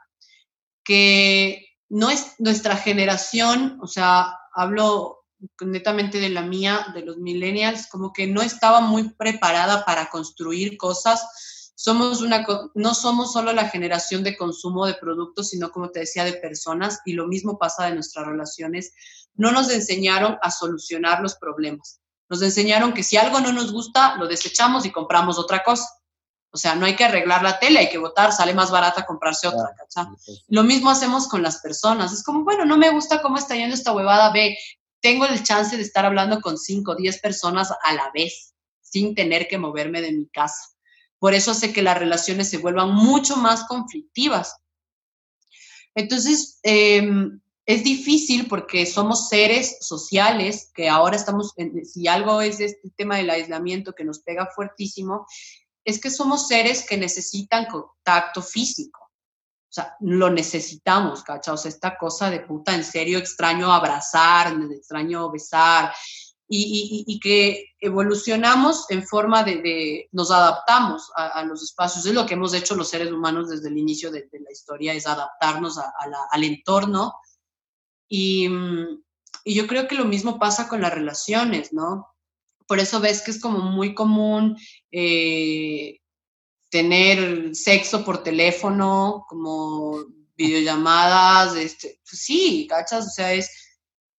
que no es nuestra generación, o sea, hablo netamente de la mía, de los millennials, como que no estaba muy preparada para construir cosas. Somos una, no somos solo la generación de consumo de productos, sino como te decía, de personas, y lo mismo pasa de nuestras relaciones. No nos enseñaron a solucionar los problemas nos enseñaron que si algo no nos gusta, lo desechamos y compramos otra cosa. O sea, no hay que arreglar la tele, hay que votar, sale más barata comprarse otra, Lo mismo hacemos con las personas. Es como, bueno, no me gusta cómo está yendo esta huevada, ve, tengo el chance de estar hablando con 5 o 10 personas a la vez, sin tener que moverme de mi casa. Por eso hace que las relaciones se vuelvan mucho más conflictivas. Entonces, eh, es difícil porque somos seres sociales que ahora estamos, si algo es este tema del aislamiento que nos pega fuertísimo, es que somos seres que necesitan contacto físico. O sea, lo necesitamos, ¿cachai? Esta cosa de puta, en serio, extraño abrazar, extraño besar, y, que evolucionamos en forma de, nos adaptamos a, los espacios. Es lo que hemos hecho los seres humanos desde el inicio de, la historia, es adaptarnos al entorno Mm, y, yo creo que lo mismo pasa con las relaciones, ¿no? Por eso ves que es como muy común eh, tener sexo por teléfono, como videollamadas, este, pues sí, ¿cachas? O sea, es,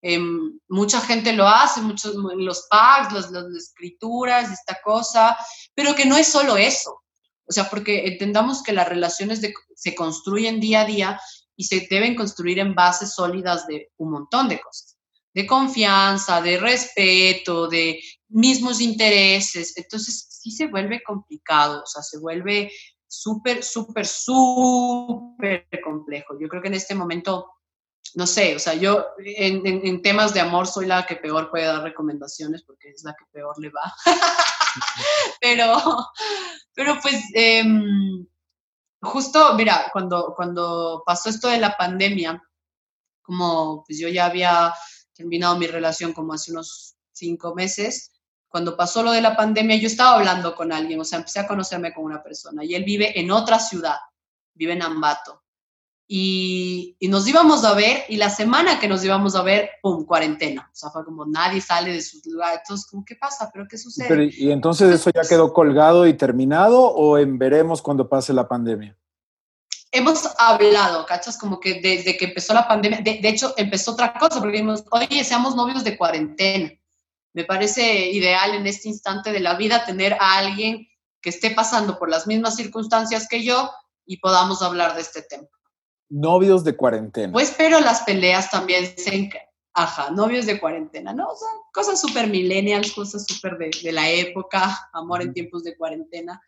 em, mucha gente lo hace, muchos, los packs, las escrituras, esta cosa, pero que no es solo eso. O sea, porque entendamos que las relaciones se construyen día a día y se deben construir en bases sólidas de un montón de cosas, de confianza, de respeto, de mismos intereses. Entonces, sí se vuelve complicado, o sea, se vuelve súper, súper, súper complejo. Yo creo que en este momento, no sé, o sea, yo en, temas de amor soy la que peor puede dar recomendaciones porque es la que peor le va. *laughs* pero, pero pues, em, justo, mira, cuando, cuando pasó esto de la pandemia, como pues yo ya había terminado mi relación como hace unos cinco meses, cuando pasó lo de la pandemia, yo estaba hablando con alguien, o sea, empecé a conocerme con una persona y él vive en otra ciudad, vive en Ambato. Y, nos íbamos a ver y la semana que nos íbamos a ver, ¡pum!, cuarentena. O sea, fue como nadie sale de sus lugares. Entonces, ¿qué pasa? ¿Pero qué sucede? ¿Y entonces eso ya quedó colgado y terminado o en veremos cuando pase la pandemia? Hemos hablado, ¿cachas? Como que desde que empezó la pandemia, de, de hecho empezó otra cosa, porque dijimos, oye, seamos novios de cuarentena. Me parece ideal en este instante de la vida tener a alguien que esté pasando por las mismas circunstancias que yo y podamos hablar de este tema. Novios de cuarentena. Pues, pero las peleas también se... Ajá, novios de cuarentena, ¿no? O sea, cosas súper millennials, cosas súper de, de, la época, amor en tiempos de cuarentena.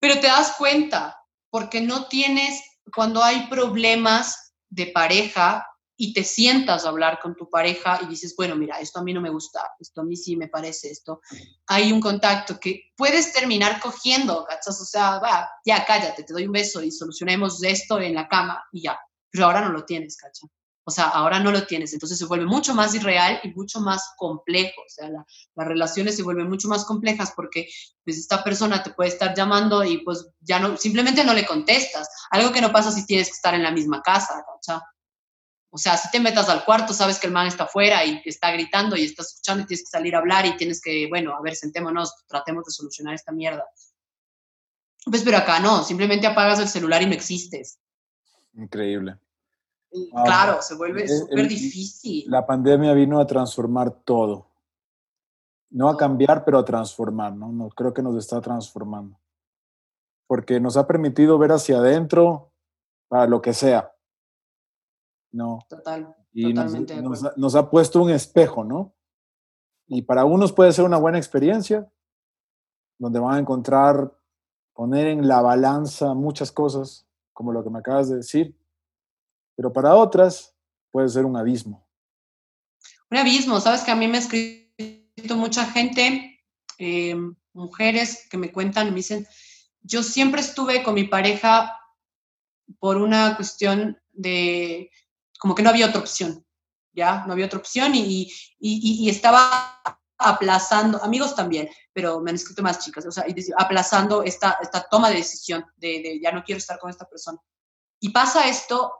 Pero te das cuenta, porque no tienes, cuando hay problemas de pareja, y te sientas a hablar con tu pareja y dices, bueno, mira, esto a mí no me gusta, esto a mí sí me parece esto, hay un contacto que puedes terminar cogiendo, ¿cachas? O sea, va, ya cállate, te doy un beso y solucionemos esto en la cama y ya, pero ahora no lo tienes, ¿cachas? O sea, ahora no lo tienes, entonces se vuelve mucho más irreal y mucho más complejo. O sea, las relaciones se vuelven mucho más complejas porque pues, esta persona te puede estar llamando y pues ya no, simplemente no le contestas. Algo que no pasa si tienes que estar en la misma casa, ¿cachai? O sea, si te metas al cuarto, sabes que el man está afuera y está gritando y está escuchando y tienes que salir a hablar y tienes que, bueno, a ver, sentémonos, tratemos de solucionar esta mierda. Pues, pero acá no, simplemente apagas el celular y no existes. Increíble. claro, se vuelve súper difícil. La pandemia vino a transformar todo. No a cambiar, pero a transformar, ¿no? no creo que nos está transformando. Porque nos ha permitido ver hacia adentro para lo que sea no. Total, y totalmente nos, ha puesto un espejo, ¿no? Y para unos puede ser una buena experiencia, donde van a encontrar, poner en la balanza muchas cosas, como lo que me acabas de decir, pero para otras puede ser un abismo. Un abismo, sabes que a mí me ha escrito mucha gente, eh, mujeres que me cuentan, me dicen, yo siempre estuve con mi pareja por una cuestión de como que no había otra opción, ¿ya? No había otra opción y, y, y, estaba aplazando, amigos también, pero me han escrito más chicas, o sea, aplazando esta, esta toma de decisión de, ya no quiero estar con esta persona. Y pasa esto,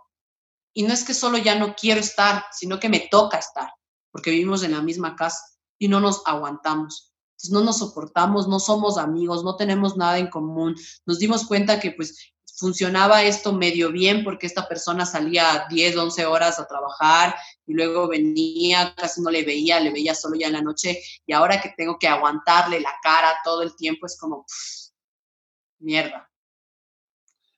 y no es que solo ya no quiero estar, sino que me toca estar, porque vivimos en la misma casa y no nos aguantamos. No nos soportamos, no somos amigos, no tenemos nada en común. Nos dimos cuenta que pues funcionaba esto medio bien porque esta persona salía 10, 11 horas a trabajar y luego venía, casi no le veía, le veía solo ya en la noche y ahora que tengo que aguantarle la cara todo el tiempo es como, mierda,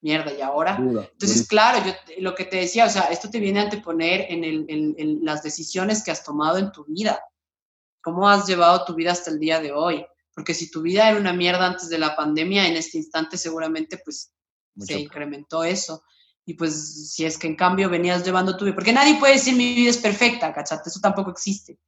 mierda, ¿y ahora? Entonces, claro, yo lo que te decía, o sea, esto te viene a anteponer en, el, en las decisiones que has tomado en tu vida, cómo has llevado tu vida hasta el día de hoy. Porque si tu vida era una mierda antes de la pandemia, en este instante seguramente pues se incrementó eso. Y pues si es que en cambio venías llevando tu vida, porque nadie puede decir mi vida es perfecta, ¿cachate? Eso tampoco existe.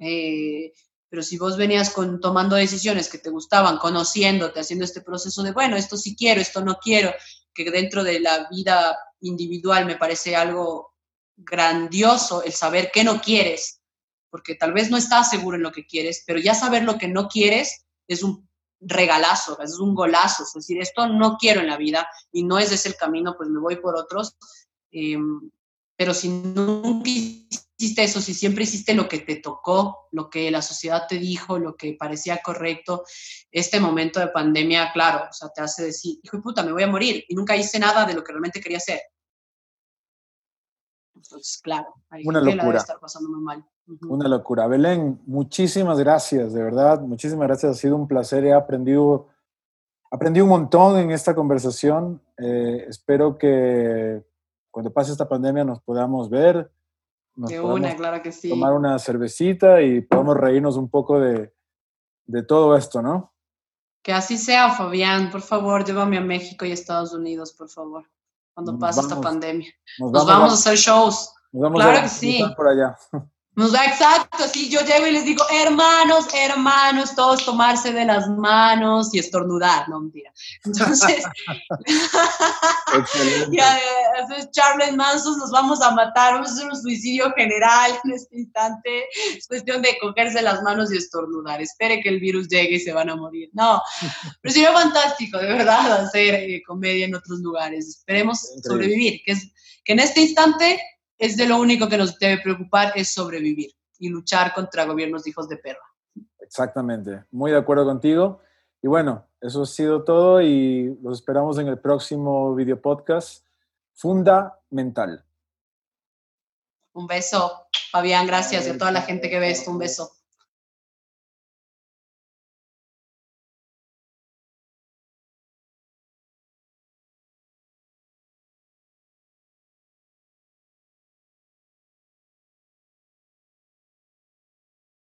Eh, pero si vos venías con, tomando decisiones que te gustaban, conociéndote, haciendo este proceso de, bueno, esto sí quiero, esto no quiero, que dentro de la vida individual me parece algo grandioso el saber qué no quieres, porque tal vez no estás seguro en lo que quieres, pero ya saber lo que no quieres es un regalazo, es un golazo, es decir, esto no quiero en la vida y no es ese el camino, pues me voy por otros. Em, pero si nunca hiciste eso, si siempre hiciste lo que te tocó, lo que la sociedad te dijo, lo que parecía correcto, este momento de pandemia, claro, o sea, te hace decir, hijo de puta, me voy a morir y nunca hice nada de lo que realmente quería hacer. Entonces, claro, hay Una locura. debe estar pasando muy mal. Una locura. Belén, muchísimas gracias, de verdad, muchísimas gracias. Ha sido un placer. He aprendido, aprendí un montón en esta conversación. Eh, espero que cuando pase esta pandemia nos podamos ver. de una, claro que sí. Tomar una cervecita y podamos reírnos un poco de, de todo esto, ¿no? Que así sea, Fabián. Por favor, llévame a México y Estados Unidos, por favor, cuando pase esta pandemia. Nos, vamos, a, hacer shows. claro que sí. Por allá. Nos da exacto, así yo llego y les digo, hermanos, hermanos, todos tomarse de las manos y estornudar, no mentira. Entonces, *laughs* *laughs* ya, entonces Charles Manson nos vamos a matar, vamos a hacer un suicidio general en este instante, es cuestión de cogerse las manos y estornudar, espere que el virus llegue y se van a morir. No, pero sería fantástico, de verdad, hacer eh, comedia en otros lugares. Esperemos sobrevivir, que, es, que en este instante es de lo único que nos debe preocupar es sobrevivir y luchar contra gobiernos de hijos de perra. Exactamente, muy de acuerdo contigo. Y bueno, eso ha sido todo y los esperamos en el próximo video podcast Fundamental. Un beso, Fabián, gracias y a toda la gente que ve esto, un beso.